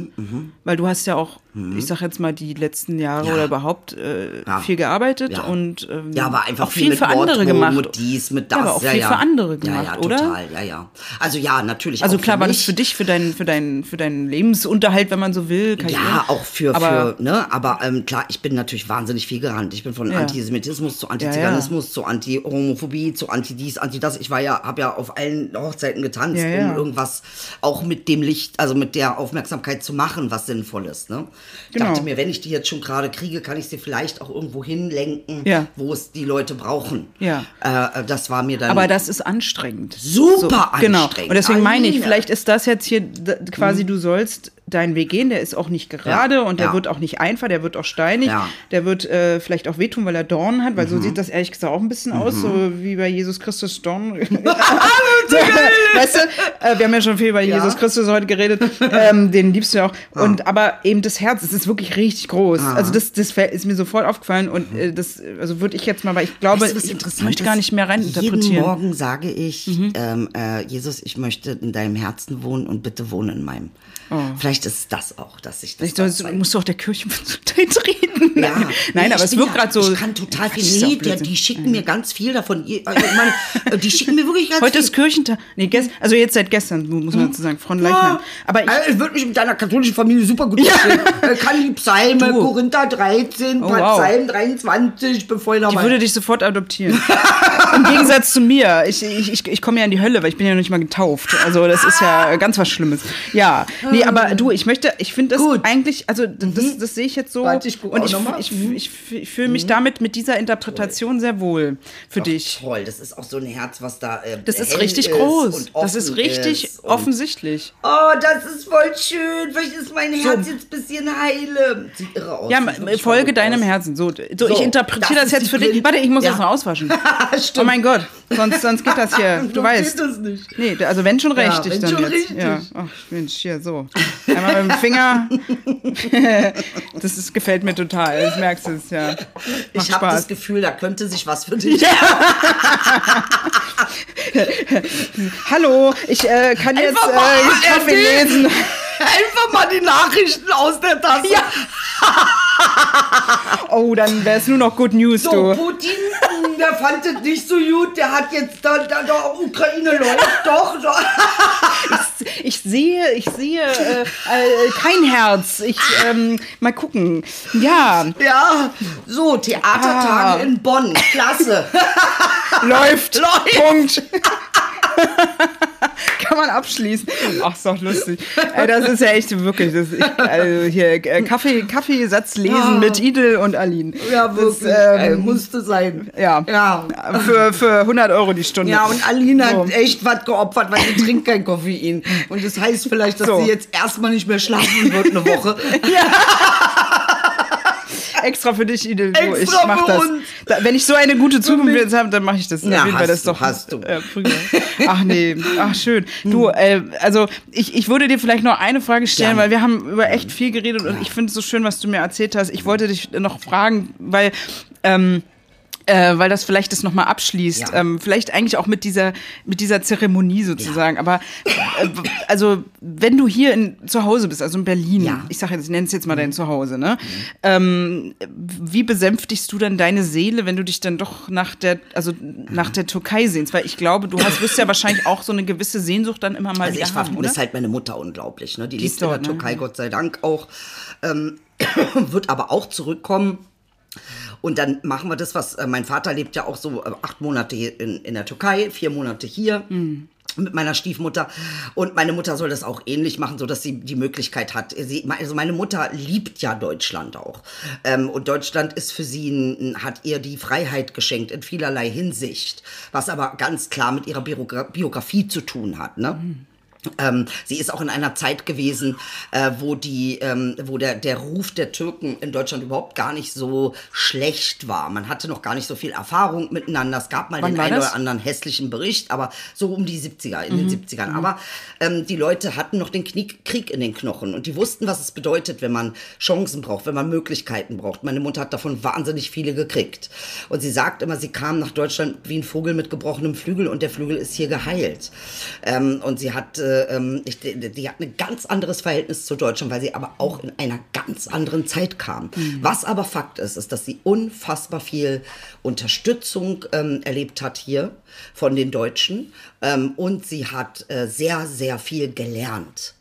weil du hast ja auch ich sag jetzt mal, die letzten Jahre Ja. oder überhaupt äh, Ja. viel gearbeitet Ja. und ähm, Ja, aber einfach viel mit für andere gemacht. Mit dies, mit das. Ja, aber auch ja, viel für andere gemacht, ja, ja, oder? Total, ja, ja. Also ja, natürlich. Also klar war das für dich, für deinen, für deinen, für deinen Lebensunterhalt, wenn man so will. Karriere. Ja, auch für, aber für ne, aber ähm, klar, ich bin natürlich wahnsinnig viel gerannt. Ich bin von. Antisemitismus zu Antiziganismus zu Anti-Homophobie zu Anti-dies, Anti-das. Ich war ja, habe ja auf allen Hochzeiten getanzt, um irgendwas auch mit dem Licht, also mit der Aufmerksamkeit zu machen, was sinnvoll ist. Ne? Ich Genau. dachte mir, wenn ich die jetzt schon gerade kriege, kann ich sie vielleicht auch irgendwo hinlenken, Ja. wo es die Leute brauchen. Ja. Äh, das war mir dann. Aber das ist anstrengend. Super Genau. anstrengend. Und deswegen meine ich, vielleicht ist das jetzt hier quasi, du sollst deinen Weg gehen, der ist auch nicht gerade Ja. und der Ja. wird auch nicht einfach, der wird auch steinig, Ja. Mhm. der wird äh, vielleicht auch wehtun, weil er Dornen hat, weil so sieht das ehrlich gesagt auch ein bisschen aus, so wie bei Jesus Christus Dornen. weißt du, äh, wir haben ja schon viel über. Jesus Christus heute geredet, ähm, den liebst du ja auch. Und aber eben das Herz, es ist wirklich richtig groß. Also das, das fällt- ist mir sofort aufgefallen und äh, das, also würde ich jetzt mal, weil ich glaube, Weißt du, was ich möchte gar nicht mehr Jeden reininterpretieren. Mhm. Morgen sage ich, ähm, äh, Jesus, ich möchte in deinem Herzen wohnen und bitte wohne in meinem. Vielleicht ist das auch, dass ich das. Ich da- musst du auch der Kirche treten. ja. Nein, Nee, aber ich es wirkt ja- gerade so. Ich kann total viel. Nee, die schicken mir ganz viel davon. Ich meine, äh, die schicken mir wirklich ganz Heute viel. ist Kirchentag. Nee, also jetzt seit gestern, muss man dazu sagen, von Leichnam. Aber ich, äh, würde mich mit deiner katholischen Familie super gut verstehen. Äh, Kann die Psalme, Du. Korinther 13, Oh, wow. Psalm 23, bevor ich ich nochmal. würde dich sofort adoptieren. Im Gegensatz zu mir. Ich, ich, ich, ich komme ja in die Hölle, weil ich bin ja noch nicht mal getauft. Also das ist ja ganz was Schlimmes. Ja, nee, aber du, ich möchte, ich finde das Gut. eigentlich, also das, das sehe ich jetzt so. Warte, ich und ich, noch mal. ich, ich, ich fühle mich damit mit dieser Interpretation sehr wohl für dich. Toll, das ist auch so ein Herz, was da. Äh, Das ist richtig ist groß. Das ist richtig ist offensichtlich. Oh, das ist voll schön. Vielleicht ist mein Herz jetzt ein bisschen heile. Sieht irre aus. Ja, folge deinem aus. Herzen. So, so, ich So, interpretiere das das, jetzt für dich. Warte, ich muss Ja. das noch auswaschen. Oh mein Gott, sonst, sonst geht das hier. Du weißt. das nicht. Nee, also wenn schon Ja, richtig wenn dann schon jetzt. richtig. Ja. Ach Mensch, hier so. Einmal mit dem Finger. das ist, gefällt mir total. Ich merkst es ja. Macht Ich habe das. Gefühl, da könnte sich was für dich. Hallo, ich äh, kann jetzt Einfach mal äh, Kaffee ARD. lesen. Einfach mal die Nachrichten aus der Tasse. Ja. Oh, dann wäre es nur noch Good News, So, du. Putin, der fand es nicht so gut. Der hat jetzt da, da, da Ukraine läuft doch. doch. Ich sehe, ich sehe äh, äh, kein Herz. Ich ähm, mal gucken. Ja, Ja, so, Theatertage Ah. in Bonn. Klasse. läuft. Läuft. Punkt. Kann man abschließen. Ach, ist doch lustig. Ey, das ist ja echt wirklich. Das, ich, also hier äh, Kaffee, Kaffeesatz lesen Ja. mit Idel und Aline. Ja, wirklich. Das, ähm, musste sein. ja. Ja. Für, für 100 Euro die Stunde. Ja, und Aline So. hat echt was geopfert, weil sie trinkt kein Koffein. Und das heißt vielleicht, dass So. sie jetzt erstmal nicht mehr schlafen wird eine Woche. Extra für dich, Idel. Du, ich Extra mach für das. uns. Da, wenn ich so eine gute Zukunft jetzt habe, dann mache ich das. Ja, Auf jeden Fall, hast das du, doch hast du. Äh, früher. Ach nee, ach schön. Du, äh, also ich, ich würde dir vielleicht noch eine Frage stellen, Gerne. weil wir haben über echt viel geredet und ich finde es so schön, was du mir erzählt hast. Ich wollte dich noch fragen, weil ähm, äh, weil das vielleicht das nochmal abschließt. Ja. Ähm, vielleicht eigentlich auch mit dieser, mit dieser Zeremonie sozusagen. Aber äh, also, wenn du hier in, zu Hause bist, also in Berlin, Ja. ich sage jetzt, ich nenne es jetzt mal dein Zuhause, ne? Ähm, wie besänftigst du dann deine Seele, wenn du dich dann doch nach der, also nach der Türkei sehnst? Weil ich glaube, du hast, wirst ja wahrscheinlich auch so eine gewisse Sehnsucht dann immer mal Also wieder ich haben, oder? vermisse halt meine Mutter unglaublich. Ne? Die, Die lebt ist in dort, der ne? Türkei, Gott sei Dank auch. Ähm, wird aber auch zurückkommen. Und dann machen wir das, was äh, mein Vater lebt ja auch so äh, acht Monate hier in, in der Türkei, vier Monate hier. Mhm. Mit meiner Stiefmutter. Und meine Mutter soll das auch ähnlich machen, so dass sie die Möglichkeit hat. Sie, also meine Mutter liebt ja Deutschland auch. Ähm, und Deutschland ist für sie, ein, hat ihr die Freiheit geschenkt in vielerlei Hinsicht. Was aber ganz klar mit ihrer Biogra Biografie zu tun hat, ne? Ähm, sie ist auch in einer Zeit gewesen, äh, wo die, ähm, wo der, der Ruf der Türken in Deutschland überhaupt gar nicht so schlecht war. Man hatte noch gar nicht so viel Erfahrung miteinander. Es gab mal Wann den einen das? oder anderen hässlichen Bericht, aber so um die 70er, in den 70ern. Aber ähm, die Leute hatten noch den Krieg, Krieg in den Knochen und die wussten, was es bedeutet, wenn man Chancen braucht, wenn man Möglichkeiten braucht. Meine Mutter hat davon wahnsinnig viele gekriegt. Und sie sagt immer, sie kam nach Deutschland wie ein Vogel mit gebrochenem Flügel und der Flügel ist hier geheilt. Ähm, und sie hat äh, äh, ähm, ich, die, die, hat ein ganz anderes Verhältnis zu Deutschland, weil sie aber auch in einer ganz anderen Zeit kam. Mhm. Was aber Fakt ist, ist, dass sie unfassbar viel Unterstützung ähm, erlebt hat hier von den Deutschen ähm, und sie hat äh, sehr, sehr viel gelernt.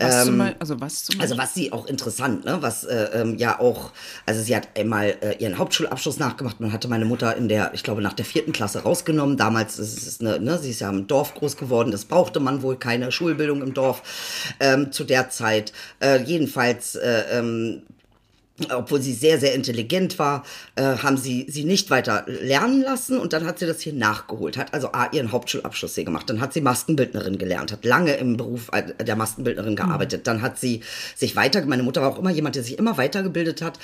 Was ähm, Beispiel, also was zum Also was sie auch interessant, ne? Was äh, ähm, ja auch, also sie hat einmal äh, ihren Hauptschulabschluss nachgemacht. Man hatte meine Mutter in der, ich glaube, nach der vierten Klasse rausgenommen. Damals ist es eine, ne, sie ist ja im Dorf groß geworden. Das brauchte man wohl keine Schulbildung im Dorf ähm, zu der Zeit. Äh, jedenfalls äh, ähm, obwohl sie sehr, sehr intelligent war, äh, haben sie sie nicht weiter lernen lassen und dann hat sie das hier nachgeholt, hat also A, ihren Hauptschulabschluss hier gemacht, dann hat sie Maskenbildnerin gelernt, hat lange im Beruf der Maskenbildnerin gearbeitet, mhm. dann hat sie sich weiter, meine Mutter war auch immer jemand, der sich immer weitergebildet hat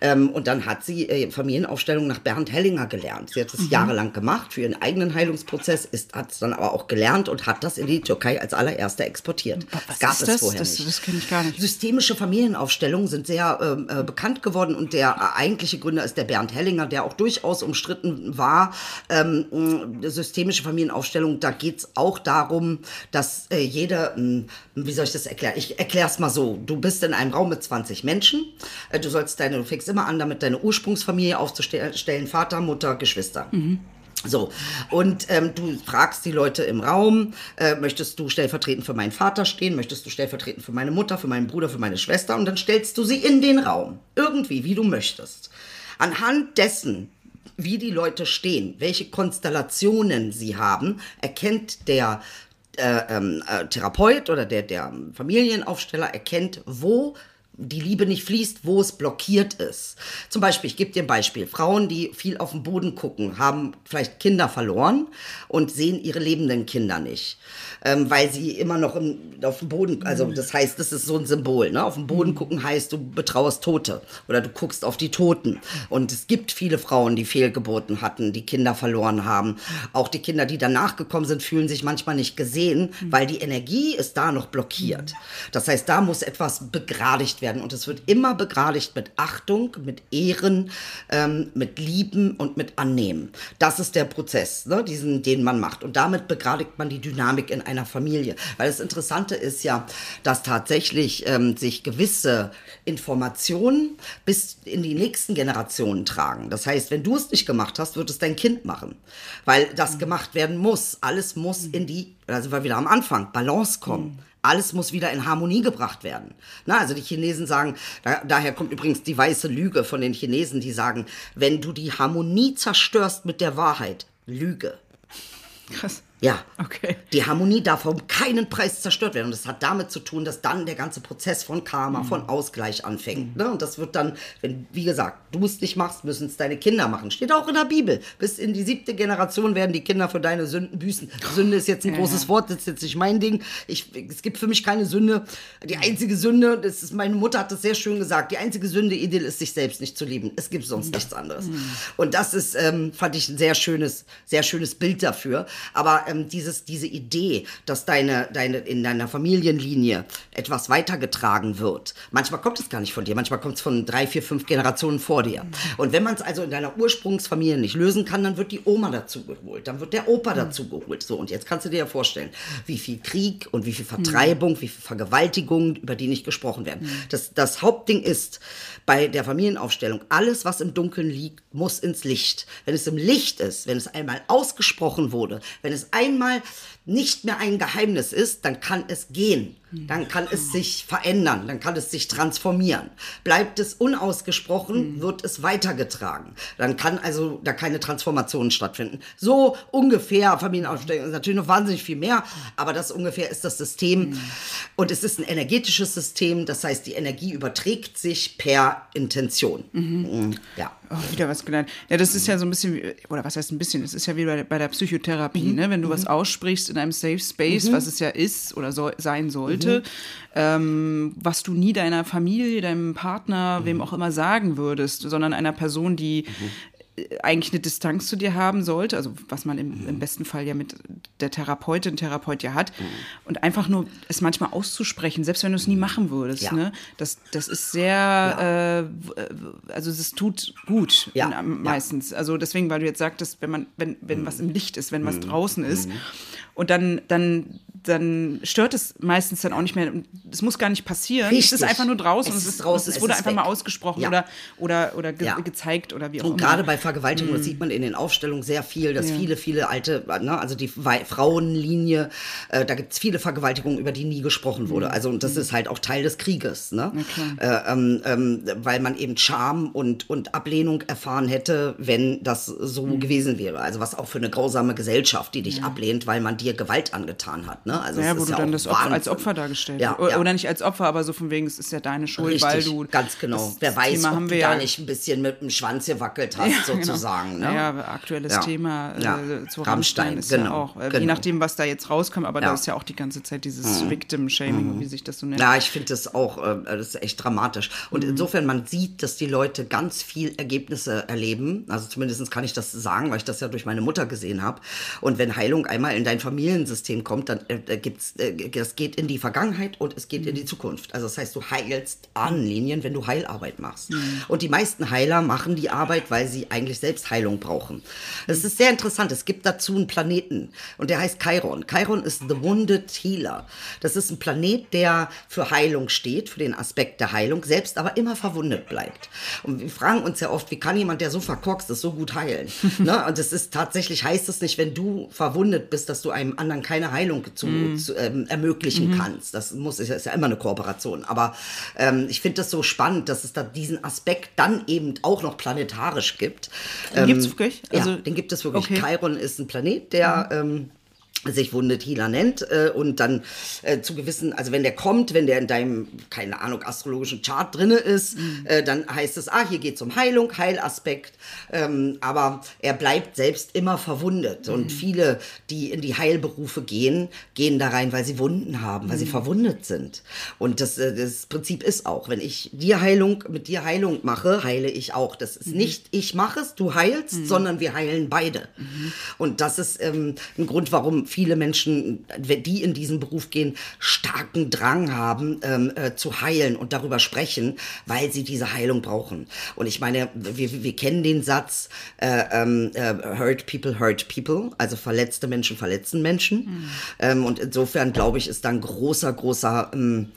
ähm, und dann hat sie äh, Familienaufstellung nach Bernd Hellinger gelernt. Sie hat es mhm. jahrelang gemacht für ihren eigenen Heilungsprozess, ist, hat es dann aber auch gelernt und hat das in die Türkei als allererste exportiert. Was das gab ist es das? vorher das, nicht. Das kenne ich gar nicht. Systemische Familienaufstellungen sind sehr ähm, äh, bekannt bekannt geworden und der eigentliche Gründer ist der Bernd Hellinger, der auch durchaus umstritten war. Ähm, systemische Familienaufstellung, da geht es auch darum, dass äh, jeder, äh, wie soll ich das erklären? Ich erkläre es mal so. Du bist in einem Raum mit 20 Menschen. Äh, du sollst deine, du fängst immer an, damit deine Ursprungsfamilie aufzustellen, Vater, Mutter, Geschwister. Mhm. So, und ähm, du fragst die Leute im Raum, äh, möchtest du stellvertretend für meinen Vater stehen, möchtest du stellvertretend für meine Mutter, für meinen Bruder, für meine Schwester und dann stellst du sie in den Raum, irgendwie, wie du möchtest. Anhand dessen, wie die Leute stehen, welche Konstellationen sie haben, erkennt der äh, ähm, äh, Therapeut oder der, der Familienaufsteller, erkennt, wo die Liebe nicht fließt, wo es blockiert ist. Zum Beispiel, ich gebe dir ein Beispiel. Frauen, die viel auf den Boden gucken, haben vielleicht Kinder verloren und sehen ihre lebenden Kinder nicht ähm, weil sie immer noch im, auf dem Boden, also mhm. das heißt, das ist so ein Symbol. Ne? Auf dem Boden mhm. gucken heißt, du betrauerst Tote oder du guckst auf die Toten. Und es gibt viele Frauen, die Fehlgeburten hatten, die Kinder verloren haben. Auch die Kinder, die danach gekommen sind, fühlen sich manchmal nicht gesehen, mhm. weil die Energie ist da noch blockiert. Das heißt, da muss etwas begradigt werden. Und es wird immer begradigt mit Achtung, mit Ehren, ähm, mit Lieben und mit Annehmen. Das ist der Prozess, ne? Diesen, den man macht. Und damit begradigt man die Dynamik in einer Familie. Weil das Interessante ist ja, dass tatsächlich ähm, sich gewisse Informationen bis in die nächsten Generationen tragen. Das heißt, wenn du es nicht gemacht hast, wird es dein Kind machen. Weil das mhm. gemacht werden muss. Alles muss mhm. in die, da sind wir wieder am Anfang, Balance kommen. Mhm. Alles muss wieder in Harmonie gebracht werden. Na, also die Chinesen sagen, da, daher kommt übrigens die weiße Lüge von den Chinesen, die sagen, wenn du die Harmonie zerstörst mit der Wahrheit, Lüge. Krass. Ja. Okay. Die Harmonie darf um keinen Preis zerstört werden. Und das hat damit zu tun, dass dann der ganze Prozess von Karma, mhm. von Ausgleich anfängt. Mhm. Ne? Und das wird dann, wenn, wie gesagt, du es nicht machst, müssen es deine Kinder machen. Steht auch in der Bibel. Bis in die siebte Generation werden die Kinder für deine Sünden büßen. Sünde ist jetzt ein ja, großes ja. Wort, das ist jetzt nicht mein Ding. Ich, es gibt für mich keine Sünde. Die einzige Sünde, das ist, meine Mutter hat das sehr schön gesagt, die einzige Sünde, Idil, ist, sich selbst nicht zu lieben. Es gibt sonst mhm. nichts anderes. Mhm. Und das ist, ähm, fand ich ein sehr schönes, sehr schönes Bild dafür. Aber ähm, dieses, diese Idee, dass deine, deine, in deiner Familienlinie etwas weitergetragen wird. Manchmal kommt es gar nicht von dir, manchmal kommt es von drei, vier, fünf Generationen vor dir. Und wenn man es also in deiner Ursprungsfamilie nicht lösen kann, dann wird die Oma dazu geholt, dann wird der Opa dazu geholt. So, und jetzt kannst du dir ja vorstellen, wie viel Krieg und wie viel Vertreibung, wie viel Vergewaltigung, über die nicht gesprochen werden. Das, das Hauptding ist bei der Familienaufstellung, alles, was im Dunkeln liegt, muss ins Licht. Wenn es im Licht ist, wenn es einmal ausgesprochen wurde, wenn es einmal nicht mehr ein Geheimnis ist, dann kann es gehen. Dann kann es sich verändern, dann kann es sich transformieren. Bleibt es unausgesprochen, wird es weitergetragen. Dann kann also da keine Transformation stattfinden. So ungefähr, Familienaufstellung ist natürlich noch wahnsinnig viel mehr, aber das ungefähr ist das System. Und es ist ein energetisches System, das heißt, die Energie überträgt sich per Intention. Mhm. Ja. Oh, wieder was gelernt. Ja, das ist ja so ein bisschen, wie, oder was heißt ein bisschen, es ist ja wie bei, bei der Psychotherapie, mhm. ne? wenn du mhm. was aussprichst in einem Safe Space, mhm. was es ja ist oder so, sein sollte, mhm. ähm, was du nie deiner Familie, deinem Partner, wem mhm. auch immer sagen würdest, sondern einer Person, die mhm eigentlich eine Distanz zu dir haben sollte, also was man im, im besten Fall ja mit der Therapeutin, Therapeut ja hat, mhm. und einfach nur es manchmal auszusprechen, selbst wenn du es nie machen würdest, ja. ne? das, das ist sehr, ja. äh, also es tut gut ja. meistens. Also deswegen, weil du jetzt sagtest, wenn man, wenn, wenn mhm. was im Licht ist, wenn was mhm. draußen ist, mhm. und dann, dann dann stört es meistens dann auch nicht mehr. Es muss gar nicht passieren. Richtig. Es ist einfach nur draußen. Es und ist draußen, Es es wurde ist einfach weg. mal ausgesprochen Ja. oder, oder, oder ge Ja. gezeigt oder wie auch Und immer. gerade bei Vergewaltigung, das sieht man in den Aufstellungen sehr viel, dass viele, viele alte, ne, also die Frauenlinie, äh, da gibt es viele Vergewaltigungen, über die nie gesprochen wurde. Also und das ist halt auch Teil des Krieges, ne? Äh, ähm, ähm, weil man eben Scham und, und Ablehnung erfahren hätte, wenn das so gewesen wäre. Also was auch für eine grausame Gesellschaft, die dich ablehnt, weil man dir Gewalt angetan hat. Ne? Also ja, wo du ja dann das Opfer, als. Opfer dargestellt Ja, ja. Oder nicht als Opfer, aber so von wegen, es ist ja deine Schuld, Richtig, weil du. ganz genau. Wer weiß, Thema ob haben du wir da ja, nicht ein bisschen mit dem Schwanz gewackelt hast, Ja, sozusagen. Genau. Ne? Naja, aktuelles Ja. Thema äh, Ja. zu Rammstein, Rammstein ist ja genau, auch, äh, je genau. nachdem, was da jetzt rauskommt, aber da Ja. Mhm. ist ja auch die ganze Zeit dieses Victim-Shaming, wie sich das so nennt. Ja, ich finde das auch, äh, das ist echt dramatisch. Und insofern, man sieht, dass die Leute ganz viel Ergebnisse erleben. Also zumindest kann ich das sagen, weil ich das ja durch meine Mutter gesehen habe. Und wenn Heilung einmal in dein Familiensystem kommt, dann äh, gibt's, äh, das geht in die Vergangenheit und es geht in die Zukunft. Also das heißt, du heilst Ahnenlinien, wenn du Heilarbeit machst. Und die meisten Heiler machen die Arbeit, weil sie eigentlich selbst Heilung brauchen. Es ist sehr interessant. Es gibt dazu einen Planeten und der heißt Chiron. Chiron ist The Wounded Healer. Das ist ein Planet, der für Heilung steht, für den Aspekt der Heilung, selbst aber immer verwundet bleibt. Und wir fragen uns ja oft, wie kann jemand, der so verkorkst ist, so gut heilen? ne? Und das ist tatsächlich, heißt es nicht, wenn du verwundet bist, dass du einem anderen keine Heilung zu, zu, ähm, ermöglichen kannst. Das muss, ist ja- ist ja immer eine Kooperation. Aber ähm, ich finde das so spannend, dass es da diesen Aspekt dann eben auch noch planetarisch gibt. Den gibt's wirklich? ja, Also- den gibt es wirklich. Okay. Chiron ist ein Planet, der ähm, sich Wounded Healer nennt äh, und dann äh, zu gewissen, also wenn der kommt, wenn der in deinem, keine Ahnung, astrologischen Chart drinne ist, äh, dann heißt es, ah, hier geht es um Heilung, Heilaspekt, ähm, aber er bleibt selbst immer verwundet. Und viele, die in die Heilberufe gehen, gehen da rein, weil sie Wunden haben, weil sie verwundet sind. Und das, äh, das Prinzip ist auch, wenn ich dir Heilung, mit dir Heilung mache, heile ich auch. Das ist nicht, ich mache es, du heilst, sondern wir heilen beide. Und das ist ähm, ein Grund, warum viele Menschen, die in diesen Beruf gehen, starken Drang haben, ähm, äh, zu heilen und darüber sprechen, weil sie diese Heilung brauchen. Und ich meine, wir, wir kennen den Satz, äh, ähm, äh, hurt people hurt people, also verletzte Menschen verletzen Menschen. Ähm, und insofern, glaube ich, ist da ein großer, großer... Ähm,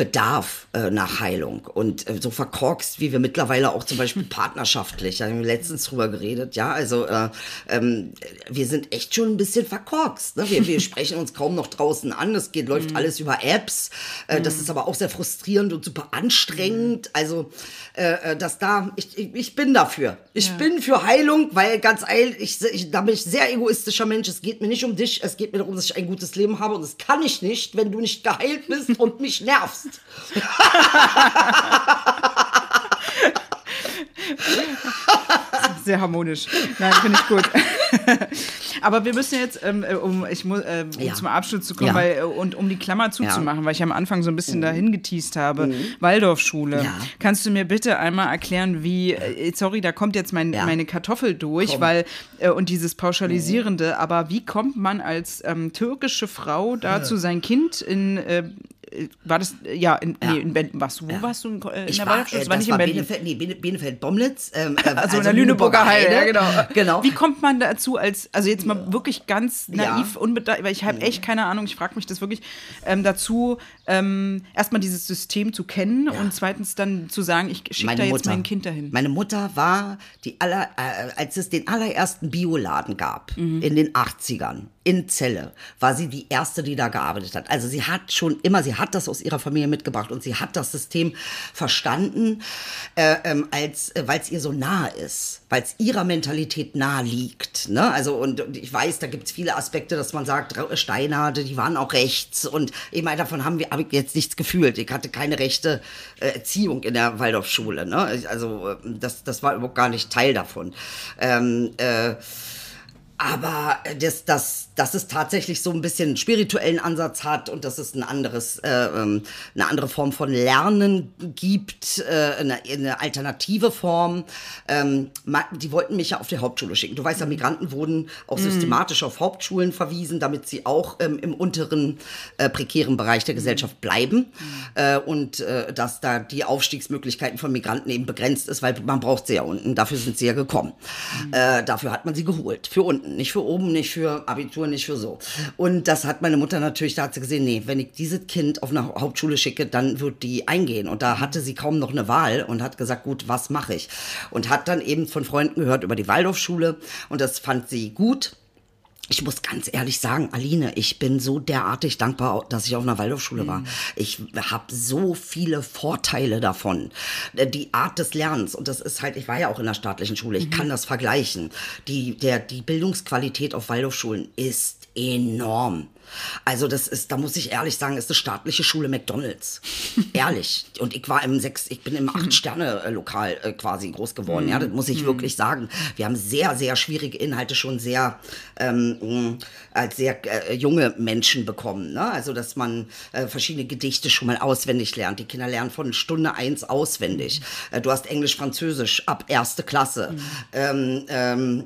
Bedarf äh, nach Heilung. Und äh, so verkorkst, wie wir mittlerweile auch zum Beispiel partnerschaftlich, da haben wir letztens drüber geredet, ja, also äh, ähm, wir sind echt schon ein bisschen verkorkst, ne? wir, wir sprechen uns kaum noch draußen an, es geht, läuft alles über Apps, äh, das ist aber auch sehr frustrierend und super anstrengend, also äh, äh, dass da, ich, ich, ich bin dafür, ich bin für Heilung, weil ganz ehrlich, ich, ich, da bin ich sehr egoistischer Mensch, es geht mir nicht um dich, es geht mir darum, dass ich ein gutes Leben habe und das kann ich nicht, wenn du nicht geheilt bist und mich nervst. Sehr harmonisch. Nein, finde ich gut. Aber wir müssen jetzt, ähm, äh, um, ich muss, äh, um Ja. zum Abschluss zu kommen, Ja. weil, äh, und um die Klammer zuzumachen, weil ich am Anfang so ein bisschen dahin geteased habe, Waldorfschule. Mhm. Ja. Kannst du mir bitte einmal erklären, wie, äh, sorry, da kommt jetzt mein, Ja. meine Kartoffel durch, Komm. weil, äh, und dieses Pauschalisierende, aber wie kommt man als ähm, türkische Frau dazu, sein Kind in, äh, war das, ja, in, Nee, in Berlin, warst du, wo warst du in, äh, in Ich der war, äh, Das war das nicht in war Berlin. Benefeld, nee, Bene- Benefeld-Bomlitz. Ähm, äh, Also, in der Lüneburger Heide, ja, genau. genau. Wie kommt man dazu, als, also jetzt mal wirklich ganz naiv, Ja. unbedacht, weil ich habe echt keine Ahnung, ich frage mich das wirklich, ähm, dazu ähm, erstmal dieses System zu kennen und zweitens dann zu sagen, ich schicke da jetzt mein Kind dahin. Meine Mutter war die aller, äh, als es den allerersten Bioladen gab Mhm. in den 80ern in Celle, war sie die erste, die da gearbeitet hat. Also sie hat schon immer, sie hat das aus ihrer Familie mitgebracht und sie hat das System verstanden, äh, ähm, als äh, weil es ihr so nahe ist, weil es ihrer Mentalität nahe liegt. Ne? Also und, und ich weiß, da gibt es viele Aspekte, dass man sagt, Steiner, die waren auch rechts und ich meine, davon haben wir habe ich jetzt nichts gefühlt. Ich hatte keine rechte äh, Erziehung in der Waldorfschule. Ne? Also äh, das, das war überhaupt gar nicht Teil davon. Ähm, äh, aber das, das, dass es tatsächlich so ein bisschen einen spirituellen Ansatz hat und dass es ein anderes, äh, ähm, eine andere Form von Lernen gibt, äh, eine, eine alternative Form. Ähm, die wollten mich ja auf die Hauptschule schicken. Du weißt ja, Migranten wurden auch systematisch auf Hauptschulen verwiesen, damit sie auch ähm, im unteren äh, prekären Bereich der Gesellschaft bleiben äh, und äh, dass da die Aufstiegsmöglichkeiten von Migranten eben begrenzt ist, weil man braucht sie ja unten. Dafür sind sie ja gekommen. Äh, dafür hat man sie geholt. Für unten, nicht für oben, nicht für Abitur, und nicht für so. Und das hat meine Mutter natürlich, da hat sie gesehen, nee, wenn ich dieses Kind auf eine Hauptschule schicke, dann wird die eingehen. Und da hatte sie kaum noch eine Wahl und hat gesagt, gut, was mache ich? Und hat dann eben von Freunden gehört über die Waldorfschule und das fand sie gut ich muss ganz ehrlich sagen, Aline, ich bin so derartig dankbar, dass ich auf einer Waldorfschule war. Ich habe so viele Vorteile davon. Äh, die Art des Lernens, und das ist halt, ich war ja auch in der staatlichen Schule, ich kann das vergleichen. Die, der, die Bildungsqualität auf Waldorfschulen ist enorm. Also das ist, da muss ich ehrlich sagen, ist eine staatliche Schule McDonalds. ehrlich. Und ich war im sechs, ich bin im acht Sterne Lokal äh, quasi groß geworden. Ja, das muss ich wirklich sagen. Wir haben sehr, sehr schwierige Inhalte schon sehr ähm, als sehr äh, junge Menschen bekommen. Ne? Also dass man äh, verschiedene Gedichte schon mal auswendig lernt. Die Kinder lernen von Stunde eins auswendig. Äh, du hast Englisch, Französisch ab erste Klasse. Ähm, ähm,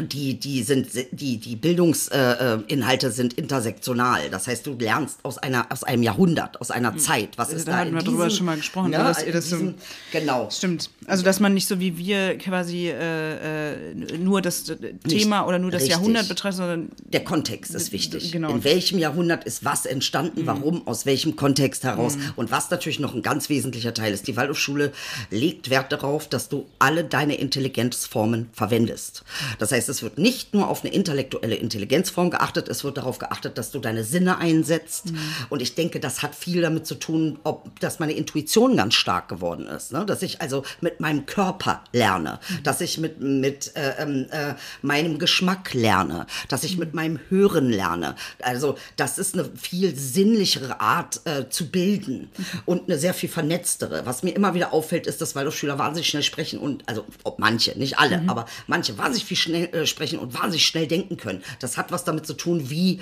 die, die sind, die, die Bildungsinhalte äh, sind intersektional. Das heißt, du lernst aus einer, aus einem Jahrhundert, aus einer Zeit. Was ist da da hatten wir drüber schon mal gesprochen, ja, ne, dass ihr das diesem, so, genau. Stimmt. Also, dass man nicht so wie wir quasi äh, äh, nur das Thema oder nur das richtig. Jahrhundert betrachtet, sondern Der Kontext ist wichtig. Genau. In welchem Jahrhundert ist was entstanden, warum, aus welchem Kontext heraus. Und was natürlich noch ein ganz wesentlicher Teil ist, die Waldorfschule legt Wert darauf, dass du alle deine Intelligenzformen verwendest. Das heißt, es wird nicht nur auf eine intellektuelle Intelligenzform geachtet, es wird darauf geachtet, dass du deine Sinne einsetzt. Und ich denke, das hat viel damit zu tun, ob dass meine Intuition ganz stark geworden ist. Ne? Dass ich also mit meinem Körper lerne, dass ich mit, mit äh, ähm, äh, meinem Geschmack lerne, dass ich mit meinem Hören lerne. Also das ist eine viel sinnlichere Art äh, zu bilden und eine sehr viel vernetztere. Was mir immer wieder auffällt, ist, dass Waldorfschüler wahnsinnig schnell sprechen und, also ob manche, nicht alle, aber manche wahnsinnig viel schnell äh, sprechen und wahnsinnig schnell denken können. Das hat was damit zu tun, wie,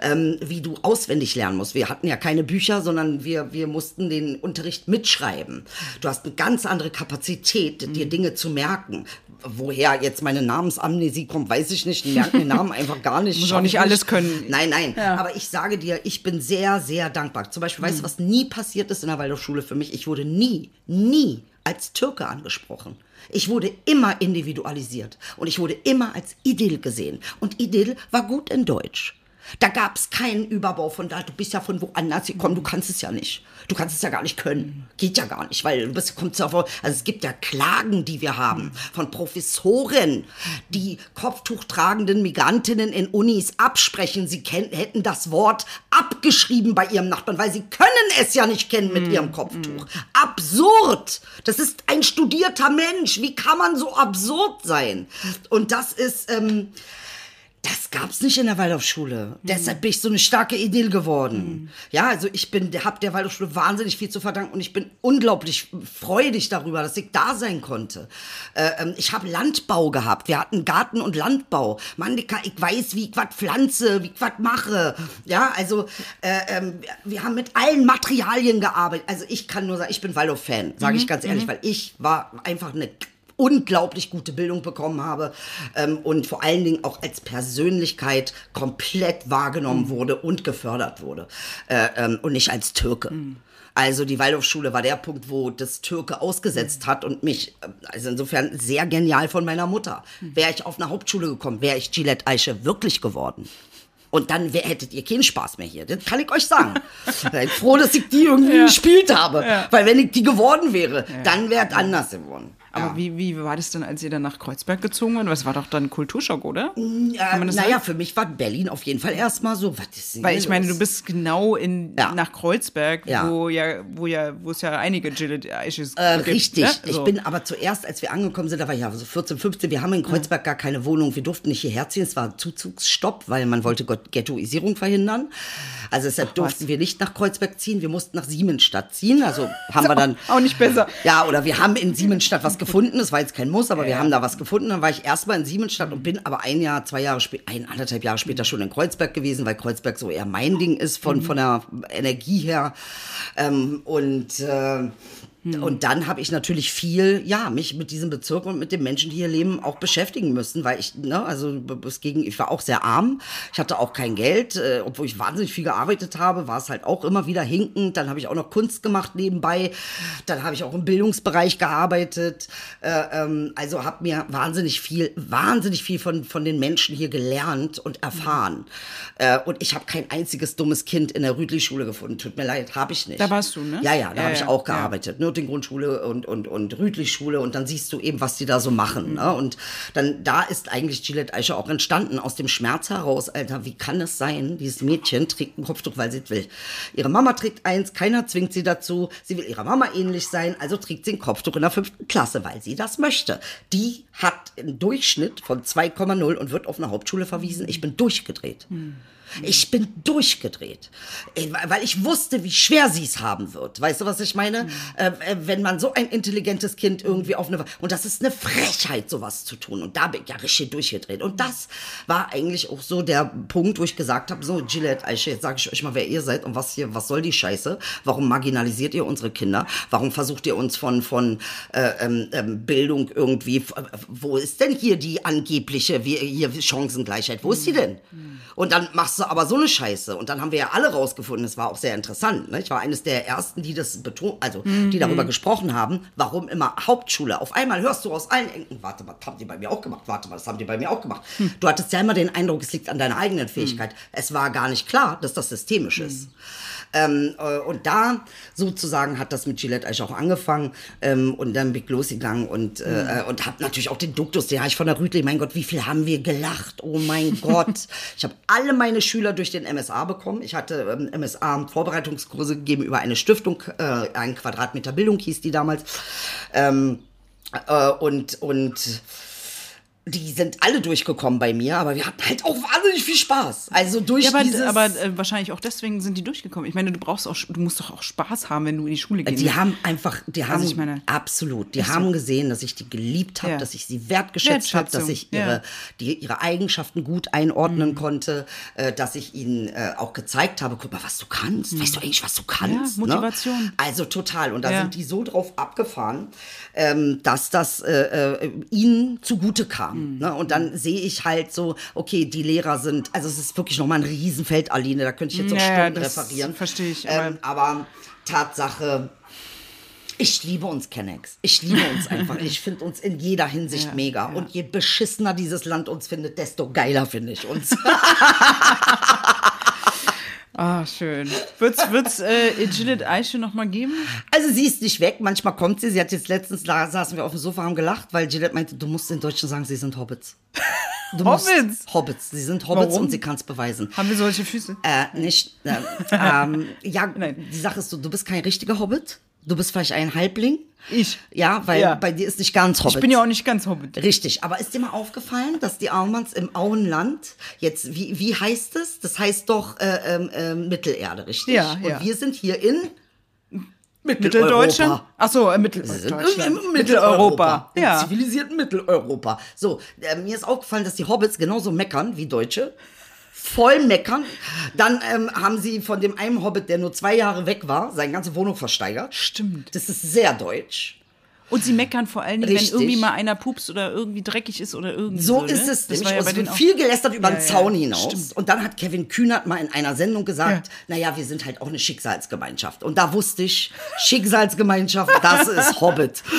ähm, wie du auswendig lernen musst. Wir hatten ja keine Bücher, sondern wir, wir mussten den Unterricht mitschreiben. Du hast eine ganz andere Kapazität, dir Dinge zu merken. Woher jetzt meine Namensamnesie kommt, weiß ich nicht. Die merken den Namen einfach gar nicht. Muss auch nicht ich alles können. Nein, nein. Ja. Aber ich sage dir, ich bin sehr, sehr dankbar. Zum Beispiel, weißt du, was nie passiert ist in der Waldorfschule für mich? Ich wurde nie, nie als Türke angesprochen. Ich wurde immer individualisiert und ich wurde immer als Idyll gesehen. Und Idyll war gut in Deutsch. Da gab es keinen Überbau von da, du bist ja von woanders gekommen, du kannst es ja nicht. Du kannst es ja gar nicht können. Geht ja gar nicht, weil du bist, kommst ja vor, also es gibt ja Klagen, die wir haben von Professoren, die Kopftuch tragenden Migrantinnen in Unis absprechen, sie kenn, hätten das Wort abgeschrieben bei ihrem Nachbarn, weil sie können es ja nicht kennen mit ihrem Kopftuch. Absurd! Das ist ein studierter Mensch. Wie kann man so absurd sein? Und das ist, ähm, das gab's nicht in der Waldorfschule. Deshalb bin ich so eine starke Idyll geworden. Ja, also ich bin, hab der Waldorfschule wahnsinnig viel zu verdanken und ich bin unglaublich freudig darüber, dass ich da sein konnte. Äh, ähm, ich habe Landbau gehabt. Wir hatten Garten und Landbau. Mann, ich, weiß, wie ich was pflanze, wie ich was mache. Ja, also äh, ähm, wir haben mit allen Materialien gearbeitet. Also ich kann nur sagen, ich bin Waldorf-Fan, sage ich ganz ehrlich, weil ich war einfach eine unglaublich gute Bildung bekommen habe ähm, und vor allen Dingen auch als Persönlichkeit komplett wahrgenommen wurde und gefördert wurde äh, ähm, und nicht als Türke. Also die Waldorfschule war der Punkt, wo das Türke ausgesetzt hat und mich, äh, also insofern sehr genial von meiner Mutter. Wäre ich auf eine Hauptschule gekommen, wäre ich Gillette Eiche wirklich geworden. Und dann wär, hättet ihr keinen Spaß mehr hier. Das kann ich euch sagen. Seid froh, dass ich die irgendwie gespielt habe. Weil wenn ich die geworden wäre, dann wäre es anders geworden. Aber Ja. wie, wie war das denn, als ihr dann nach Kreuzberg gezogen wart? Das war doch dann Kulturschock, oder? Äh, man das naja, für mich war Berlin auf jeden Fall erstmal so, was ist denn Weil ich meine, los? du bist genau in, Ja. nach Kreuzberg, Ja. wo ja, wo ja, wo es ja einige Gillette Eiches Äh, gibt. richtig. ne? Ich So. bin aber zuerst, als wir angekommen sind, da war ich ja so 14, 15, wir haben in Kreuzberg gar keine Wohnung. Wir durften nicht hierher ziehen. Es war Zuzugsstopp, weil man wollte Ghettoisierung verhindern. Also deshalb durften wir nicht nach Kreuzberg ziehen. Wir mussten nach Siemensstadt ziehen. Also haben wir dann... Auch nicht besser. Ja, oder wir haben in Siemensstadt was gefunden. Das war jetzt kein Muss, aber wir haben da was gefunden. Dann war ich erstmal in Siemensstadt und bin aber ein Jahr, zwei Jahre später, ein, anderthalb Jahre später schon in Kreuzberg gewesen, weil Kreuzberg so eher mein Ding ist von, von der Energie her. Ähm, und äh, und dann habe ich natürlich viel, ja, mich mit diesem Bezirk und mit den Menschen, die hier leben, auch beschäftigen müssen, weil ich, ne, also es ging, ich war auch sehr arm, ich hatte auch kein Geld, äh, obwohl ich wahnsinnig viel gearbeitet habe, war es halt auch immer wieder hinkend. Dann habe ich auch noch Kunst gemacht nebenbei, dann habe ich auch im Bildungsbereich gearbeitet, äh, ähm, also habe mir wahnsinnig viel, wahnsinnig viel von, von den Menschen hier gelernt und erfahren. Äh, und ich habe kein einziges dummes Kind in der Rüdli-Schule gefunden, tut mir leid, habe ich nicht. Da warst du, ne? Ja, ja, da Ja, habe ich ja, auch ja. gearbeitet, Grundschule und, und, und Rüdlich-Schule und dann siehst du eben, was die da so machen. Ne? Und dann, da ist eigentlich Gillette Eiche auch entstanden, aus dem Schmerz heraus, Alter, wie kann es sein, dieses Mädchen trägt ein Kopftuch, weil sie es will. Ihre Mama trägt eins, keiner zwingt sie dazu, sie will ihrer Mama ähnlich sein, also trägt sie ein Kopftuch in der fünften Klasse, weil sie das möchte. Die hat einen Durchschnitt von 2,0 und wird auf eine Hauptschule verwiesen. Ich bin durchgedreht. Ich bin durchgedreht, Äh, weil ich wusste, wie schwer sie es haben wird. Weißt du, was ich meine? Äh, äh, wenn man so ein intelligentes Kind irgendwie auf eine... Und das ist eine Frechheit, sowas zu tun. Und da bin ich ja richtig durchgedreht. Und das war eigentlich auch so der Punkt, wo ich gesagt habe, so, Gillette, Aisha, jetzt sage ich euch mal, wer ihr seid und was hier, was soll die Scheiße? Warum marginalisiert ihr unsere Kinder? Warum versucht ihr uns von, von äh, ähm, ähm, Bildung irgendwie... f- Wo ist denn hier die angebliche wie, hier Chancengleichheit? Wo ist sie denn? Und dann machst du aber so eine Scheiße. Und dann haben wir ja alle rausgefunden, es war auch sehr interessant. Ne? Ich war eines der ersten, die das betont, also die darüber gesprochen haben, warum immer Hauptschule. Auf einmal hörst du aus allen Ecken, warte mal, das haben die bei mir auch gemacht, warte mal, das haben die bei mir auch gemacht. Du hattest ja immer den Eindruck, es liegt an deiner eigenen Fähigkeit. Es war gar nicht klar, dass das systemisch ist. Ähm, äh, und da sozusagen hat das mit Gillette eigentlich auch angefangen ähm, und dann bin ich losgegangen und, äh, und habe natürlich auch den Duktus, den habe ich von der Rütli, mein Gott, wie viel haben wir gelacht, oh mein Gott. Ich habe alle meine Schüler durch den MSA bekommen. Ich hatte ähm, MSA-Vorbereitungskurse gegeben über eine Stiftung, äh, ein Quadratmeter Bildung hieß die damals. Ähm, äh, und, und die sind alle durchgekommen bei mir, aber wir hatten halt auch wahnsinnig viel Spaß. Also durch Ja, aber, dieses... aber äh, wahrscheinlich auch deswegen sind die durchgekommen. Ich meine, du brauchst auch, du musst doch auch Spaß haben, wenn du in die Schule gehst. Die haben einfach, die haben, ich meine- absolut, die Ist so. haben gesehen, dass ich die geliebt habe, Ja. dass ich sie wertgeschätzt habe, dass ich ihre, ja. Mhm. die, ihre Eigenschaften gut einordnen konnte, äh, dass ich ihnen äh, auch gezeigt habe, guck mal, was du kannst. Weißt du eigentlich, was du kannst? Mhm. Motivation. Ne? Also total. Und da Ja. sind die so drauf abgefahren, ähm, dass das äh, äh, ihnen zugute kam. Mhm. Ne? Und dann sehe ich halt so, okay, die Lehrer sind, also es ist wirklich nochmal ein Riesenfeld, Aline, da könnte ich jetzt noch Ja, ja, Stunden referieren. verstehe ich, Ähm, aber Tatsache, ich liebe uns, Kennex. Ich liebe uns einfach. Ich finde uns in jeder Hinsicht Ja, mega. ja. Und je beschissener dieses Land uns findet, desto geiler finde ich uns. Ah, schön. Wird's, wird's äh, Gillette Eiche noch mal geben? Also sie ist nicht weg. Manchmal kommt sie. Sie hat jetzt letztens, da saßen wir auf dem Sofa, haben gelacht, weil Gillette meinte, du musst den Deutschen sagen, sie sind Hobbits. Du musst- Hobbits? Hobbits. Sie sind Hobbits Warum? und sie kann es beweisen. Haben wir solche Füße? Äh, nicht. Äh, ähm, ja, Nein. die Sache ist so, du bist kein richtiger Hobbit. Du bist vielleicht ein Halbling. Ich. Ja, weil Ja. bei dir ist nicht ganz Hobbit. Ich bin ja auch nicht ganz Hobbit. Richtig, aber ist dir mal aufgefallen, dass die Auenmanns im Auenland jetzt, wie, wie heißt es? Das heißt doch äh, ähm, Mittelerde, richtig? Ja, Und ja. wir sind hier in Mitteldeutschland? Ach so, äh, Mitteldeutschland. im Mitteleuropa. Im Ja. zivilisierten Mitteleuropa. So, äh, mir ist aufgefallen, dass die Hobbits genauso meckern wie Deutsche. Voll meckern. Dann ähm, haben sie von dem einen Hobbit, der nur zwei Jahre weg war, seine ganze Wohnung versteigert. Stimmt. Das ist sehr deutsch. Und sie meckern vor allen Dingen, Richtig. wenn irgendwie mal einer pupst oder irgendwie dreckig ist oder irgendwie So so. ist ne? es Das nämlich. ja bei es wird viel gelästert über Ja, den ja, Zaun hinaus. stimmt. Und dann hat Kevin Kühnert mal in einer Sendung gesagt, naja, wir sind halt auch eine Schicksalsgemeinschaft. Und da wusste ich, Schicksalsgemeinschaft, das ist Hobbit.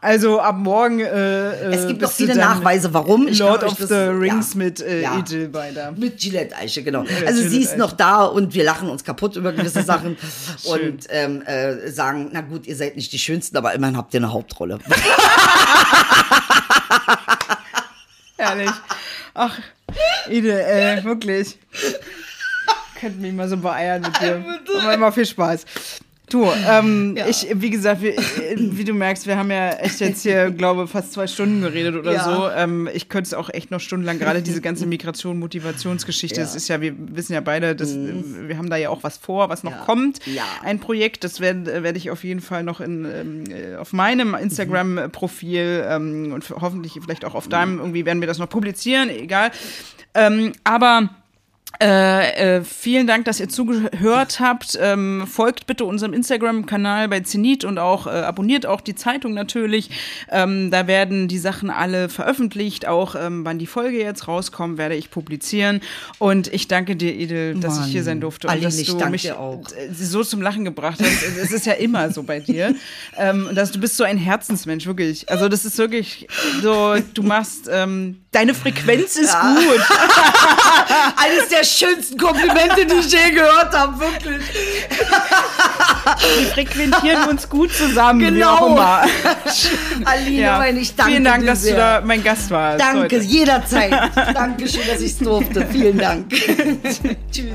Also ab morgen. Äh, Es gibt noch viele Nachweise, warum. Ich Lord of das- the Rings ja. mit äh, Ja. Bei da. Mit Gillette Eiche, genau. Ja, also sie Gillette ist noch Eiche. da und wir lachen uns kaputt über gewisse Sachen und ähm, äh, sagen, na gut, ihr seid nicht die Schönsten, aber immerhin habt ihr eine Hauptrolle. Herrlich. Ach, Idil, äh, wirklich. Könnt mich mal so beeiern mit dir. Aber immer viel Spaß. Du, ähm, ich, wie gesagt, wir, äh, wie du merkst, wir haben ja echt jetzt hier, glaube fast zwei Stunden geredet oder Ja. so. Ähm, ich könnte es auch echt noch stundenlang, gerade diese ganze Migration, Motivationsgeschichte, das Ja. ist ja, wir wissen ja beide, dass, äh, wir haben da ja auch was vor, was noch Ja. kommt. Ja. Ein Projekt, das werde werd ich auf jeden Fall noch in, ähm, äh, auf meinem Instagram-Profil ähm, und hoffentlich vielleicht auch auf deinem, irgendwie werden wir das noch publizieren, egal. Ähm, aber Äh, äh, vielen Dank, dass ihr zugehört habt. Ähm, folgt bitte unserem Instagram-Kanal bei Zenit und auch äh, abonniert auch die Zeitung natürlich. Ähm, da werden die Sachen alle veröffentlicht. Auch ähm, wann die Folge jetzt rauskommt, werde ich publizieren. Und ich danke dir, Edel, dass Mann, ich hier sein durfte und dass du mich äh, so zum Lachen gebracht hast. es ist ja immer so bei dir. Ähm, dass du bist so ein Herzensmensch, wirklich. Also das ist wirklich so, du machst, ähm, deine Frequenz ist gut. Eines der schönsten Komplimente, die ich je gehört habe, wirklich. Wir frequentieren uns gut zusammen. Genau. Aline, Ja. mein, ich danke Vielen Dank, dir dass sehr. du da mein Gast warst. Danke, heute. jederzeit. Dankeschön, dass ich es durfte. Vielen Dank. Tschüss.